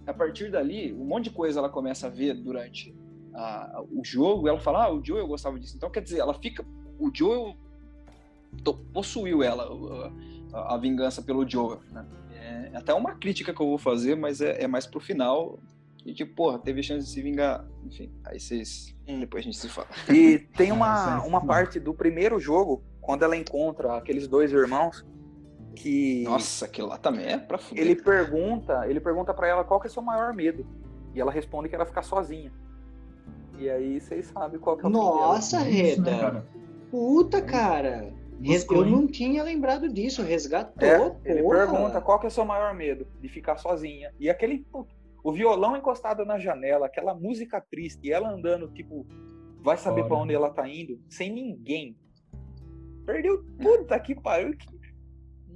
B: a partir dali, um monte de coisa ela começa a ver durante a- o jogo, ela fala, ah, o Joel gostava disso. Então, quer dizer, ela fica, o Joel to- possuiu ela, o- a, a vingança pelo Joel, né? É até uma crítica que eu vou fazer, mas é, é mais pro final. E tipo, porra, teve chance de se vingar. Enfim, aí vocês.
C: Hum.
B: Depois a gente se fala.
C: E tem uma, [laughs] uma parte do primeiro jogo, quando ela encontra aqueles dois irmãos, que
B: Nossa, aquilo lá também é pra fuder.
C: ele pergunta, ele pergunta para ela qual que é seu maior medo. E ela responde que ela ficar sozinha. E aí vocês sabem qual que é o.
A: Nossa,
D: É isso, né,
A: Reda.
D: cara?
A: Puta, cara.
D: Buscou,
A: Eu
D: hein?
A: não tinha lembrado disso. Resgatou,
C: É, ele
A: porra.
C: pergunta qual que é o seu maior medo de ficar sozinha. E aquele o violão encostado na janela, aquela música triste, e ela andando, tipo, vai saber
D: Fora.
C: pra onde ela tá indo, sem ninguém. Perdeu puta que pariu. que-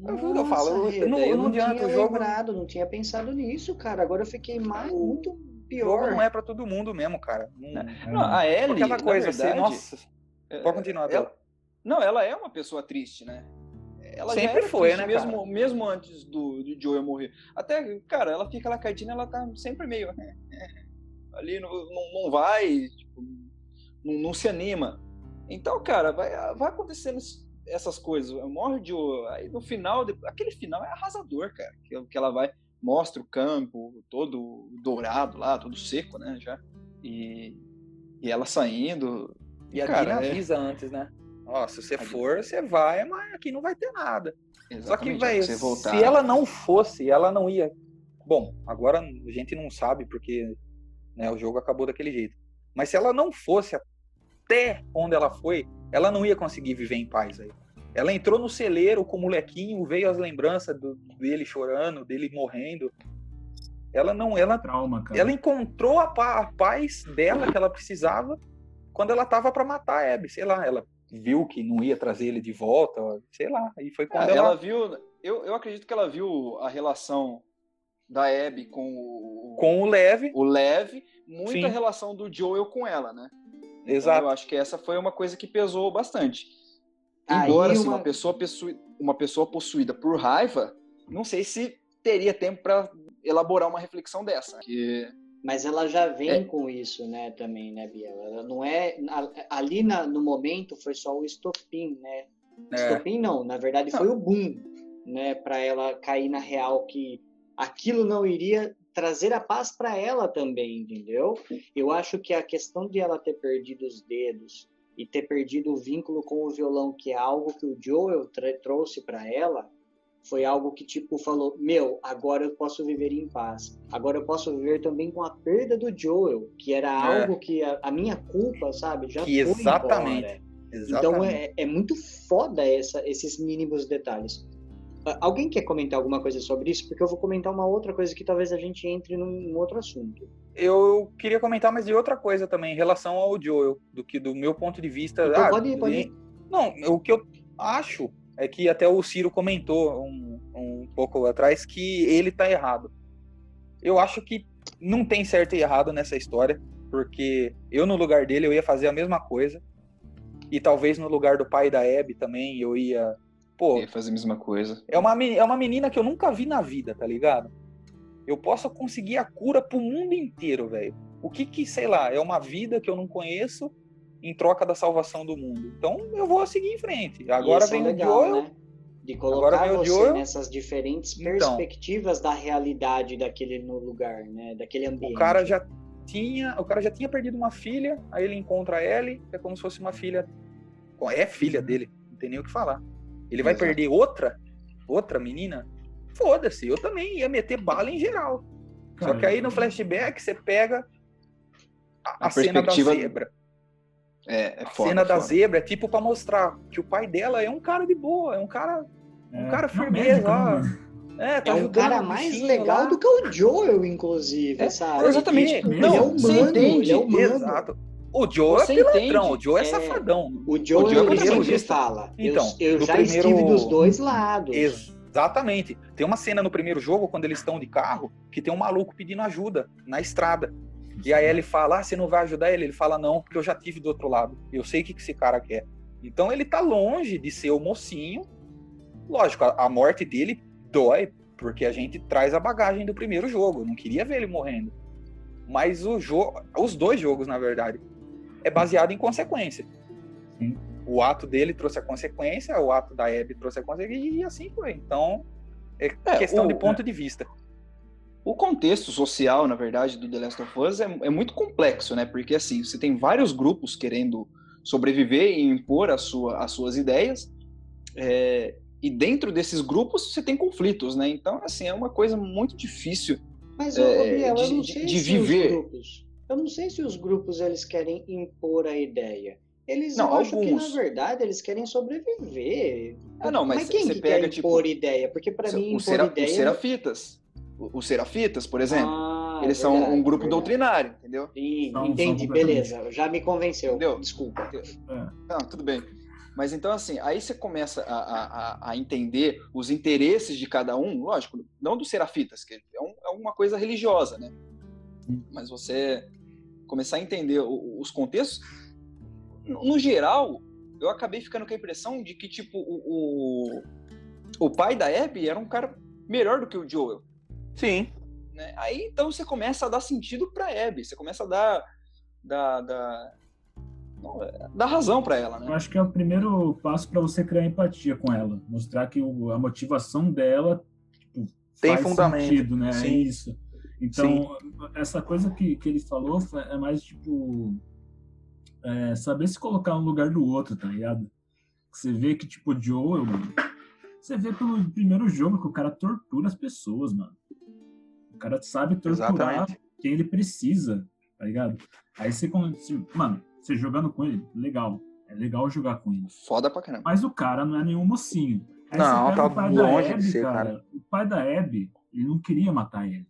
C: o que eu falo, eu-
A: Reda,
C: não-
A: eu
C: não
A: não tinha
C: o jogo-
A: lembrado, não tinha pensado nisso, cara. Agora eu fiquei mais,
C: O-
A: muito
C: O jogo
A: pior.
C: não é pra todo mundo mesmo, cara. Não,
B: Não, a Ellie,
C: aquela coisa assim,
B: verdade,
C: nossa.
B: é-
C: Pode continuar,
B: ela-
C: Bela.
B: Não, ela é uma pessoa triste, né? Ela
C: Sempre foi,
B: triste
C: né,
B: mesmo,
C: cara?
B: mesmo antes do, do Joel morrer. Até, cara, ela fica lá cartinha, ela tá sempre meio. [laughs] ali não, não, não vai, tipo, não, não se anima. Então, cara, vai, vai acontecendo essas coisas. Morre o Joel, aí no final, de- aquele final é arrasador, cara. Que, que ela vai, mostra o campo todo dourado lá, todo seco, né, já. E, e ela saindo.
C: E a
B: cara,
C: Dina
B: é-
C: avisa antes, né? Ó, se você
B: A
C: for, você vai, mas aqui não vai ter nada. Só que,
B: Exatamente,
C: velho, se ela não fosse, ela não ia. Bom, agora a gente não sabe porque né, o jogo acabou daquele jeito. Mas se ela não fosse até onde ela foi, ela não ia conseguir viver em paz aí. Ela entrou no celeiro com o molequinho, veio as lembranças do- dele chorando, dele morrendo. Ela não, ela,
D: Trauma, cara.
C: ela encontrou a, a paz dela que ela precisava quando ela tava pra matar a Abby, sei lá, ela viu que não ia trazer ele de volta, sei lá, e foi quando
B: Ah,
C: ela,
B: ela viu. Eu, eu acredito que ela viu a relação da Abby com o,
C: com o Leve,
B: o Lev, muita
C: Sim.
B: relação do Joel com ela, né? Então,
C: exato.
B: eu acho que essa foi uma coisa que pesou bastante. Embora assim,
A: uma-
B: uma... pessoa possui- uma pessoa possuída por raiva, não sei se teria tempo para elaborar uma reflexão dessa. Que
A: Mas ela já vem
B: É.
A: com isso, né, também, né, Biela? Ela não é. Ali na- no momento foi só o estopim, né?
C: É.
A: Estopim não, na verdade foi o boom, né, para ela cair na real que aquilo não iria trazer a paz para ela também, entendeu? Eu acho que a questão de ela ter perdido os dedos e ter perdido o vínculo com o violão, que é algo que o Joel trouxe para ela, foi algo que tipo falou: "Meu, agora eu posso viver em paz. Agora eu posso viver também com a perda do Joel, que era
C: É.
A: algo que a, a minha culpa, sabe, já
C: Que
A: foi
C: exatamente.
A: embora.
C: Exatamente.
A: Então é, é muito foda essa, esses mínimos detalhes. Ah, Alguém quer comentar alguma coisa sobre isso? Porque eu vou comentar uma outra coisa que talvez a gente entre num, outro assunto.
C: Eu queria comentar mais de outra coisa também, em relação ao Joel, do que do meu ponto de vista.
A: Então
C: ah,
A: pode ir, pode ir.
C: Não, o que eu acho é que até o Ciro comentou um, um pouco atrás que ele tá errado. Eu acho que não tem certo e errado nessa história, porque eu no lugar dele eu ia fazer a mesma coisa. E talvez no lugar do pai da Abby também eu ia. Pô,
B: ia fazer a mesma coisa.
C: é uma, é uma menina que eu nunca vi na vida, tá ligado? Eu posso conseguir a cura pro mundo inteiro, velho. O que que, sei lá, é uma vida que eu não conheço em troca da salvação do mundo. Então eu vou seguir em frente. Agora
A: é
C: vem
A: legal,
C: o Joel.
A: né? De colocar
C: Agora
A: você
C: Joel.
A: nessas diferentes
C: Então.
A: perspectivas da realidade daquele no lugar, né? Daquele ambiente.
C: O cara já tinha, o cara já tinha perdido uma filha, aí ele encontra a Ellie, é como se fosse uma filha, é filha dele, não tem nem o que falar. Ele vai
B: Exato.
C: perder outra, outra menina? Foda-se, eu também ia meter bala em geral. Só que aí no flashback você pega a,
B: A
C: a cena da
B: perspectiva-
C: zebra.
B: É, é
C: A
B: foda.
C: cena da
B: foda.
C: zebra é tipo pra mostrar que o pai dela é um cara de boa, é um cara, um
D: É,
C: cara
D: não,
C: firmeza,
D: né?
C: é, tá
A: É um cara mais
C: bichinho
A: legal
C: lá.
A: do que o Joel, inclusive,
B: É,
A: sabe?
B: exatamente.
A: Tipo,
D: Não,
A: ele é
B: você
A: humano,
B: entende.
A: ele é humano.
C: Exato. O Joe
B: Você
C: é pilantrão,
B: entende.
C: o Joe é,
A: É.
C: safadão.
A: O Joel,
B: O Joel é
A: ele sempre
C: contrabandista.
A: fala. eu-
C: Então,
A: eu,
C: no
A: já
C: primeiro-
A: estive dos dois lados.
C: Exatamente. Tem uma cena no primeiro jogo, quando eles estão de carro, que tem um maluco pedindo ajuda na estrada. E aí ele fala: Ah, você não vai ajudar ele? Ele fala: Não, porque eu já tive do outro lado. Eu sei o que que esse cara quer. Então ele tá longe de ser o mocinho. Lógico, a, a morte dele dói, porque a gente traz a bagagem do primeiro jogo. Eu não queria ver ele morrendo. Mas o jogo, os dois jogos, na verdade, é baseado em consequência.
D: Sim.
C: o ato dele trouxe a consequência, o ato da Abby trouxe a consequência, e assim foi. Então, é,
B: É,
C: questão
B: o-
C: de ponto de vista.
B: O contexto social, na verdade, do The Last of Us é, é muito complexo, né? Porque assim, você tem vários grupos querendo sobreviver e impor a sua, as suas ideias, é, e dentro desses grupos você tem conflitos, né? Então, assim, é uma coisa muito difícil.
A: Mas,
B: É,
A: Gabriel, eu
B: de-
A: não
B: de- de viver.
A: os grupos. Eu não sei se os grupos eles querem impor a ideia. Eles
B: Não,
A: eu acho que, na
B: alguns.
A: verdade, eles querem sobreviver.
B: Ah, não, mas
A: quem
B: você
A: que
B: pega,
A: quer
B: tipo,
A: impor ideia? Porque para mim,
B: o
A: impor
B: Sera-
A: ideia...
B: Os Serafitas. O- Os Serafitas, por exemplo,
A: Ah,
B: eles
A: é
B: são
A: verdade,
B: um grupo
A: verdade.
B: doutrinário, entendeu?
A: Entendi, beleza. Já me convenceu.
B: Entendeu?
A: Desculpa.
B: Não, tudo bem. Mas então, assim, aí você começa a, a, a- entender os interesses de cada um, lógico, não dos serafitas, que é, um- é uma coisa religiosa, né? Mas você começar a entender os contextos, no, geral, eu acabei ficando com a impressão de que, tipo, o, o, o pai da Abby era um cara melhor do que o Joel.
C: Sim.
B: né? Aí então você começa a dar sentido pra Abby, você começa a dar, dar, dar, não, é, dar razão pra ela,
D: Eu
B: né?
D: acho que é o primeiro passo para você criar empatia com ela. Mostrar que o- a motivação dela tipo,
C: Tem
D: faz
C: fundamento.
D: sentido, né? É
C: Sim.
D: isso. Então, essa coisa que, que ele falou é mais tipo. é, saber se colocar no lugar do outro, tá ligado? Você vê que, tipo, o Joel, mano. Você vê pelo primeiro jogo que o cara tortura as pessoas, mano. O cara sabe torturar
C: Exatamente.
D: quem ele precisa, tá ligado? Aí você, mano, você jogando com ele, legal. É legal jogar com ele.
B: Foda pra caramba.
D: Mas o cara não é nenhum mocinho. Aí
C: Não, tá
D: o pai
C: longe
D: da
C: de
D: Abby,
C: ser,
D: cara.
C: cara.
D: O pai da Abby, ele não queria matar ele.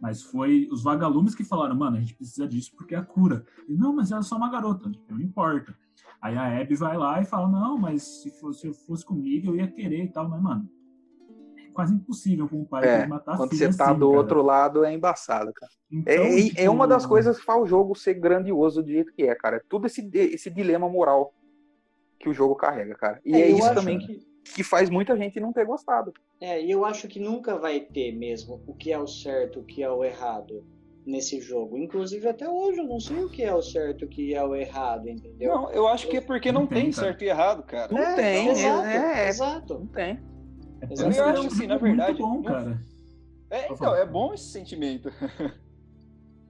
D: Mas foi os vagalumes que falaram, mano, a gente precisa disso porque é a cura. Ele, não, mas ela é só uma garota, tipo, não importa. Aí a Abby vai lá e fala, não, mas se, fosse, se eu fosse comigo, eu ia querer e tal. Mas, mano, é quase impossível com o pai
C: É,
D: matar a
C: Quando você tá
D: assim,
C: do
D: cara.
C: outro lado, é embaçado, cara.
D: Então,
C: É, é- é uma das
D: tipo,
C: coisas que faz o jogo ser grandioso do jeito que é, cara. É Tudo esse, esse dilema moral que o jogo carrega, cara. E
A: É,
C: é, isso
A: acho
C: também que, que faz muita gente não ter gostado.
A: É, e eu acho que nunca vai ter mesmo o que é o certo, o que é o errado nesse jogo. Inclusive, até hoje eu não sei o que é o certo, o que é o errado, entendeu?
B: Não, eu acho que é porque não,
D: Não
B: tem,
D: tem,
B: certo e errado, cara.
C: Não tem,
A: exato,
C: é- é-
A: exato.
C: Não tem.
D: É por
A: Eu
B: acho
D: é
B: assim, na verdade,
D: Muito bom,
B: não-
D: cara.
B: É, então, é bom esse sentimento. [laughs]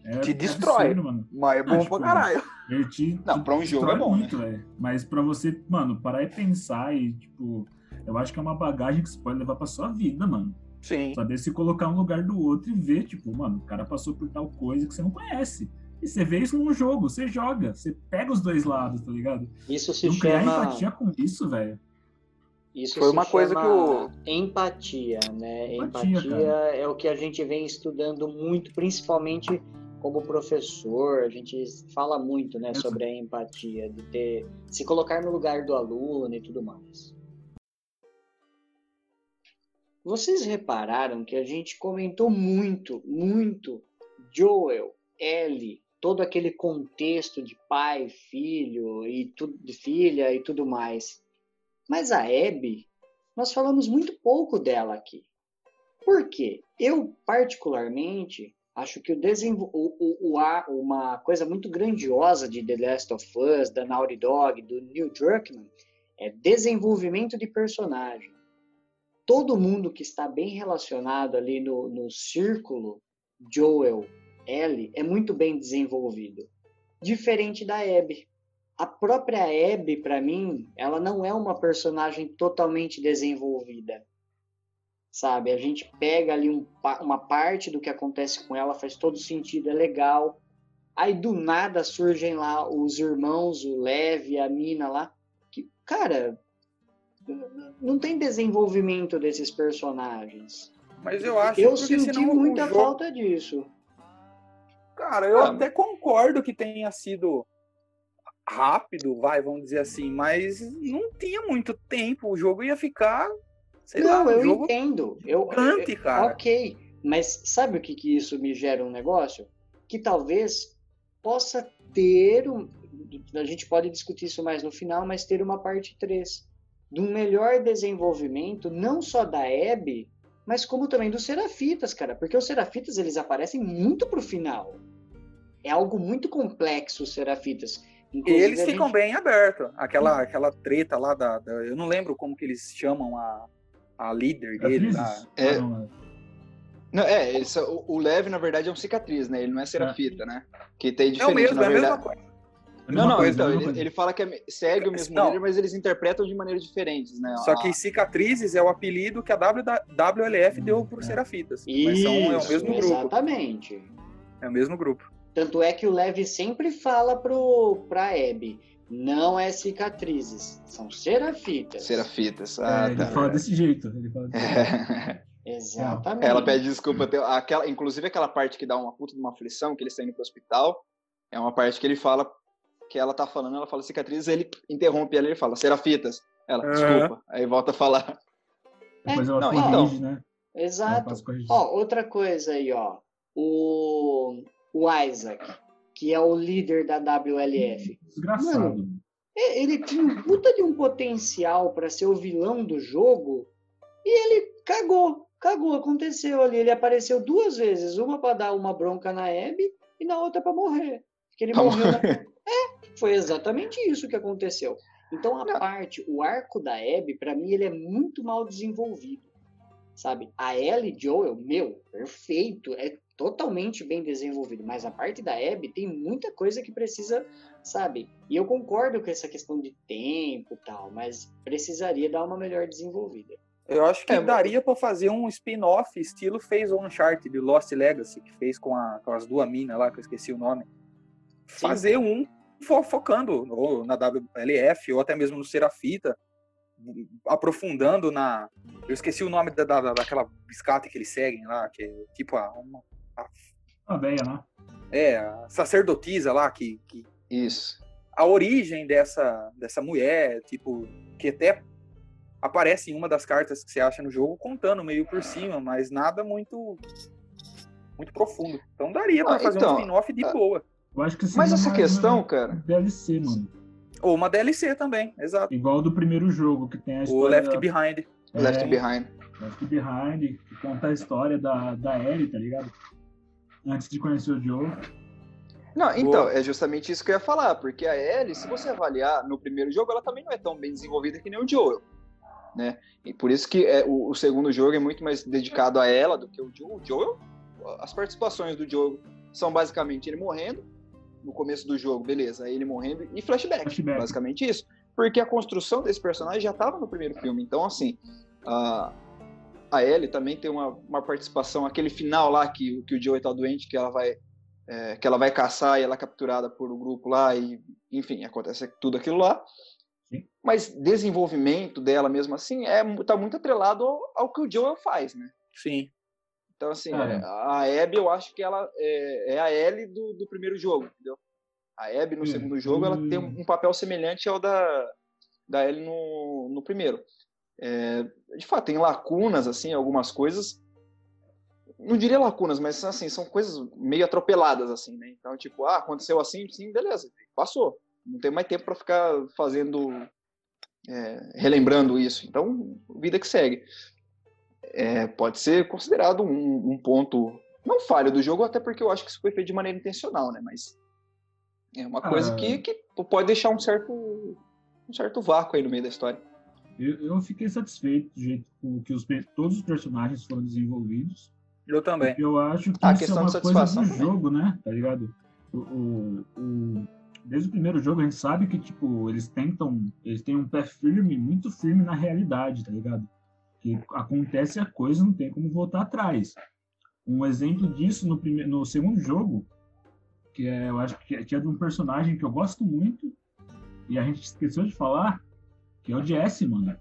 D: É,
C: Te
D: é
C: destrói.
D: mano.
C: Mas é bom
D: Ah,
C: pra
D: tipo,
C: caralho.
D: Ele te,
B: Não,
D: te
B: pra um jogo é bom, né?
D: muito, velho. Mas pra você, mano, parar e pensar e, tipo, eu acho que é uma bagagem que você pode levar pra sua vida, mano.
C: Sim.
D: Saber se colocar um lugar do outro e ver, tipo, mano, o cara passou por tal coisa que você não conhece. E você vê isso num jogo, você joga, você pega os dois lados, tá ligado?
A: Isso se
D: não criar
A: chama.
D: empatia com isso, velho.
A: Isso
C: Foi
A: se
C: uma coisa que o-
A: empatia, né?
D: Empatia,
A: Empatia, é o que a gente vem estudando muito, principalmente como professor. A gente fala muito, né,
D: Isso.
A: sobre a empatia, de ter se colocar no lugar do aluno e tudo mais. Vocês repararam que a gente comentou muito, muito Joel, Ellie, todo aquele contexto de pai, filho e de filha e tudo mais. Mas a Abby, nós falamos muito pouco dela aqui. Por quê? Eu, particularmente, acho que o o, o, o, uma coisa muito grandiosa de The Last of Us, da Naughty Dog, do Neil Druckmann, é desenvolvimento de personagem. Todo mundo que está bem relacionado ali no, no círculo Joel, Ellie, é muito bem desenvolvido. Diferente da Abby a própria Abby, para mim, ela não é uma personagem totalmente desenvolvida. Sabe? A gente pega ali um uma parte do que acontece com ela, faz todo sentido, é legal. Aí do nada surgem lá os irmãos, o Lev a Mina lá. Que, cara, não tem desenvolvimento desses personagens.
C: Mas eu acho
A: Eu senti muita
C: jogo-
A: falta disso.
C: Cara, eu
B: Ah,
C: até concordo que tenha sido rápido, vai, vamos dizer assim, mas não tinha muito tempo. O jogo ia ficar, sei
A: não,
C: lá,
A: eu
C: jogo
A: entendo. Eu,
C: gigante, cara.
A: Ok, mas sabe o que, que isso me gera um negócio? Que talvez possa ter um. A gente pode discutir isso mais no final, mas ter uma parte 3 de um melhor desenvolvimento, não só da Abby, mas como também dos Serafitas, cara. Porque os Serafitas eles aparecem muito pro final. É algo muito complexo os Serafitas. Inclusive,
C: Eles
A: a
C: ficam
A: gente-
C: bem abertos. Aquela, aquela treta lá da, da- Eu não lembro como que eles chamam a, a líder dele lá.
D: Atrizes?
B: É.
D: Ah, não,
B: Não, é, são- o, o Lev, na verdade, é um cicatriz, né? Ele não é serafita, né? Que tem
C: É o
B: diferente,
C: mesmo,
B: na
C: é a mesma
B: verdade.
C: coisa.
D: É
B: Não, não,
D: coisa,
B: então,
D: é
B: ele, ele fala que é- segue o mesmo
C: Não.
B: líder, mas eles interpretam de maneiras diferentes, né?
C: Só
B: A-
C: que cicatrizes é o apelido que a WLF deu por
D: É.
C: serafitas. Mas são, é o
A: Isso,
C: mesmo grupo.
A: exatamente.
C: É o mesmo grupo.
A: Tanto é que o Lev sempre fala pro, pra Abby, não é cicatrizes, são serafitas.
B: Serafitas.
D: É,
B: Ah,
D: ele
B: tá.
D: fala desse jeito. Ele fala desse jeito. [laughs]
A: Exatamente.
B: Ela pede desculpa. Aquela, inclusive aquela parte que dá uma puta de uma aflição, que eles estão indo pro hospital, é uma parte que ele fala, que ela tá falando, ela fala cicatrizes, ele interrompe ela e ele fala, serafitas. Ela,
C: Aham.
B: desculpa. Aí volta a falar.
D: Depois ela
B: Não,
D: corrige, né? Ela
A: Exato. Ó, outra coisa aí, ó. O, o Isaac, que é o líder da WLF.
D: Desgraçado.
A: E- Ele tinha um puta de um potencial pra ser o vilão do jogo e ele cagou. Cagou, aconteceu ali. Ele apareceu duas vezes, uma pra dar uma bronca na Abby e na outra pra morrer. Porque ele morreu na... É, foi exatamente isso que aconteceu. Então a
B: Não.
A: parte, o arco da Abby, pra mim, ele é muito mal desenvolvido. Sabe? A Ellie Joel, meu, perfeito, é totalmente bem desenvolvido, mas a parte da Abby tem muita coisa que precisa, sabe? E eu concordo com essa questão de tempo e tal, mas precisaria dar uma melhor desenvolvida.
C: Eu acho que
B: É,
C: daria pra fazer um spin-off estilo fez o Uncharted, Lost Legacy, que fez com, a- com as duas minas lá, que eu esqueci o nome. Fazer um focando ou na WLF ou até mesmo no Serafita, aprofundando na. Eu esqueci o nome da, da- daquela biscate que eles seguem lá, que é tipo a. Uma,
D: Uma veia, né?
C: é, a sacerdotisa lá, que, que
B: Isso.
C: a origem dessa, dessa mulher, tipo, que até aparece em uma das cartas que você acha no jogo, contando meio por cima, mas nada muito muito profundo. Então daria pra
B: Ah,
C: fazer
B: então,
C: um spin-off de
B: ah,
C: boa.
D: Eu acho que
B: Mas essa questão,
D: uma
B: cara.
D: DLC, mano.
C: Ou uma DLC também, exato.
D: Igual do primeiro jogo, que tem a
C: O
D: história...
C: Left Behind.
D: é,
B: Left Behind.
D: Left Behind, que conta a história da, da Ellie, tá ligado? Antes de conhecer o Joe.
B: Não, então, é justamente isso que eu ia falar, porque a Ellie, se você avaliar no primeiro jogo, ela também não é tão bem desenvolvida que nem o Joel, né? E por isso que é, o, o segundo jogo é muito mais dedicado a ela do que o Joel. O Joel, as participações do Joel são basicamente ele morrendo no começo do jogo, beleza, aí ele morrendo e flashback,
D: Flashback.
B: basicamente isso. Porque a construção desse personagem já estava no primeiro filme, então assim, a, a Ellie também tem uma, uma participação, aquele final lá que, que o Joel tá doente, que ela vai é, que ela vai caçar e ela é capturada por um grupo lá e, enfim, acontece tudo aquilo lá.
D: Sim.
B: Mas desenvolvimento dela mesmo assim é tá muito atrelado ao, ao que o Joel faz, né?
C: Sim.
B: Então assim,
D: É.
B: a Abby eu acho que ela é, é a Ellie do, do primeiro jogo, entendeu? A Abby no
D: Hum,
B: segundo jogo ela tem um papel semelhante ao da da Ellie no, no primeiro. É, de fato tem lacunas assim, algumas coisas não diria lacunas, mas assim, são coisas meio atropeladas, assim, né? Então, tipo, ah, aconteceu assim, sim, beleza, passou. Não tem mais tempo para ficar fazendo, é, relembrando isso. Então, vida que segue. É, pode ser considerado um, um ponto, não falho do jogo, até porque eu acho que isso foi feito de maneira intencional, né? Mas é uma coisa
D: Ah.
B: que, que pode deixar um certo, um certo vácuo aí no meio da história.
D: Eu, eu fiquei satisfeito do jeito com que os, todos os personagens foram desenvolvidos.
C: Eu também.
D: Eu acho que
B: Ah,
D: isso é
B: questão
D: uma
B: de
D: coisa
B: satisfação
D: do
B: também.
D: jogo, né? Tá ligado? O, o- o- desde o primeiro jogo a gente sabe que, tipo, eles tentam. Eles têm um pé firme, muito firme na realidade, tá ligado? Que acontece a coisa, não tem como voltar atrás. Um exemplo disso no, primeiro, no segundo jogo, que é, eu acho que é, que é de um personagem que eu gosto muito, e a gente esqueceu de falar, que é o Jesse, mano.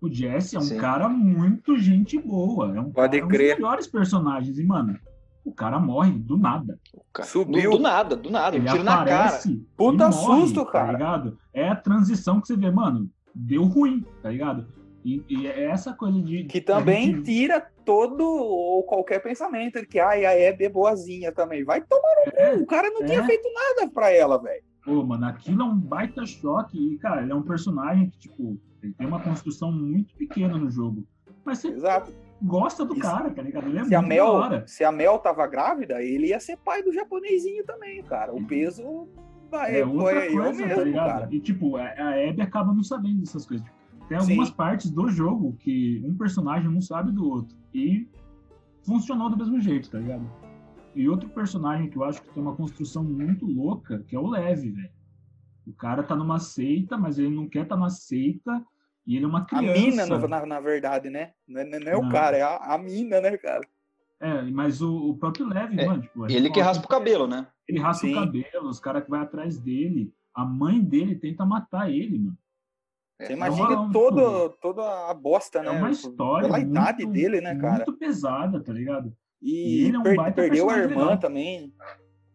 D: O Jesse é um
B: Sim.
D: cara muito gente boa. É um,
C: Pode
D: um
C: crer.
D: dos melhores personagens. E, mano, o cara morre do nada.
B: Cara,
C: Subiu.
B: Do, do nada, do nada, um
D: Ele
B: tiro na cara.
D: aparece.
C: Puta
D: e morre,
C: susto,
D: Tá
C: cara.
D: ligado? É a transição que você vê, mano. Deu ruim, tá ligado? E, e é essa coisa de.
C: Que também tira todo ou qualquer pensamento de que ai, a Hebe é boazinha também. Vai tomar no
D: É,
C: cu. O cara não
D: é.
C: tinha feito nada pra ela, velho.
D: Pô, mano, aquilo é um baita choque. E, cara, ele é um personagem que, tipo, ele tem uma construção muito pequena no jogo. Mas você
C: Exato.
D: gosta do
C: Isso.
D: cara, tá ligado? Ele é
C: Se a, Mel, se a Mel tava grávida, ele ia ser pai do japonesinho também, cara. O peso Vai,
D: É outra
C: foi eu
D: coisa,
C: mesmo,
D: tá ligado?
C: cara.
D: E tipo, a, a Abby acaba não sabendo dessas coisas. Tem algumas
C: Sim.
D: partes do jogo que um personagem não sabe do outro. E funcionou do mesmo jeito, tá ligado? E outro personagem que eu acho que tem uma construção muito louca, que é o Levi, velho. O cara tá numa seita, mas ele não quer tá na seita. E ele é uma
C: A
D: criança.
C: mina, na, na, na verdade, né? Não é, não é o cara, é a, a mina, né, cara?
D: É, mas o, o próprio Levi,
B: É,
D: mano, tipo, a
B: Ele que raspa o cabelo, né?
D: Ele raspa
C: Sim.
D: o cabelo, os caras que vai atrás dele. A mãe dele tenta matar ele, mano.
C: Você
B: É,
C: imagina
D: uma-
C: todo, toda a bosta, né?
D: É uma história
C: Pela
D: muito,
C: idade dele, né, cara?
D: muito pesada, tá ligado?
C: E,
D: E ele é um
C: per-
D: baita
C: perdeu a irmã
D: legal.
C: também.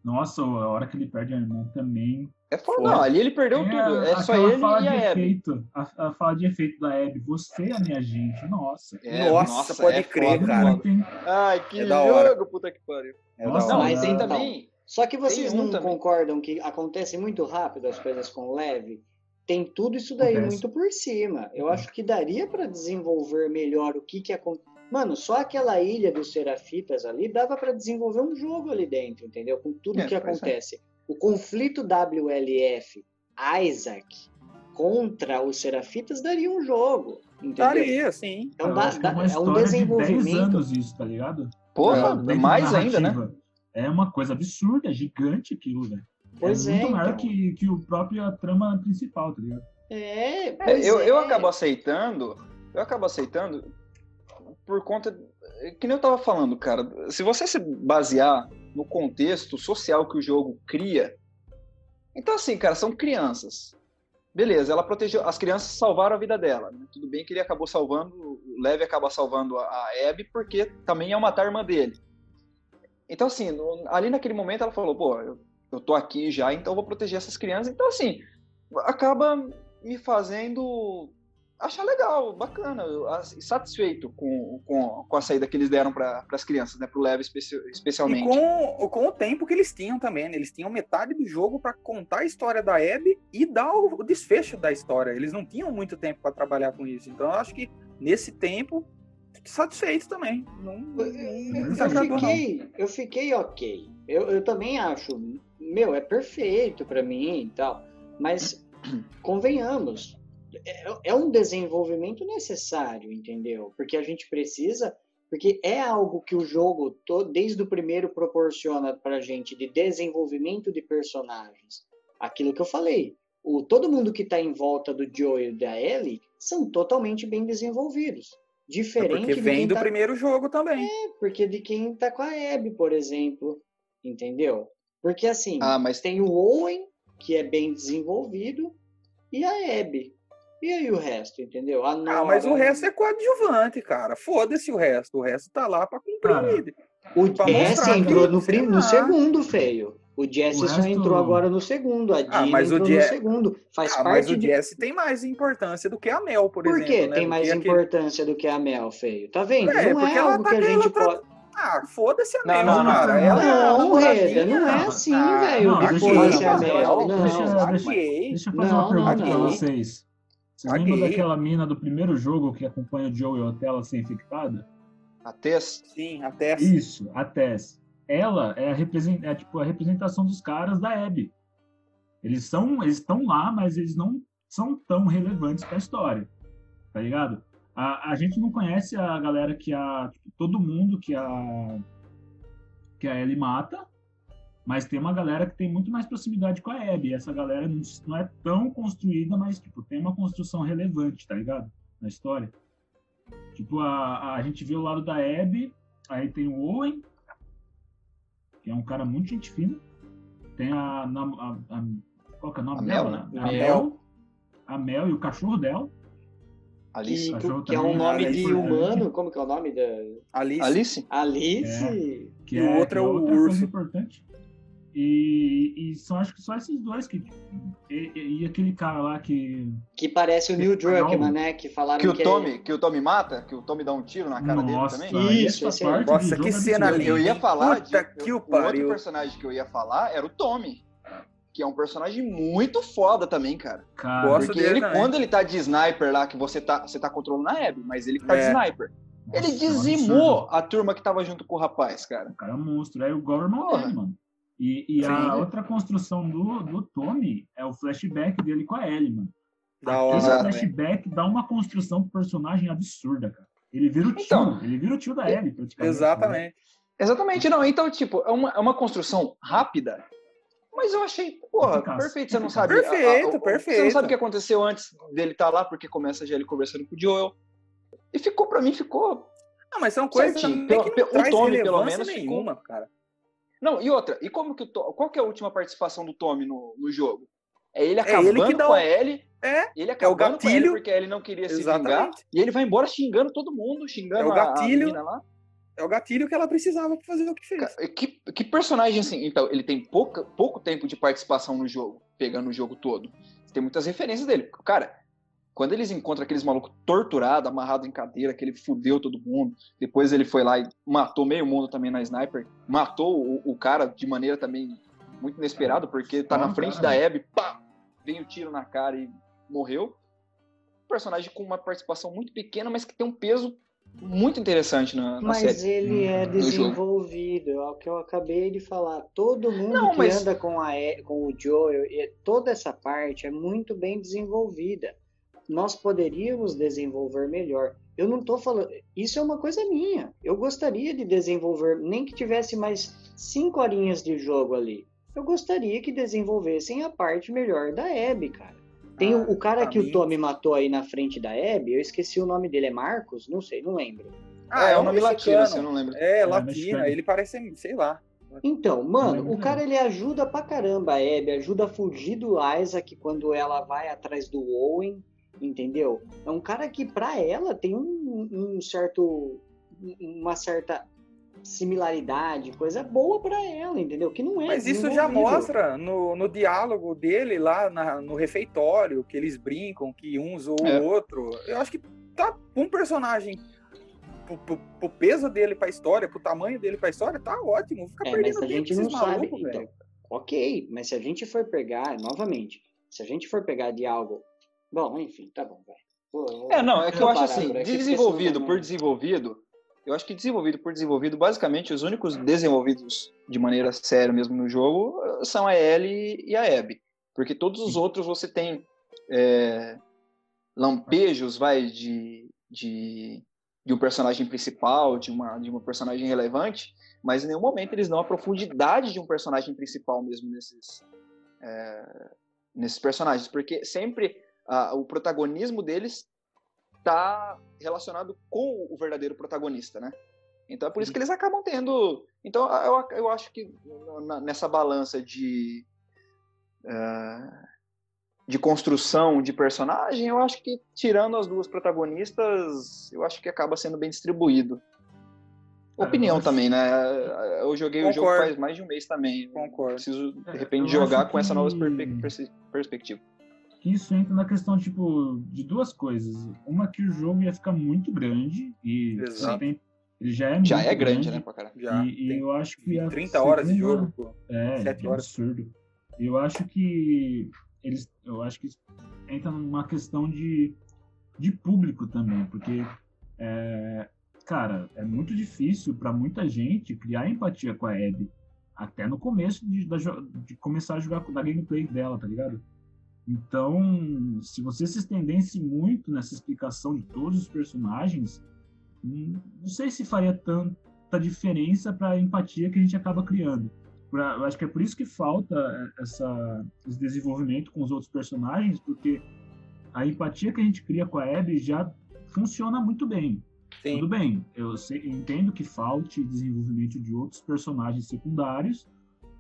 D: Nossa, a hora que ele perde a irmã também.
B: É foda. Não, ali ele perdeu
D: É
B: tudo. É só ele
D: fala
B: e
D: de
B: a Abby.
D: efeito, a, a fala de efeito da Abby. Você é a minha gente. Nossa.
B: É,
C: Nossa, pode crer,
B: foda,
C: cara.
D: Tem-
B: Ai, que
C: É
B: jogo, puta que pariu.
C: É
D: Nossa,
B: Não,
A: mas
B: tem
A: então-
B: também.
A: Só que vocês
B: um
A: não concordam que acontece muito rápido as coisas com o Leve? Tem tudo isso daí
D: Acontece.
A: muito por cima. Eu acho que daria pra desenvolver melhor o que que acontece. Mano, só aquela ilha dos Serafitas ali dava pra desenvolver um jogo ali dentro, entendeu? Com tudo
B: É,
A: que
B: pois é.
A: acontece. O conflito WLF Isaac contra os Serafitas daria um jogo, entendeu?
C: Daria, sim.
A: Então dá-
D: é
A: dá-
D: uma
A: é um
D: história de 10
A: desenvolvimento.
D: anos isso, tá ligado?
B: Porra,
D: da
B: mais ainda, né?
D: É uma coisa absurda, é gigante aquilo, velho.
A: Pois
D: é
A: é,
D: muito maior
A: então.
D: que, que o próprio trama principal, tá ligado?
A: É,
B: É, eu, eu
A: é.
B: acabo aceitando, eu acabo aceitando por conta, que nem eu tava falando, cara, se você se basear no contexto social que o jogo cria, então assim, cara, são crianças. Beleza, ela protegeu, as crianças salvaram a vida dela, né? Tudo bem que ele acabou salvando, o Levi acaba salvando a, a Abby, porque também é matar a irmã dele. Então assim, no- ali naquele momento ela falou, pô, eu, eu tô aqui já, então eu vou proteger essas crianças. Então assim, acaba me fazendo achar legal, bacana, eu, satisfeito com, com, com a saída que eles deram para as crianças, né, pro Levi especi-
C: E
B: especialmente.
C: com, com o tempo que eles tinham também, né? Eles tinham metade do jogo pra contar a história da Abby e dar o, o desfecho da história. Eles não tinham muito tempo pra trabalhar com isso. Então eu acho que nesse tempo, satisfeito também. Não, não,
A: Eu,
C: não
A: eu
C: não.
A: fiquei, eu fiquei ok. Eu, eu também acho, meu, é perfeito pra mim e tal. Mas [clears throat] convenhamos, é, é um desenvolvimento necessário, entendeu? Porque a gente precisa, porque é algo que o jogo desde o primeiro proporciona pra gente de desenvolvimento de personagens. Aquilo que eu falei. O, todo mundo que tá em volta do Joe e da Ellie são totalmente bem desenvolvidos.
C: É
A: Diferente
C: porque
A: de
C: vem do
A: tá
C: primeiro jogo também.
A: porque de quem tá com a Abby, por exemplo, entendeu? Porque assim,
B: Ah, mas
A: tem o Owen, que é bem desenvolvido, e a Abby. E aí o resto, entendeu? A
C: Ah, mas o resto é coadjuvante, cara. Foda-se o resto. O resto tá lá pra cumprir.
D: Cara,
A: O Jesse entrou no, prim- no segundo, feio. O Jesse
D: O
A: só
D: resto-
A: entrou agora no segundo. A Dina
C: Ah, mas o
A: entrou
C: Je-
A: no segundo. Faz
C: Ah, mas
A: parte
C: o
A: de...
C: Jesse tem mais importância do que a Mel, por,
A: Por
C: exemplo.
A: que
C: né?
A: tem mais importância do que a Mel, feio? Tá vendo?
C: É,
A: não
C: porque
A: é algo
C: tá
A: que a gente pode...
C: Ah, foda-se a
B: Não,
C: Mel,
B: não, não,
C: cara.
D: não,
C: Ela é a
A: Não,
C: namoradinha.
A: Reda, não é assim,
C: Ah,
A: velho.
D: não,
A: que
D: deixa-
A: foda-se a Mel. Não,
D: deixa- eu fazer
A: Não,
D: uma pergunta
A: não,
D: pra
A: não.
D: vocês. Vocês
C: Caguei.
D: lembram daquela mina do primeiro jogo que acompanha o Joe até ela ser infectada?
B: a Tess,
C: Sim, até
D: Isso, a Tess. Ela é a, represen- é, tipo, a representação dos caras da Abby. Eles são, eles estão lá, mas eles não são tão relevantes para a história, tá ligado? A, a gente não conhece a galera que a todo mundo que a que a Ellie mata, mas tem uma galera que tem muito mais proximidade com a Abby. Essa galera não, não é tão construída, mas tipo tem uma construção relevante, tá ligado? Na história. Tipo a, a gente vê o lado da Abby, aí tem o Owen, que é um cara muito gente fina. Tem a, nam- a, a qual que é o nome
B: A
D: dela?
B: Mel, né?
D: A
C: Mel.
D: Mel. A Mel e o cachorro dela.
B: Alice.
A: Que,
D: Cachorro
A: que é um nome
C: né?
A: de
D: Importante.
A: humano, como que é o nome da
C: Alice.
B: Alice?
A: Alice?
D: Que
C: E
D: é,
C: o outro
D: que
C: é o
D: outra
C: urso.
D: importante. E, e são, acho que só esses dois que. E, e- e aquele cara lá que.
A: Que parece o Neil Druckmann, né? Que falaram
B: Que o
A: que
B: Tommy, que o Tommy mata, que o Tommy dá um tiro na cara
D: Nossa,
B: dele também.
A: Isso,
D: essa
A: aí.
D: parte
C: Nossa, que
D: é
C: cena linda.
B: Eu ia falar
C: Puta
B: de,
C: que
B: o
C: o pariu.
B: outro personagem que eu ia falar era o Tommy, que é um personagem muito foda também, cara.
D: Cara,
C: Gosto
B: Porque
C: dele
B: ele,
C: também.
B: quando ele tá de sniper lá, que você tá, você tá controlando a Abby, mas ele que tá de
C: É.
B: sniper. Ele
D: nossa, é um
B: dizimou a turma que tava junto com o rapaz, cara.
D: O cara é um monstro. É o government
B: Porra.
D: dele, mano. E, e a outra construção do, do Tommy é o flashback dele com a Ellie, mano.
C: Da hora.
D: Esse flashback dá uma construção pro personagem absurda, cara. Ele vira o tio,
B: Então,
D: ele vira o tio da Ellie, praticamente. né?
C: Exatamente.
B: Exatamente, não. Então, tipo, é uma, é uma construção rápida, mas eu achei, porra,
D: Eficaz.
B: perfeito. Você não sabe. a- a-
C: Perfeito,
B: o- Você não
C: perfeito.
B: sabe o que aconteceu antes dele estar lá, porque começa já ele conversando com o Joel. E ficou, pra mim, ficou.
C: Não, mas são coisas
B: Certinho.
C: que não
B: o Tommy, pelo menos, ficou-
C: nenhuma, cara.
B: Não, e outra, e como que o Qual que é a última participação do Tommy no, no jogo? É ele
C: É
B: acabando
C: ele que dá
B: com
C: o-
B: a Ellie.
C: É,
B: Ele acabando com a Ellie
C: gatilho.
B: porque a Ellie não queria se
C: Exatamente.
B: vingar. E ele vai embora xingando todo mundo, xingando
C: É o
B: a- a
C: gatilho.
B: menina lá.
C: É o gatilho que ela precisava pra fazer o que fez.
B: Que, que personagem assim? Então, ele tem pouca, pouco tempo de participação no jogo, pegando o jogo todo. Tem muitas referências dele. Cara, quando eles encontram aqueles malucos torturados, amarrados em cadeira, que ele fudeu todo mundo, depois ele foi lá e matou meio mundo também na sniper, matou o, o cara de maneira também muito inesperada, porque tá na frente
D: cara.
B: da Abby, pá, vem o tiro na cara e morreu. Um personagem com uma participação muito pequena, mas que tem um peso muito interessante na, na
A: Mas
B: série.
A: ele é
D: No
B: jogo.
A: desenvolvido, é o que eu acabei de falar. Todo mundo
B: Não,
A: que
B: mas-
A: anda com, a, com o Joel, e toda essa parte é muito bem desenvolvida. Nós poderíamos desenvolver melhor. Eu não tô falando. Isso é uma coisa minha. Eu gostaria de desenvolver, nem que tivesse mais cinco horinhas de jogo ali. Eu gostaria que desenvolvessem a parte melhor da Abby, cara. Tem o, o cara que
C: mim-
A: o Tommy matou aí na frente da Abby, eu esqueci o nome dele, é Marcos? Não sei, não lembro.
B: é, é
C: um
B: o nome latino, assim, eu não lembro.
C: É,
D: É,
C: latina.
D: mexicano.
C: Ele parece, sei lá.
A: Então, mano, o cara ele ajuda pra caramba a Abby, ajuda a fugir do Isaac quando ela vai atrás do Owen, entendeu? É um cara que pra ela tem um, um certo uma certa similaridade, coisa boa pra ela, entendeu? Que não é
C: Mas isso já mostra no, no diálogo dele lá na- no refeitório, que eles brincam, que um zoou
B: É.
C: o outro. Eu acho que tá um personagem. Pro, pro- pro peso dele pra história, pro tamanho dele pra história, tá ótimo. Fica
A: É, mas
C: perdendo
A: a
C: tempo
A: gente não sabe. Então,
C: velho.
A: ok, mas se a gente for pegar, novamente, se a gente for pegar de algo. Bom, enfim, tá bom, vai. Vou-
B: É, não, é que eu acho assim,
A: por
B: desenvolvido por desenvolvido, eu acho que desenvolvido por desenvolvido, basicamente os únicos desenvolvidos de maneira séria mesmo no jogo eh, são a Ellie e a Abby. Porque todos os outros você tem é, lampejos, vai, de, de, de um personagem principal, de uma, de uma personagem relevante, mas em nenhum momento eles dão a profundidade de um personagem principal mesmo nesses, é, nesses personagens. Porque sempre ah, o protagonismo deles está relacionado com o verdadeiro protagonista, né? Então é por isso que eles acabam tendo. Então eu, eu acho que nessa balança de ah, de construção de personagem, eu acho que tirando as duas protagonistas, eu acho que acaba sendo bem distribuído.
D: Cara,
B: Opinião também, né? Eu joguei o jogo
C: Concordo.
B: faz mais de um mês também.
C: Concordo.
B: Preciso, de
D: É,
B: repente,
D: eu
B: jogar com essa nova perspe- perspectiva.
D: Que isso entra na questão, tipo, de duas coisas. Uma que o jogo ia ficar muito grande e
C: Exato.
D: tem- ele já é
B: Já
D: muito
B: é grande, né, pra caralho?
C: Já.
D: E, e
C: tem
D: eu acho que a
C: 30 horas de
D: segunda-
C: jogo, pô.
D: É,
C: Sete
D: é
C: horas.
D: absurdo. Eu acho que eles, eu acho que entra numa questão de, de público também, porque é, cara, é muito difícil para muita gente criar empatia com a Abby até no começo de, da de começar a jogar da gameplay dela, tá ligado? Então, se você se estendesse muito nessa explicação de todos os personagens, hum, não sei se faria tanta diferença para a empatia que a gente acaba criando. Pra- eu acho que é por isso que falta é, essa, esse desenvolvimento com os outros personagens, porque a empatia que a gente cria com a Abby já funciona muito bem.
C: Sim.
D: Tudo bem, eu, entendo que falte desenvolvimento de outros personagens secundários,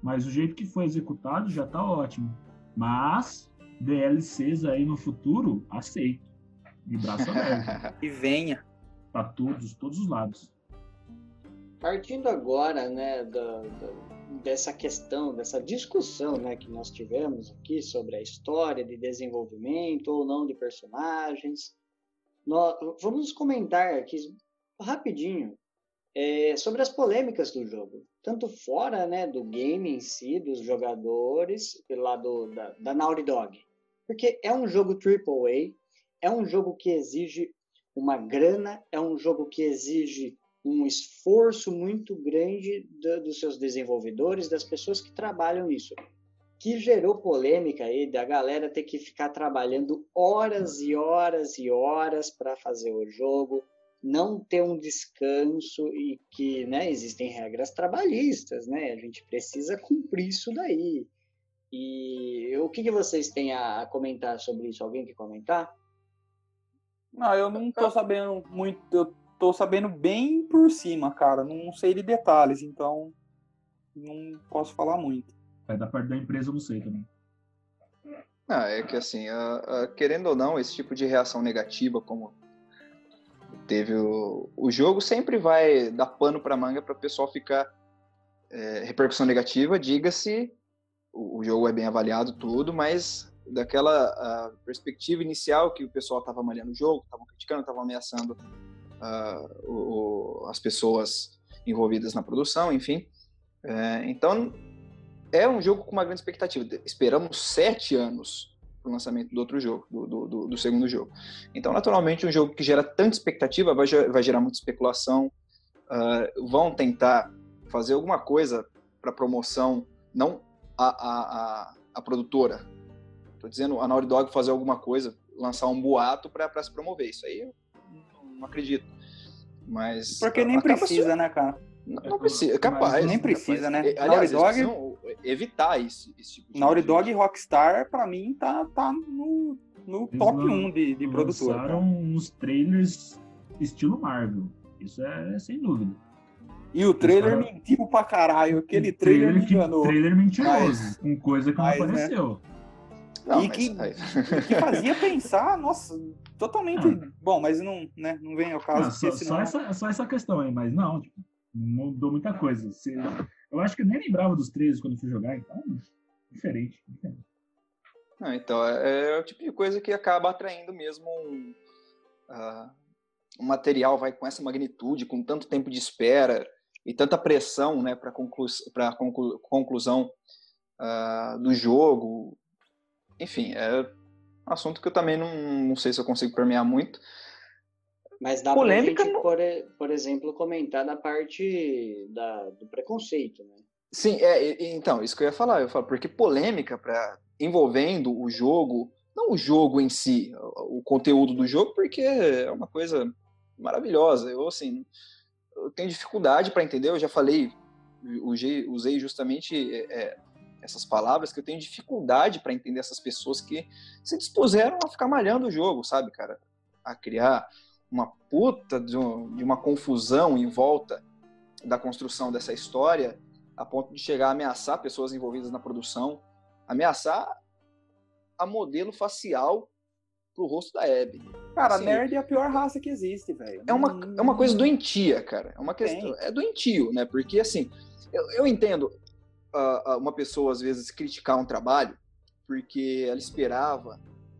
D: mas o jeito que foi executado já tá ótimo. Mas DLCs aí no futuro, aceito. De braço aberto. [laughs]
C: E venha.
D: para todos, todos os lados.
A: Partindo agora, né, da, da- dessa questão, dessa discussão, né, que nós tivemos aqui sobre a história de desenvolvimento ou não de personagens, nós, vamos comentar aqui rapidinho é, sobre as polêmicas do jogo, tanto fora, né, do game em si, dos jogadores, pelo lado da, da Naughty Dog, porque é um jogo AAA, é um jogo que exige uma grana, é um jogo que exige um esforço muito grande do, dos seus desenvolvedores, das pessoas que trabalham nisso, que gerou polêmica aí da galera ter que ficar trabalhando horas e horas e horas para fazer o jogo, não ter um descanso e que, né, existem regras trabalhistas, né? A gente precisa cumprir isso daí. E o que, que vocês têm a comentar sobre isso? Alguém quer comentar?
C: Não, eu não tô sabendo muito, eu tô sabendo bem por cima, cara. Não sei de detalhes, então não posso falar muito.
D: É da parte da empresa, eu não sei também.
B: Ah, é que assim, uh, uh, querendo ou não, esse tipo de reação negativa, como teve o, o jogo, sempre vai dar pano para manga para o pessoal ficar é, repercussão negativa. Diga-se, o, o, jogo é bem avaliado tudo, mas daquela perspectiva inicial que o pessoal estava malhando o jogo, estavam criticando, estavam ameaçando uh, o, as pessoas envolvidas na produção, enfim. É, então, é um jogo com uma grande expectativa. Esperamos sete anos para o lançamento do outro jogo, do, do, do, segundo jogo. Então, naturalmente, um jogo que gera tanta expectativa vai, vai gerar muita especulação. Uh, vão tentar fazer alguma coisa para promoção, não a, a, a, a produtora. Estou dizendo a Naughty Dog fazer alguma coisa, lançar um boato para se promover. Isso aí não acredito. Mas.
C: Porque nem precisa, né, cara?
B: Não, não precisa, é capaz.
C: Nem precisa,
B: capaz.
C: né?
B: É, aliás, Naughty Dog. Evitar esse, esse tipo
C: de. Naughty Dog e Rockstar, pra mim, tá, tá no, no top 1 de, de produtora.
D: Lançaram uns trailers estilo Marvel. Isso é sem dúvida.
C: E o trailer mentiu pra caralho. Aquele trailer, trailer me enganou.
D: Trailer mentiroso, mas, com coisa que mas, não né? apareceu. Né?
C: Não, e que, que, fazia pensar, nossa, totalmente. Ah. Bom, mas não, né, não vem ao caso. Não,
D: só, senão... só, essa, só essa questão aí, mas não, tipo, mudou muita coisa. Você, eu acho que eu nem lembrava dos trailers quando fui jogar, então, diferente. diferente.
B: Não, então, é, é, o tipo de coisa que acaba atraindo mesmo um, uh, um material vai com essa magnitude, com tanto tempo de espera e tanta pressão né, para conclu conclu conclusão uh, do jogo, enfim, é um assunto que eu também não, não sei se eu consigo permear muito.
A: Mas dá Polêmica pra gente, por, por exemplo, comentar da parte da, do preconceito, né?
B: Sim, é, então, isso que eu ia falar. Eu falo, porque polêmica para envolvendo o jogo, não o jogo em si, o conteúdo do jogo, porque é uma coisa maravilhosa. Eu, assim, eu tenho dificuldade para entender, eu já falei, usei, justamente é, essas palavras que eu tenho dificuldade para entender essas pessoas que se dispuseram a ficar malhando o jogo, sabe, cara? A criar uma puta de, um, de uma confusão em volta da construção dessa história, a ponto de chegar a ameaçar pessoas envolvidas na produção, ameaçar a modelo facial pro rosto da Abby.
C: Cara, assim, nerd é a pior raça que existe, velho.
B: É uma, é uma coisa doentia, cara. É uma questão. É doentio, né? Porque, assim, eu, eu entendo uh, uma pessoa, às vezes, criticar um trabalho porque ela esperava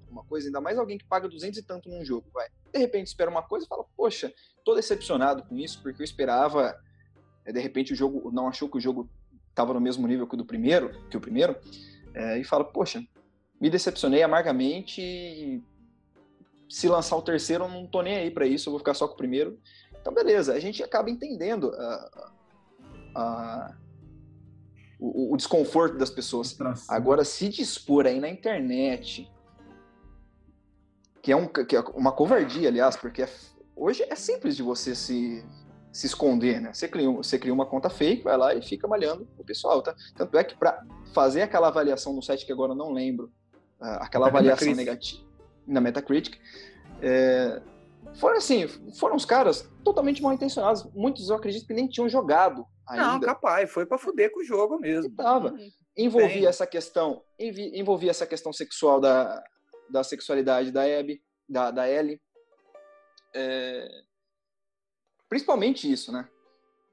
B: uma coisa, ainda mais alguém que paga 200 e tanto num jogo, vai. De repente espera uma coisa e fala, poxa, tô decepcionado com isso, porque eu esperava, eh, de repente o jogo não achou que o jogo estava no mesmo nível que o do primeiro, que o primeiro, é, e fala, poxa, me decepcionei amargamente e se lançar o terceiro eu não tô nem aí para isso, eu vou ficar só com o primeiro. Então beleza, a gente acaba entendendo a, a, o, o desconforto das pessoas. Agora, se dispor aí na internet, que é, um, que é uma covardia, aliás, porque é, hoje é simples de você se, se esconder, né? Você cria, você cria uma conta fake, vai lá e fica malhando o pessoal, tá? Tanto é que para fazer aquela avaliação no site que agora eu não lembro, uh, aquela avaliação negativa na Metacritic, é, foram assim, foram os caras totalmente mal intencionados. Muitos eu acredito que nem tinham jogado ainda.
C: Não, capaz, foi para fuder com o jogo mesmo.
B: E tava. Uhum. Envolvia Bem. essa questão, envolvia essa questão sexual da, da sexualidade da Abby, da, da Ellie. É, principalmente isso, né?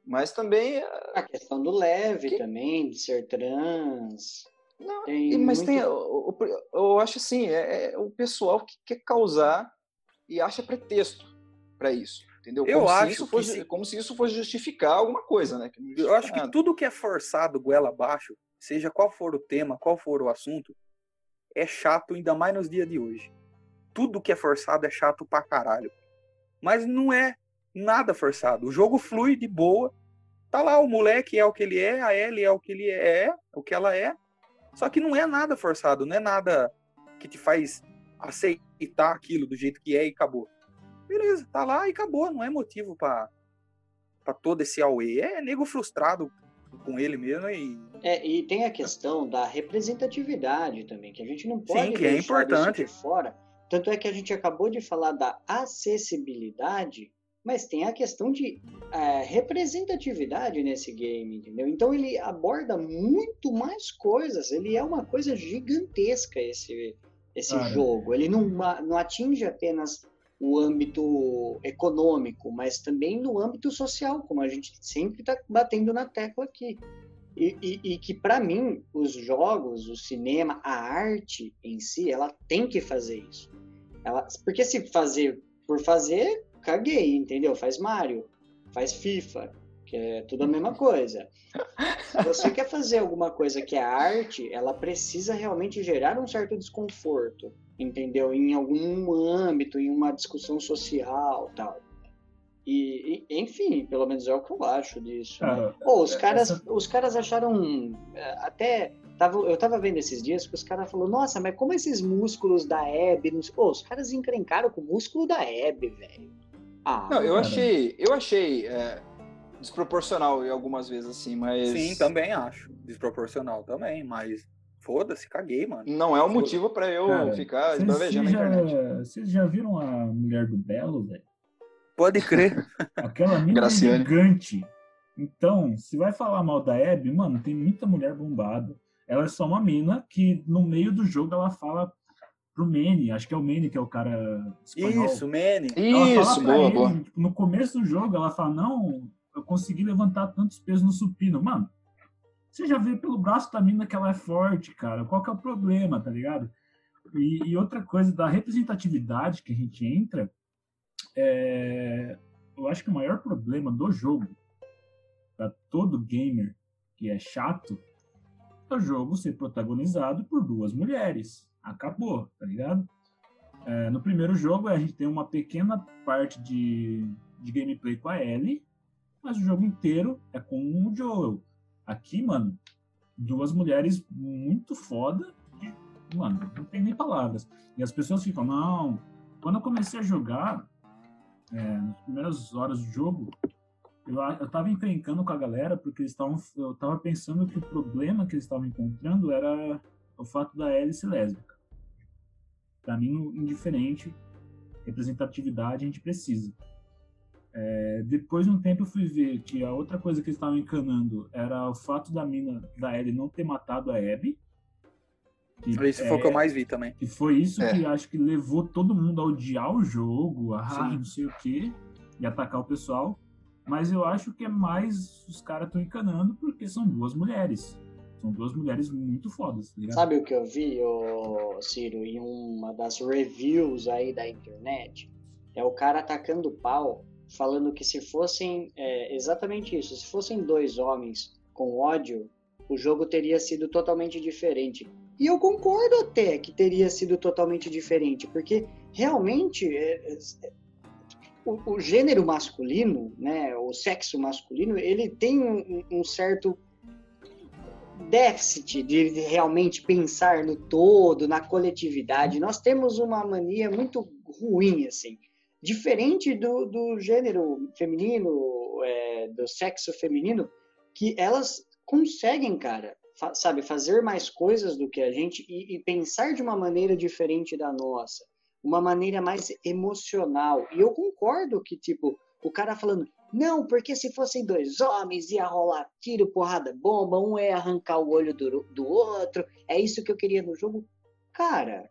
B: Mas também.
A: A questão do leve que... também, de ser trans.
B: Não, tem mas muito... tem. Eu, eu, acho assim, é, é, o pessoal que quer causar e acha pretexto para isso. Entendeu?
C: Eu
B: como
C: acho
B: se isso fosse, se... como se isso fosse justificar alguma coisa, né?
C: eu acho nada. que tudo que é forçado goela abaixo, seja qual for o tema, qual for o assunto, é chato ainda mais nos dias de hoje. Tudo que é forçado é chato pra caralho. Mas não é Nada forçado. O jogo flui de boa. Tá lá, o moleque é o que ele é, a Ellie é o que ele é, o que ela é. Só que não é nada forçado, não é nada que te faz aceitar aquilo do jeito que é e acabou. Beleza, tá lá e acabou, não é motivo para todo esse auê. É nego frustrado com ele mesmo e
A: é, e tem a questão da representatividade também, que a gente não pode
C: Sim, que é importante.
A: de fora. Tanto é que a gente acabou de falar da acessibilidade, mas tem a questão de é, representatividade nesse game, entendeu? Então ele aborda muito mais coisas, ele é uma coisa gigantesca esse, esse jogo. Ele não, não atinge apenas o âmbito econômico, mas também no âmbito social, como a gente sempre está batendo na tecla aqui. E, e, e que, para mim, os jogos, o cinema, a arte em si, ela tem que fazer isso. Ela, porque se fazer por fazer, caguei, entendeu? Faz Mario, faz FIFA, que é tudo a mesma coisa. Se você quer fazer alguma coisa que é arte, ela precisa realmente gerar um certo desconforto, entendeu? Em algum âmbito, em uma discussão social, tal. E, e, enfim, pelo menos é o que eu acho disso. Né? Pô, os, é, caras, essa... os caras acharam. É, até. Tava, eu tava vendo esses dias que os caras falaram, nossa, mas como esses músculos da Hebe. Pô, os caras encrencaram com o músculo da Hebe, velho.
B: Ah, não, eu achei. Eu achei. É, desproporcional em algumas vezes, assim, mas.
C: Sim, também acho. Desproporcional também, mas. Foda-se, caguei, mano.
B: Não é um motivo para eu Cara, ficar esbravejando na internet.
D: Vocês já viram a mulher do Belo, velho?
C: Pode crer. [laughs]
D: Aquela mina é gigante. Então, se vai falar mal da Abby, mano, tem muita mulher bombada. Ela é só uma mina que no meio do jogo ela fala pro Manny, acho que é o Manny que é o cara
C: espanhol. Isso, Manny.
B: Isso, boa, ele, boa.
D: No começo do jogo ela fala, não, eu consegui levantar tantos pesos no supino. Mano, você já vê pelo braço da mina que ela é forte, cara. Qual que é o problema, tá ligado? E, e outra coisa da representatividade que a gente entra, é, eu acho que o maior problema do jogo, para todo gamer que é chato, é o jogo ser protagonizado por duas mulheres. Acabou, tá ligado? É, no primeiro jogo, a gente tem uma pequena parte de, de gameplay com a Ellie, mas o jogo inteiro é com o Joel. Aqui, mano, duas mulheres muito foda, mano, não tem nem palavras. E as pessoas ficam, não. Quando eu comecei a jogar, é, nas primeiras horas do jogo, eu, eu tava encrencando com a galera porque eles estavam. Eu tava pensando que o problema que eles estavam encontrando era o fato da hélice lésbica. Para mim, indiferente, representatividade a gente precisa. É, depois de um tempo eu fui ver que a outra coisa que eles estavam encanando era o fato da mina da Ellie não ter matado a Abby.
C: Que, isso é, foi o que eu mais vi também.
D: E foi isso é. que acho que levou todo mundo a odiar o jogo, a Sim. não sei o quê, e atacar o pessoal. Mas eu acho que é mais os caras estão encanando porque são duas mulheres. São duas mulheres muito fodas, tá
A: Sabe o que eu vi, ô, Ciro, em uma das reviews aí da internet? É o cara atacando pau, falando que se fossem é, exatamente isso, se fossem dois homens com ódio, o jogo teria sido totalmente diferente. E eu concordo até que teria sido totalmente diferente, porque realmente é, é, o, o, gênero masculino, né, o sexo masculino, ele tem um, um certo déficit de realmente pensar no todo, na coletividade. Nós temos uma mania muito ruim, assim. Diferente do, do gênero feminino, é, do sexo feminino, que elas conseguem, cara, fa sabe, fazer mais coisas do que a gente e, e, pensar de uma maneira diferente da nossa, uma maneira mais emocional. E eu concordo que, tipo, o cara falando, não, porque se fossem dois homens ia rolar tiro, porrada, bomba, um ia arrancar o olho do, do outro, é isso que eu queria no jogo. Cara.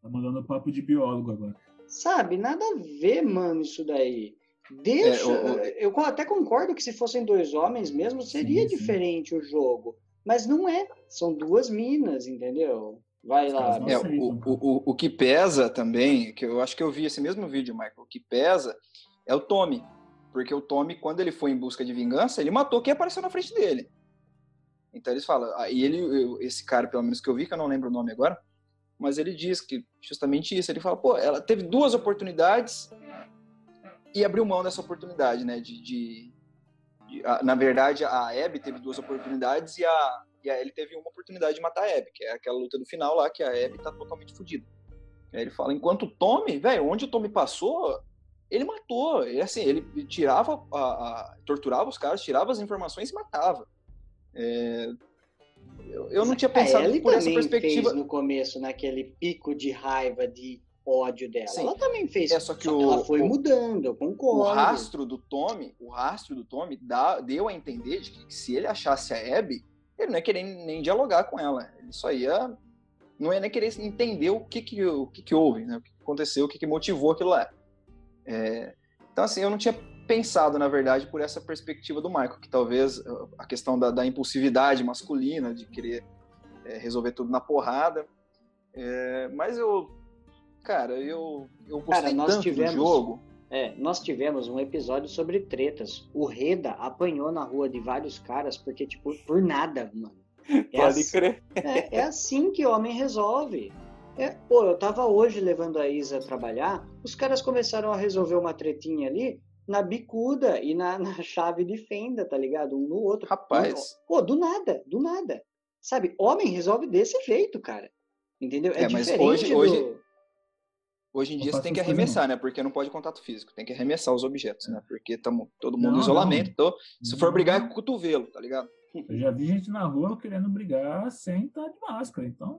D: Tá mandando papo de biólogo agora.
A: Sabe, nada a ver, mano, isso daí. Deixa. É, o, o... Eu até concordo que se fossem dois homens mesmo, seria sim, sim. diferente o jogo. Mas não é. São duas minas, entendeu? Vai lá.
B: É, o, o, o que pesa também, que eu acho que eu vi esse mesmo vídeo, Michael, o que pesa é o Tommy. Porque o Tommy, quando ele foi em busca de vingança, ele matou quem apareceu na frente dele. Então eles falam, ah, e ele, esse cara, pelo menos que eu vi, que eu não lembro o nome agora, mas ele diz que justamente isso. Ele fala, pô, ela teve duas oportunidades e abriu mão dessa oportunidade, né? De, de, de a, na verdade, a Abby teve duas oportunidades e a, e a Ellie teve uma oportunidade de matar a Abby, que é aquela luta do final lá que a Abby tá totalmente fodida. Aí ele fala, enquanto o Tommy, velho, onde o Tommy passou, ele matou. E assim, ele tirava, a, a, torturava os caras, tirava as informações e matava. É, eu, eu, não tinha pensado
A: a
B: por essa perspectiva.
A: Fez no começo, naquele pico de raiva, de ódio dela. Sim. Ela também fez.
B: É só que
A: só
B: o,
A: ela foi
B: o,
A: mudando, eu concordo.
B: O rastro do Tommy, o rastro do Tommy dá, deu a entender de que se ele achasse a Abby, ele não ia querer nem dialogar com ela. Ele só ia. Não ia nem querer entender o que, que, o que, que houve, né? o que aconteceu, o que, que motivou aquilo lá. É, então, assim, eu não tinha pensado, na verdade, por essa perspectiva do Michael, que talvez uh, a questão da, da impulsividade masculina, de querer é, resolver tudo na porrada. É, mas eu, cara, eu, eu gostei
A: cara,
B: tanto
A: tivemos,
B: do jogo.
A: É, nós tivemos um episódio sobre tretas. O Reda apanhou na rua de vários caras porque, tipo, por nada, mano.
C: É Pode assim, crer.
A: É, é assim que homem resolve. É, pô, eu tava hoje levando a Isa a trabalhar, os caras começaram a resolver uma tretinha ali na bicuda e na, [laughs] na chave de fenda, tá ligado? Um no outro.
B: Rapaz.
A: Pô, do nada, do nada. Sabe, homem resolve desse jeito, cara. Entendeu? É,
B: é mas
A: diferente
B: hoje,
A: do...
B: hoje, hoje em dia você tem que arremessar, né? Porque não pode contato físico, tem que arremessar os objetos, né? Porque estamos todo mundo
D: Não,
B: em isolamento, então, se for brigar é com o cotovelo, tá ligado?
D: Eu já vi gente na rua querendo brigar sem estar de máscara, então.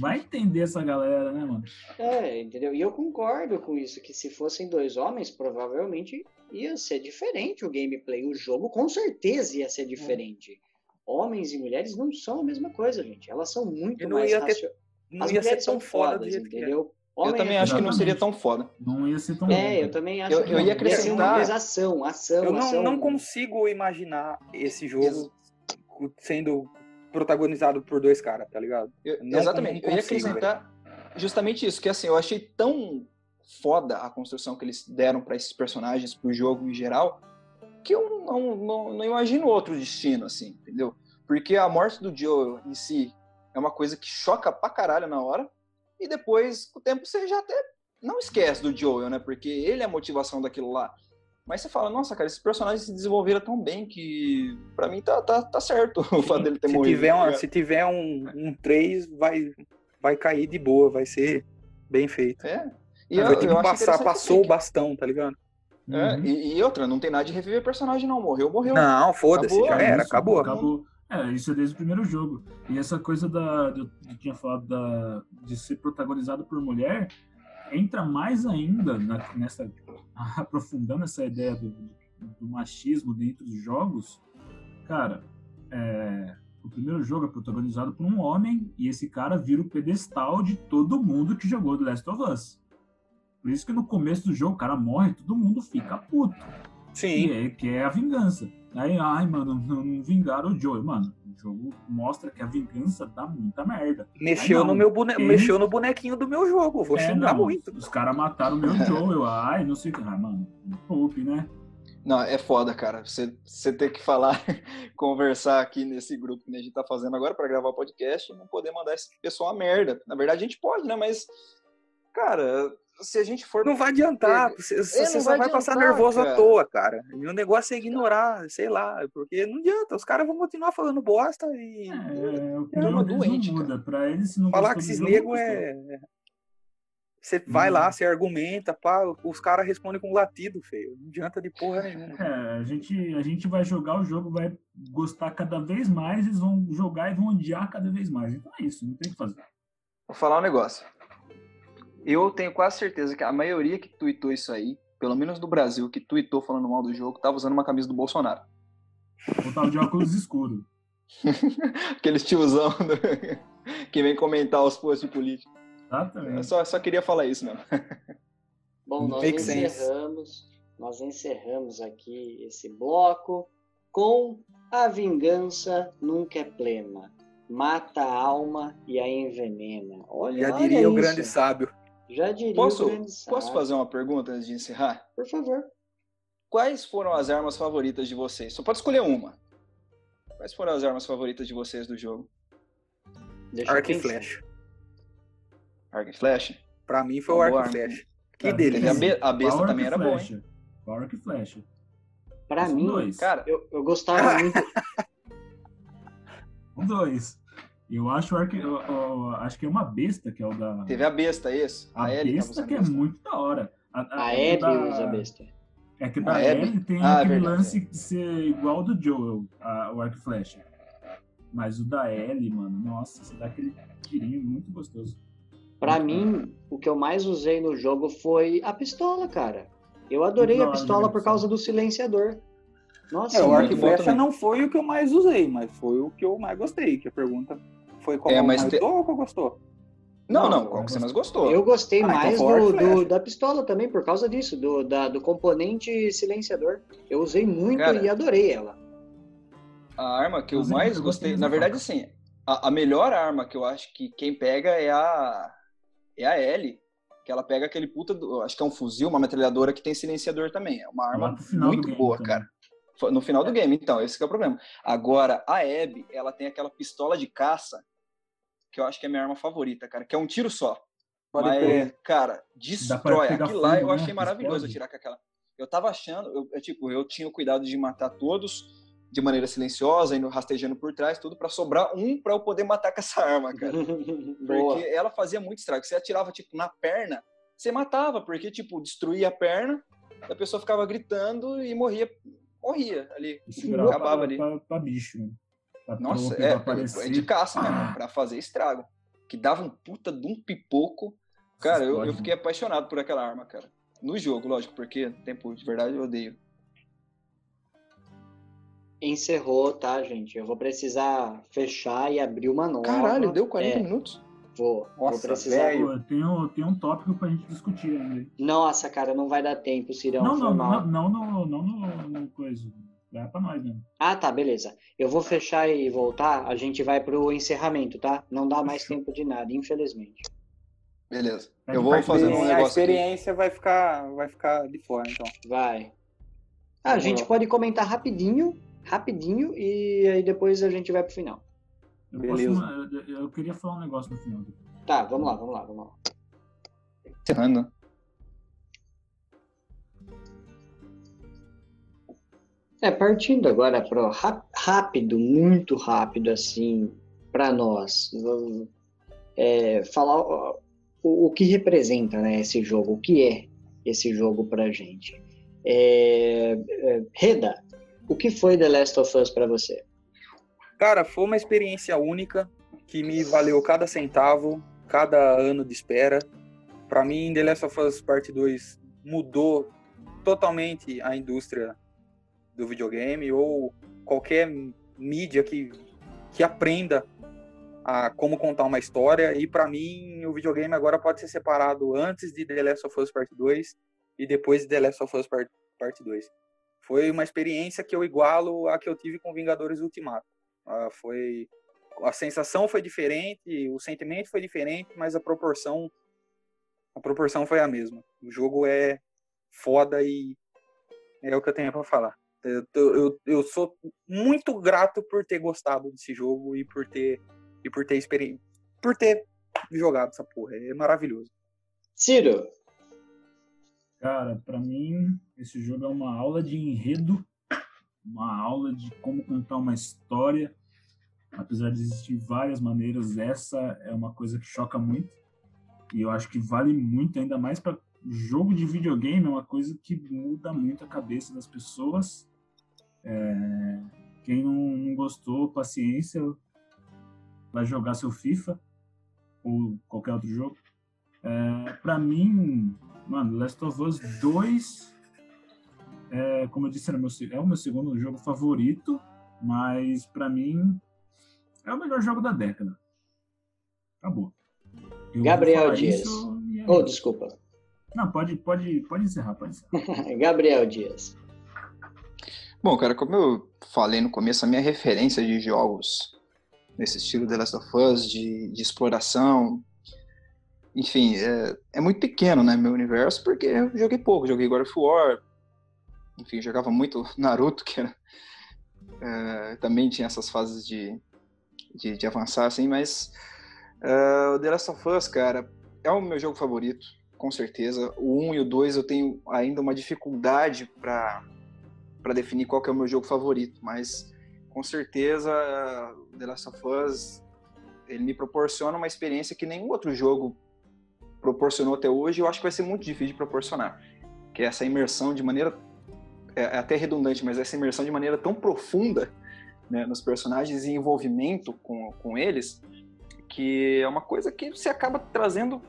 D: Vai entender essa galera, né, mano?
A: É, entendeu? E eu concordo com isso, que se fossem dois homens, provavelmente ia ser diferente o gameplay. O jogo com certeza ia ser diferente. Homens e mulheres não são a mesma coisa, gente. Elas são muito
C: não
A: mais
C: ia ter- Não
A: As
C: ia ser
A: mulheres
C: tão
A: são
C: foda do
A: fodas,
C: jeito que é.
A: entendeu?
B: Eu
A: Homem
B: também
A: é
B: acho que não seria tão foda.
D: Não ia ser tão
A: É,
D: bom.
A: eu também acho
B: Eu-
A: que
B: eu
A: não.
B: ia
A: Ia ser uma
B: acrescentar-
A: coisa ação, ação,
C: Eu não,
A: ação.
C: não consigo imaginar esse jogo
B: Ex-
C: sendo protagonizado por dois caras, tá ligado?
B: Eu-
C: Não-
B: exatamente.
C: não
B: eu ia
C: consigo,
B: acrescentar justamente isso, que assim, eu achei tão foda a construção que eles deram para esses personagens, pro jogo em geral, que eu não, não, não imagino outro destino, assim, entendeu? Porque a morte do Joe em si é uma coisa que choca pra caralho na hora, e depois, com o tempo, você já até não esquece do Joel, né? Porque ele é a motivação daquilo lá. Mas você fala, nossa, cara, esses personagens se desenvolveram tão bem que pra mim tá, tá, tá certo [laughs] o fato dele ter
C: se
B: morrido.
C: tiver,
B: tá
C: uma, se tiver um, um 3, vai, vai cair de boa, vai ser bem feito.
B: É. E
C: vai ter que passar, passou o bastão, tá ligado?
B: É,
D: Uhum.
B: e, e outra, não tem nada de reviver personagem, não. Morreu, morreu.
C: Não, foda-se, já era,
D: Isso,
C: acabou.
D: acabou. É, isso é desde o primeiro jogo. E essa coisa da. Eu tinha falado da, de ser protagonizado por mulher entra mais ainda na- nessa. [laughs] aprofundando essa ideia do, do machismo dentro dos jogos. Cara, é, o primeiro jogo é protagonizado por um homem e esse cara vira o pedestal de todo mundo que jogou The Last of Us. Por isso que no começo do jogo o cara morre, todo mundo fica puto
C: Sim.
D: que é, que é a vingança. Aí, ai, mano, não, não vingaram o Joey. Mano, o jogo mostra que a vingança dá muita merda.
C: Mexeu,
D: Ai, não,
C: no meu bone...
D: ele-
C: mexeu no bonequinho do meu jogo, vou
D: É,
C: xingar
D: não,
C: muito.
D: Os caras mataram o meu [laughs] Joel. Ai, não sei o que. Ah, mano, poupe, né?
B: Não, é foda, cara. Você, você ter que falar, [laughs] conversar aqui nesse grupo que a gente tá fazendo agora pra gravar o podcast e não poder mandar esse pessoal a merda. Na verdade, a gente pode, né? Mas, cara, se a gente for.
C: Não vai adiantar, você, você
B: É,
C: só
B: vai
C: vai passar nervoso
B: cara.
C: à toa, cara. E o negócio é ignorar, sei lá, porque não adianta, os caras vão continuar falando bosta e
D: É, o
B: É uma
D: problema deles
B: doente,
D: não muda. Pra eles, se não
C: falar que esses negros é. Você vai
D: Hum.
C: lá, você argumenta, pá, os caras respondem com latido, feio. Não adianta de porra nenhuma.
D: É, a gente, a gente vai jogar o jogo, vai gostar cada vez mais, eles vão jogar e vão odiar cada vez mais. Então é isso, não tem o que fazer.
B: Vou falar um negócio. Eu tenho quase certeza que a maioria que tweetou isso aí, pelo menos do Brasil, que tweetou falando mal do jogo, tava usando uma camisa do Bolsonaro.
D: Ou tava de óculos escuro. [laughs]
B: Aqueles tiozão do- [laughs] que vem comentar os posts de política. Eu
D: Exatamente.
B: só, só queria falar isso mesmo. [laughs]
A: Bom, nós
C: Make sense.
A: encerramos, nós encerramos aqui esse bloco com a vingança nunca é plena. Mata a alma e a envenena. Olha,
C: Já
A: olha
C: diria o
A: isso.
C: grande sábio.
A: Já diria
B: Posso, posso fazer uma pergunta antes de encerrar?
A: Por favor.
B: Quais foram as armas favoritas de vocês? Só pode escolher uma. Quais foram as armas favoritas de vocês do jogo?
A: Deixa eu
C: Arco e flecha.
B: Arco e flecha?
C: Pra mim foi o arco e flecha. Que
D: Cara,
B: Teve a,
C: delícia.
B: be- a besta também
D: que
B: era boa, hein?
D: Power que flecha.
A: Pra
D: São
A: mim,
D: dois.
B: Cara,
A: eu, eu gostava muito.
D: São [laughs] dois. Eu acho, o arque- eu- eu acho que é uma besta, que é o da.
B: teve a besta, esse.
D: a
B: A tava
D: besta que é
B: besta.
D: muito da hora. A,
A: A
D: é
A: Abby
D: da-
A: usa besta.
D: É que
B: A
D: da? Ellie tem
B: Ah,
D: aquele
B: verdade,
D: lance de ser igual ao do Joel, a- o arco e flecha. Mas o da Ellie, mano, nossa, você dá aquele tirinho muito gostoso.
A: Pra mim, o que eu mais usei no jogo foi a pistola, cara. Eu adorei
D: Muito
A: a pistola
D: a
A: por causa do silenciador. Nossa,
C: É, o
B: muito
C: arco e flecha não foi o que eu mais usei, mas foi o que eu mais gostei. Que a pergunta foi qual
B: É, mas
C: mais
B: te-
C: ou qual gostou?
B: Não,
A: Não,
B: não, qual que você mais gostou?
A: eu gostei
C: Ah, então
A: mais
C: foi o arco
A: do, do- da pistola também, por causa disso, do, da- do componente silenciador. Eu usei muito
B: Cara,
A: e adorei ela.
B: A arma que eu mais gostei, na verdade, assim, a, a melhor arma que eu acho que quem pega é a é a Ellie, que ela pega aquele puta, do, acho que é um fuzil, uma metralhadora que tem silenciador também. É uma arma muito
D: game
B: boa, cara. No final do game, então, esse que é o problema. Agora, a Abby, ela tem aquela pistola de caça, que eu acho que é a minha arma favorita, cara, que é um tiro só.
C: Pode
B: Mas,
C: crer.
B: cara, destrói. Aquilo lá eu
D: né?
B: achei maravilhoso
D: Explode.
B: atirar com aquela. Eu tava achando, eu, eu, tipo, eu tinha o cuidado de matar todos de maneira silenciosa, indo rastejando por trás, tudo pra sobrar um pra eu poder matar com essa arma, cara. [laughs] Porque ela fazia muito estrago. Você atirava, tipo, na perna, você matava, porque, tipo, destruía a perna, a pessoa ficava gritando e morria, morria ali.
D: Segurava
B: Acabava
D: pra,
B: ali.
D: pra bicho,
B: Nossa, é, é de caça mesmo, pra fazer estrago. Que dava um puta de um pipoco. Cara, eu, eu fiquei apaixonado por aquela arma, cara. No jogo, lógico, porque tempo de verdade eu odeio.
A: Encerrou, tá, gente? Eu vou precisar fechar e abrir uma nova.
B: Caralho, deu 40
A: É,
B: minutos?
A: Vou, vou
C: Nossa,
A: precisar.
C: velho.
D: Pô, tem, um- tem um tópico pra gente discutir ainda.
A: Nossa, cara, não vai dar tempo, Cirão.
D: Não, não,
A: mal.
D: não, não, no, não no, no coisa. Dá pra nós, né?
A: Ah, tá, beleza. Eu vou fechar e voltar. A gente vai pro encerramento, tá? Não dá mais tempo de nada, infelizmente.
B: Beleza. Eu vou fazer um
C: a
B: negócio aqui.
C: experiência vai ficar, vai ficar de fora, então.
A: Vai. Ah, a gente pode comentar rapidinho, rapidinho, e aí depois a gente vai pro final.
D: Eu,
C: Beleza.
D: posso- eu, eu queria falar um negócio no final.
A: Tá, vamos lá, vamos lá, vamos lá.
B: Encerrando.
A: É, partindo agora rá- rápido, muito rápido, assim, para nós. é, falar o, o que representa né, esse jogo, o que é esse jogo pra gente. É, é, Reda, o que foi The Last of Us pra você?
C: Cara, foi uma experiência única que me valeu cada centavo, cada ano de espera. Pra mim, The Last of Us Part 2 mudou totalmente a indústria do videogame ou qualquer mídia que, que aprenda a como contar uma história. E pra mim, o videogame agora pode ser separado antes de The Last of Us Part 2 e depois de The Last of Us Part, Part 2. Foi uma experiência que eu igualo a que eu tive com Vingadores Ultimato. Ah, foi a sensação foi diferente, o sentimento foi diferente, mas a proporção a proporção foi a mesma. O jogo é foda e é o que eu tenho pra falar. Eu, eu, eu sou muito grato por ter gostado desse jogo e por ter e por ter experi... por ter jogado essa porra. É maravilhoso.
A: Ciro,
D: Cara, pra mim, esse jogo é uma aula de enredo, uma aula de como contar uma história. Apesar de existir várias maneiras, essa é uma coisa que choca muito. E eu acho que vale muito, ainda mais para jogo de videogame, é uma coisa que muda muito a cabeça das pessoas. É, Quem não, não gostou, paciência, vai jogar seu FIFA ou qualquer outro jogo. É, para mim, mano, Last of Us 2, é, como eu disse, meu, é o meu segundo jogo favorito, mas pra mim é o melhor jogo da década. Acabou. Eu
A: Gabriel Dias.
D: isso e é
A: oh, desculpa.
D: Não, pode, pode, pode encerrar, pode encerrar. [laughs]
A: Gabriel Dias.
B: Bom, cara, como eu falei no começo, a minha referência de jogos nesse estilo The Last of Us, de, de exploração, enfim, é, é muito pequeno, né, meu universo, porque eu joguei pouco, joguei God of War, enfim, jogava muito [laughs] Naruto, que era, é, também tinha essas fases de, de, de avançar, assim, mas é, o The Last of Us, cara, é o meu jogo favorito, com certeza. O 1 e o 2 eu tenho ainda uma dificuldade para definir qual é o meu jogo favorito, mas com certeza The Last of Us ele me proporciona uma experiência que nenhum outro jogo proporcionou até hoje, eu acho que vai ser muito difícil de proporcionar, que é essa imersão de maneira é, é até redundante, mas essa imersão de maneira tão profunda né, nos personagens e envolvimento com, com eles, que é uma coisa que você acaba trazendo,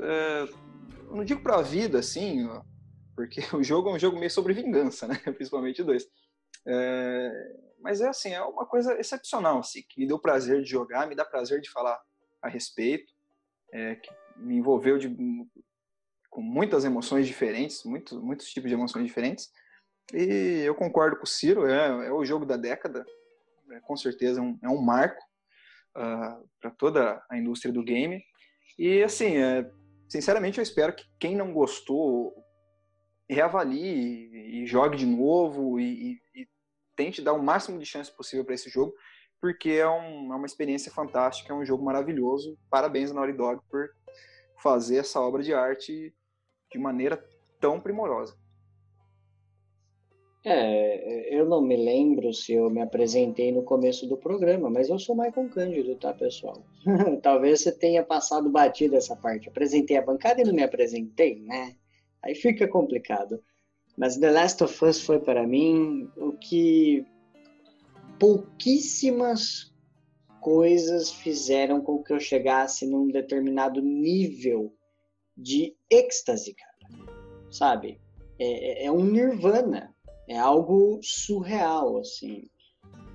B: é, não digo para a vida, assim, porque [laughs] o jogo é um jogo meio sobre vingança, né, [laughs] principalmente dois. É, mas é assim, é uma coisa excepcional, assim, que me deu prazer de jogar, me dá prazer de falar a respeito, é, que me envolveu de, com muitas emoções diferentes, muito, muitos tipos de emoções diferentes. E eu concordo com o Ciro, é, é o jogo da década, é, com certeza é um, é um marco uh, ah, para toda a indústria do game. E assim, é, sinceramente eu espero que quem não gostou reavalie e, jogue de novo e, e, e, tente dar o máximo de chance possível para esse jogo, porque é, um, é, uma experiência fantástica, é um jogo maravilhoso. Parabéns Naughty Dog por fazer essa obra de arte de maneira tão primorosa.
A: É, eu não me lembro se eu me apresentei no começo do programa, mas eu sou Michael Cândido, tá, pessoal? [laughs] Talvez você tenha passado batido essa parte. Apresentei a bancada e não me apresentei, né? Aí fica complicado. Mas The Last of Us foi para mim o que pouquíssimas coisas fizeram com que eu chegasse num determinado nível de êxtase, cara. Sabe? É, é, é um nirvana. É algo surreal, assim.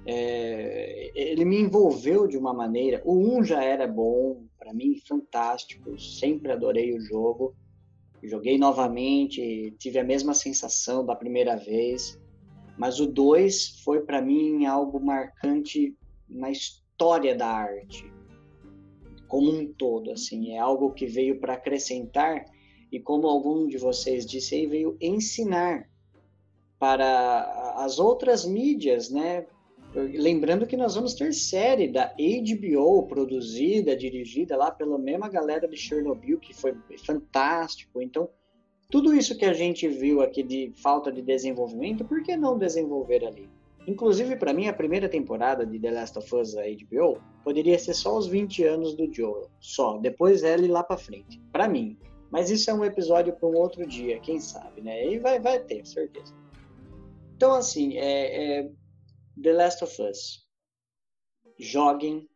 A: É, ele me envolveu de uma maneira. O 1 já era bom, para mim, fantástico. Sempre adorei o jogo. Joguei novamente, tive a mesma sensação da primeira vez. Mas o 2 foi para mim algo marcante na história da arte como um todo, assim, é algo que veio para acrescentar e como algum de vocês disse aí, veio ensinar para as outras mídias, né? Lembrando que nós vamos ter série da HBO produzida, dirigida lá pela mesma galera de Chernobyl, que foi fantástico. Então, tudo isso que a gente viu aqui de falta de desenvolvimento, por que não desenvolver ali? Inclusive, para mim, a primeira temporada de The Last of Us da HBO poderia ser só os 20 anos do Joel, só. Depois ela e lá para frente, para mim. Mas isso é um episódio para um outro dia, quem sabe, né? E vai, vai ter, certeza. Então, assim, é, é The Last of Us. Joguem,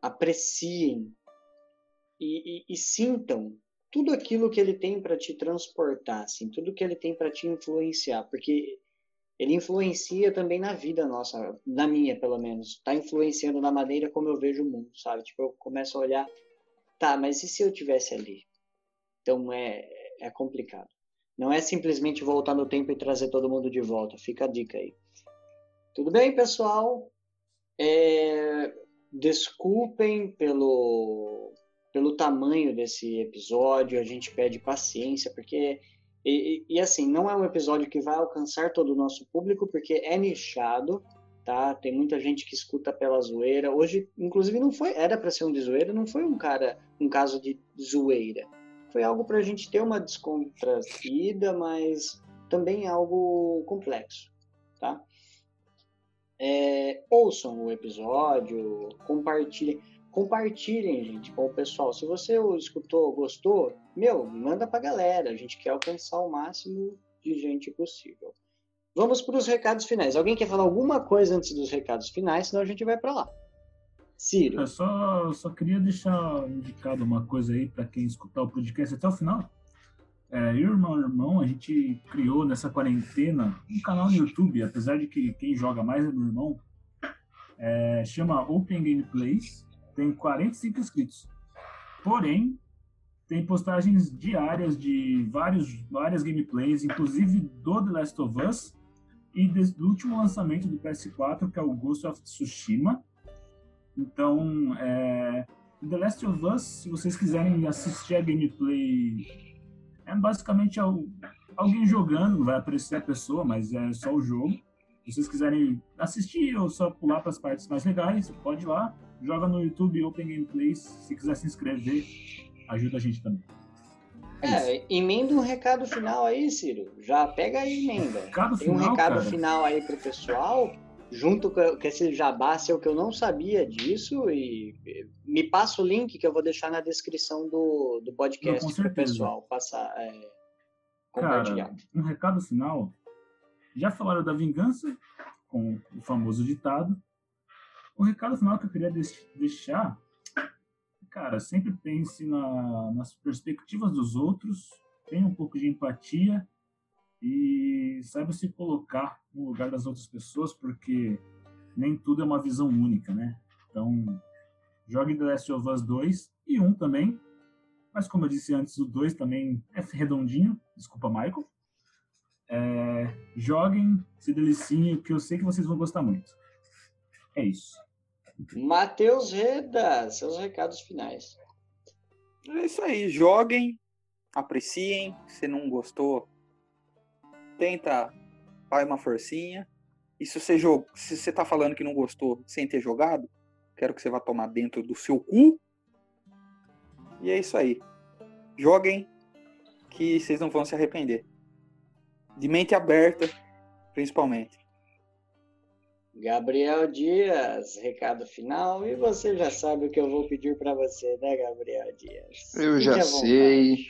A: apreciem e, e, e sintam tudo aquilo que ele tem para te transportar, assim, tudo que ele tem para te influenciar, porque ele influencia também na vida nossa, na minha pelo menos. Está influenciando na maneira como eu vejo o mundo, sabe? Tipo, eu começo a olhar, tá, mas e se eu tivesse ali? Então é, é complicado. Não é simplesmente voltar no tempo e trazer todo mundo de volta. Fica a dica aí. Tudo bem, pessoal? É... Desculpem pelo, pelo tamanho desse episódio. A gente pede paciência, porque e, e, assim, não é um episódio que vai alcançar todo o nosso público, porque é nichado, tá? Tem muita gente que escuta pela zoeira. Hoje, inclusive, não foi, era para ser um de zoeira, não foi um cara, um caso de zoeira. Foi algo para a gente ter uma descontraída, mas também algo complexo, tá? É, ouçam o episódio, compartilhem compartilhem, gente, com o pessoal. Se você escutou, gostou, meu, manda pra galera. A gente quer alcançar o máximo de gente possível. Vamos para os recados finais. Alguém quer falar alguma coisa antes dos recados finais? Senão a gente vai para lá. Ciro.
D: Eu só, só queria deixar indicado uma coisa aí para quem escutar o podcast até o final. É, eu e meu irmão, a gente criou nessa quarentena um canal no YouTube, apesar de que quem joga mais é meu irmão. É, chama Open Gameplays tem 45 inscritos. Porém, tem postagens diárias de vários, várias gameplays, inclusive do The Last of Us e do último lançamento do PS4, que é o Ghost of Tsushima. Então, é, The Last of Us, se vocês quiserem assistir a gameplay, é basicamente alguém jogando, vai aparecer a pessoa, mas é só o jogo. Se vocês quiserem assistir ou só pular para as partes mais legais, pode ir lá joga no YouTube Open Gameplays. Se quiser se inscrever, ajuda a gente também.
A: É, emenda um recado final aí, Ciro. Já pega aí, emenda.
D: Recado
A: Tem um
D: final,
A: recado
D: cara.
A: final aí pro pessoal, junto com esse jabá seu que eu não sabia disso, e me passa o link que eu vou deixar na descrição do, do podcast pro
D: certeza.
A: pessoal passar, é, compartilhar.
D: Cara, um recado final. Já falaram da vingança, com o famoso ditado. O recado final que eu queria deix- deixar, cara, sempre pense na- nas perspectivas dos outros, tenha um pouco de empatia e saiba se colocar no lugar das outras pessoas, porque nem tudo é uma visão única, né? Então, jogue The Last of Us 2 e 1 também, mas como eu disse antes, o 2 também é redondinho, desculpa, Michael. É, joguem, se deliciem, que eu sei que vocês vão gostar muito. É isso.
A: Matheus Reda, seus recados finais.
C: É isso aí, joguem, apreciem. Se não gostou, tenta, faz uma forcinha. E se você, jog... se você tá falando que não gostou sem ter jogado, quero que você vá tomar dentro do seu cu. E é isso aí. Joguem, que vocês não vão se arrepender. De mente aberta, principalmente.
A: Gabriel Dias, recado final. E você já sabe o que eu vou pedir para você, né, Gabriel Dias?
B: Eu
A: Fique
B: já sei.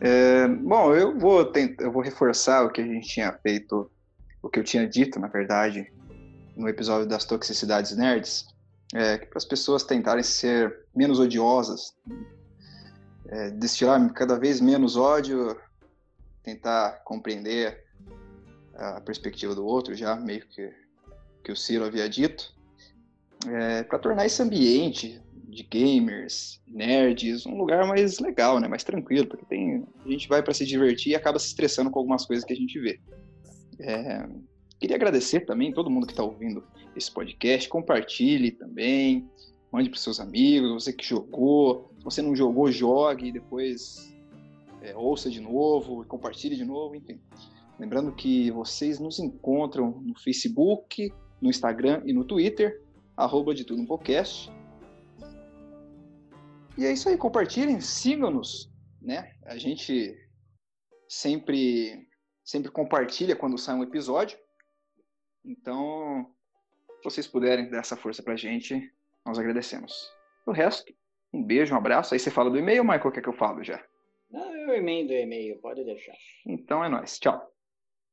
B: É, bom, eu vou tentar, eu vou reforçar o que a gente tinha feito, o que eu tinha dito, na verdade, no episódio das toxicidades nerds, é, para as pessoas tentarem ser menos odiosas, é, destilar cada vez menos ódio, tentar compreender a perspectiva do outro, já meio que que o Ciro havia dito, é, para tornar esse ambiente de gamers, nerds, um lugar mais legal, né, mais tranquilo, porque tem a gente vai para se divertir e acaba se estressando com algumas coisas que a gente vê. É, queria agradecer também todo mundo que está ouvindo esse podcast, compartilhe também, mande para seus amigos, você que jogou, se você não jogou, jogue, e depois é, ouça de novo, compartilhe de novo, enfim. Lembrando que vocês nos encontram no Facebook, no Instagram e no Twitter, arroba de tudo um podcast. E é isso aí, compartilhem, sigam-nos, né? A gente sempre sempre compartilha quando sai um episódio. Então, se vocês puderem dar essa força pra gente, nós agradecemos. O resto, um beijo, um abraço. Aí você fala do e-mail, Michael, quer que eu falo já?
A: Não, eu emendo o e-mail, pode deixar.
B: Então é nóis. Tchau.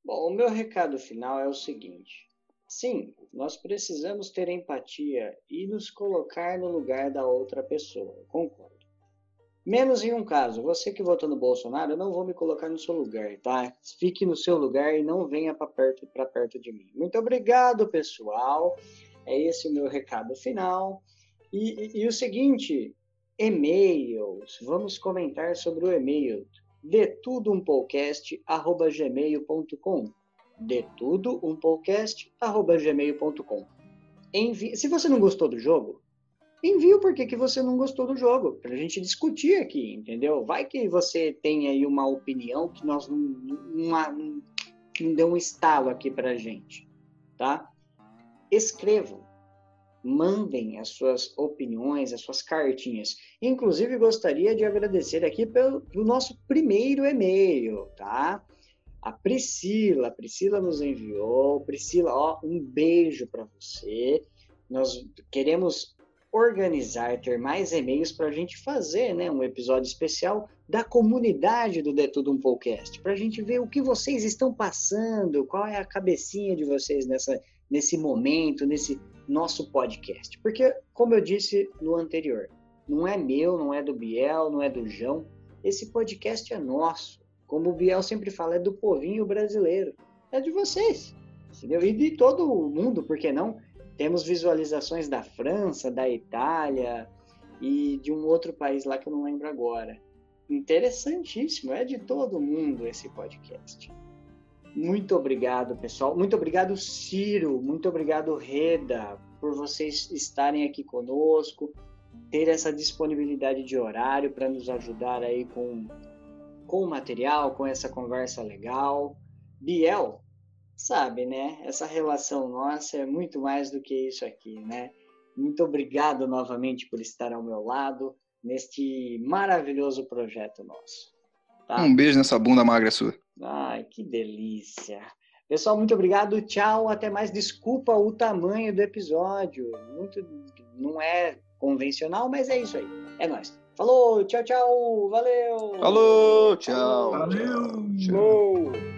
A: Bom, o meu recado final é o seguinte. Sim, nós precisamos ter empatia e nos colocar no lugar da outra pessoa, eu concordo. Menos em um caso, você que votou no Bolsonaro, eu não vou me colocar no seu lugar, tá? Fique no seu lugar e não venha para perto, perto de mim. Muito obrigado, pessoal. É esse o meu recado final. E, e- e o seguinte, e-mails. Vamos comentar sobre o e-mail de tudo um podcast@gmail.com. De tudo um podcast@gmail.com. Envie... Se você não gostou do jogo, envie o porquê que você não gostou do jogo, pra gente discutir aqui, entendeu? Vai que você tem aí uma opinião que nós não, não, não, não deu um estalo aqui pra gente, tá? Escrevam, mandem as suas opiniões, as suas cartinhas. Inclusive, gostaria de agradecer aqui pelo, pelo nosso primeiro e-mail, tá? A Priscila, a Priscila nos enviou. Priscila, ó, um beijo para você. Nós queremos organizar, ter mais e-mails para a gente fazer, né, um episódio especial da comunidade do De Tudo Um Podcast, para a gente ver o que vocês estão passando, qual é a cabecinha de vocês nessa, nesse momento, nesse nosso podcast. Porque, como eu disse no anterior, não é meu, não é do Biel, não é do João. Esse podcast é nosso. Como o Biel sempre fala, é do povinho brasileiro. É de vocês. Entendeu? E de todo mundo, por que não? Temos visualizações da França, da Itália e de um outro país lá que eu não lembro agora. Interessantíssimo, é de todo mundo esse podcast. Muito obrigado, pessoal. Muito obrigado, Ciro. Muito obrigado, Reda, por vocês estarem aqui conosco, ter essa disponibilidade de horário para nos ajudar aí com, com o material, com essa conversa legal. Biel, sabe, né? Essa relação nossa é muito mais do que isso aqui, né? Muito obrigado novamente por estar ao meu lado neste maravilhoso projeto nosso.
B: Tá? Um beijo nessa bunda magra sua.
A: Ai, que delícia. Pessoal, muito obrigado. Tchau. Até mais. Desculpa o tamanho do episódio. Muito, não é convencional, mas é isso aí. É nóis. Falou, tchau, tchau. Valeu.
B: Falou, tchau.
D: Valeu.
B: Tchau.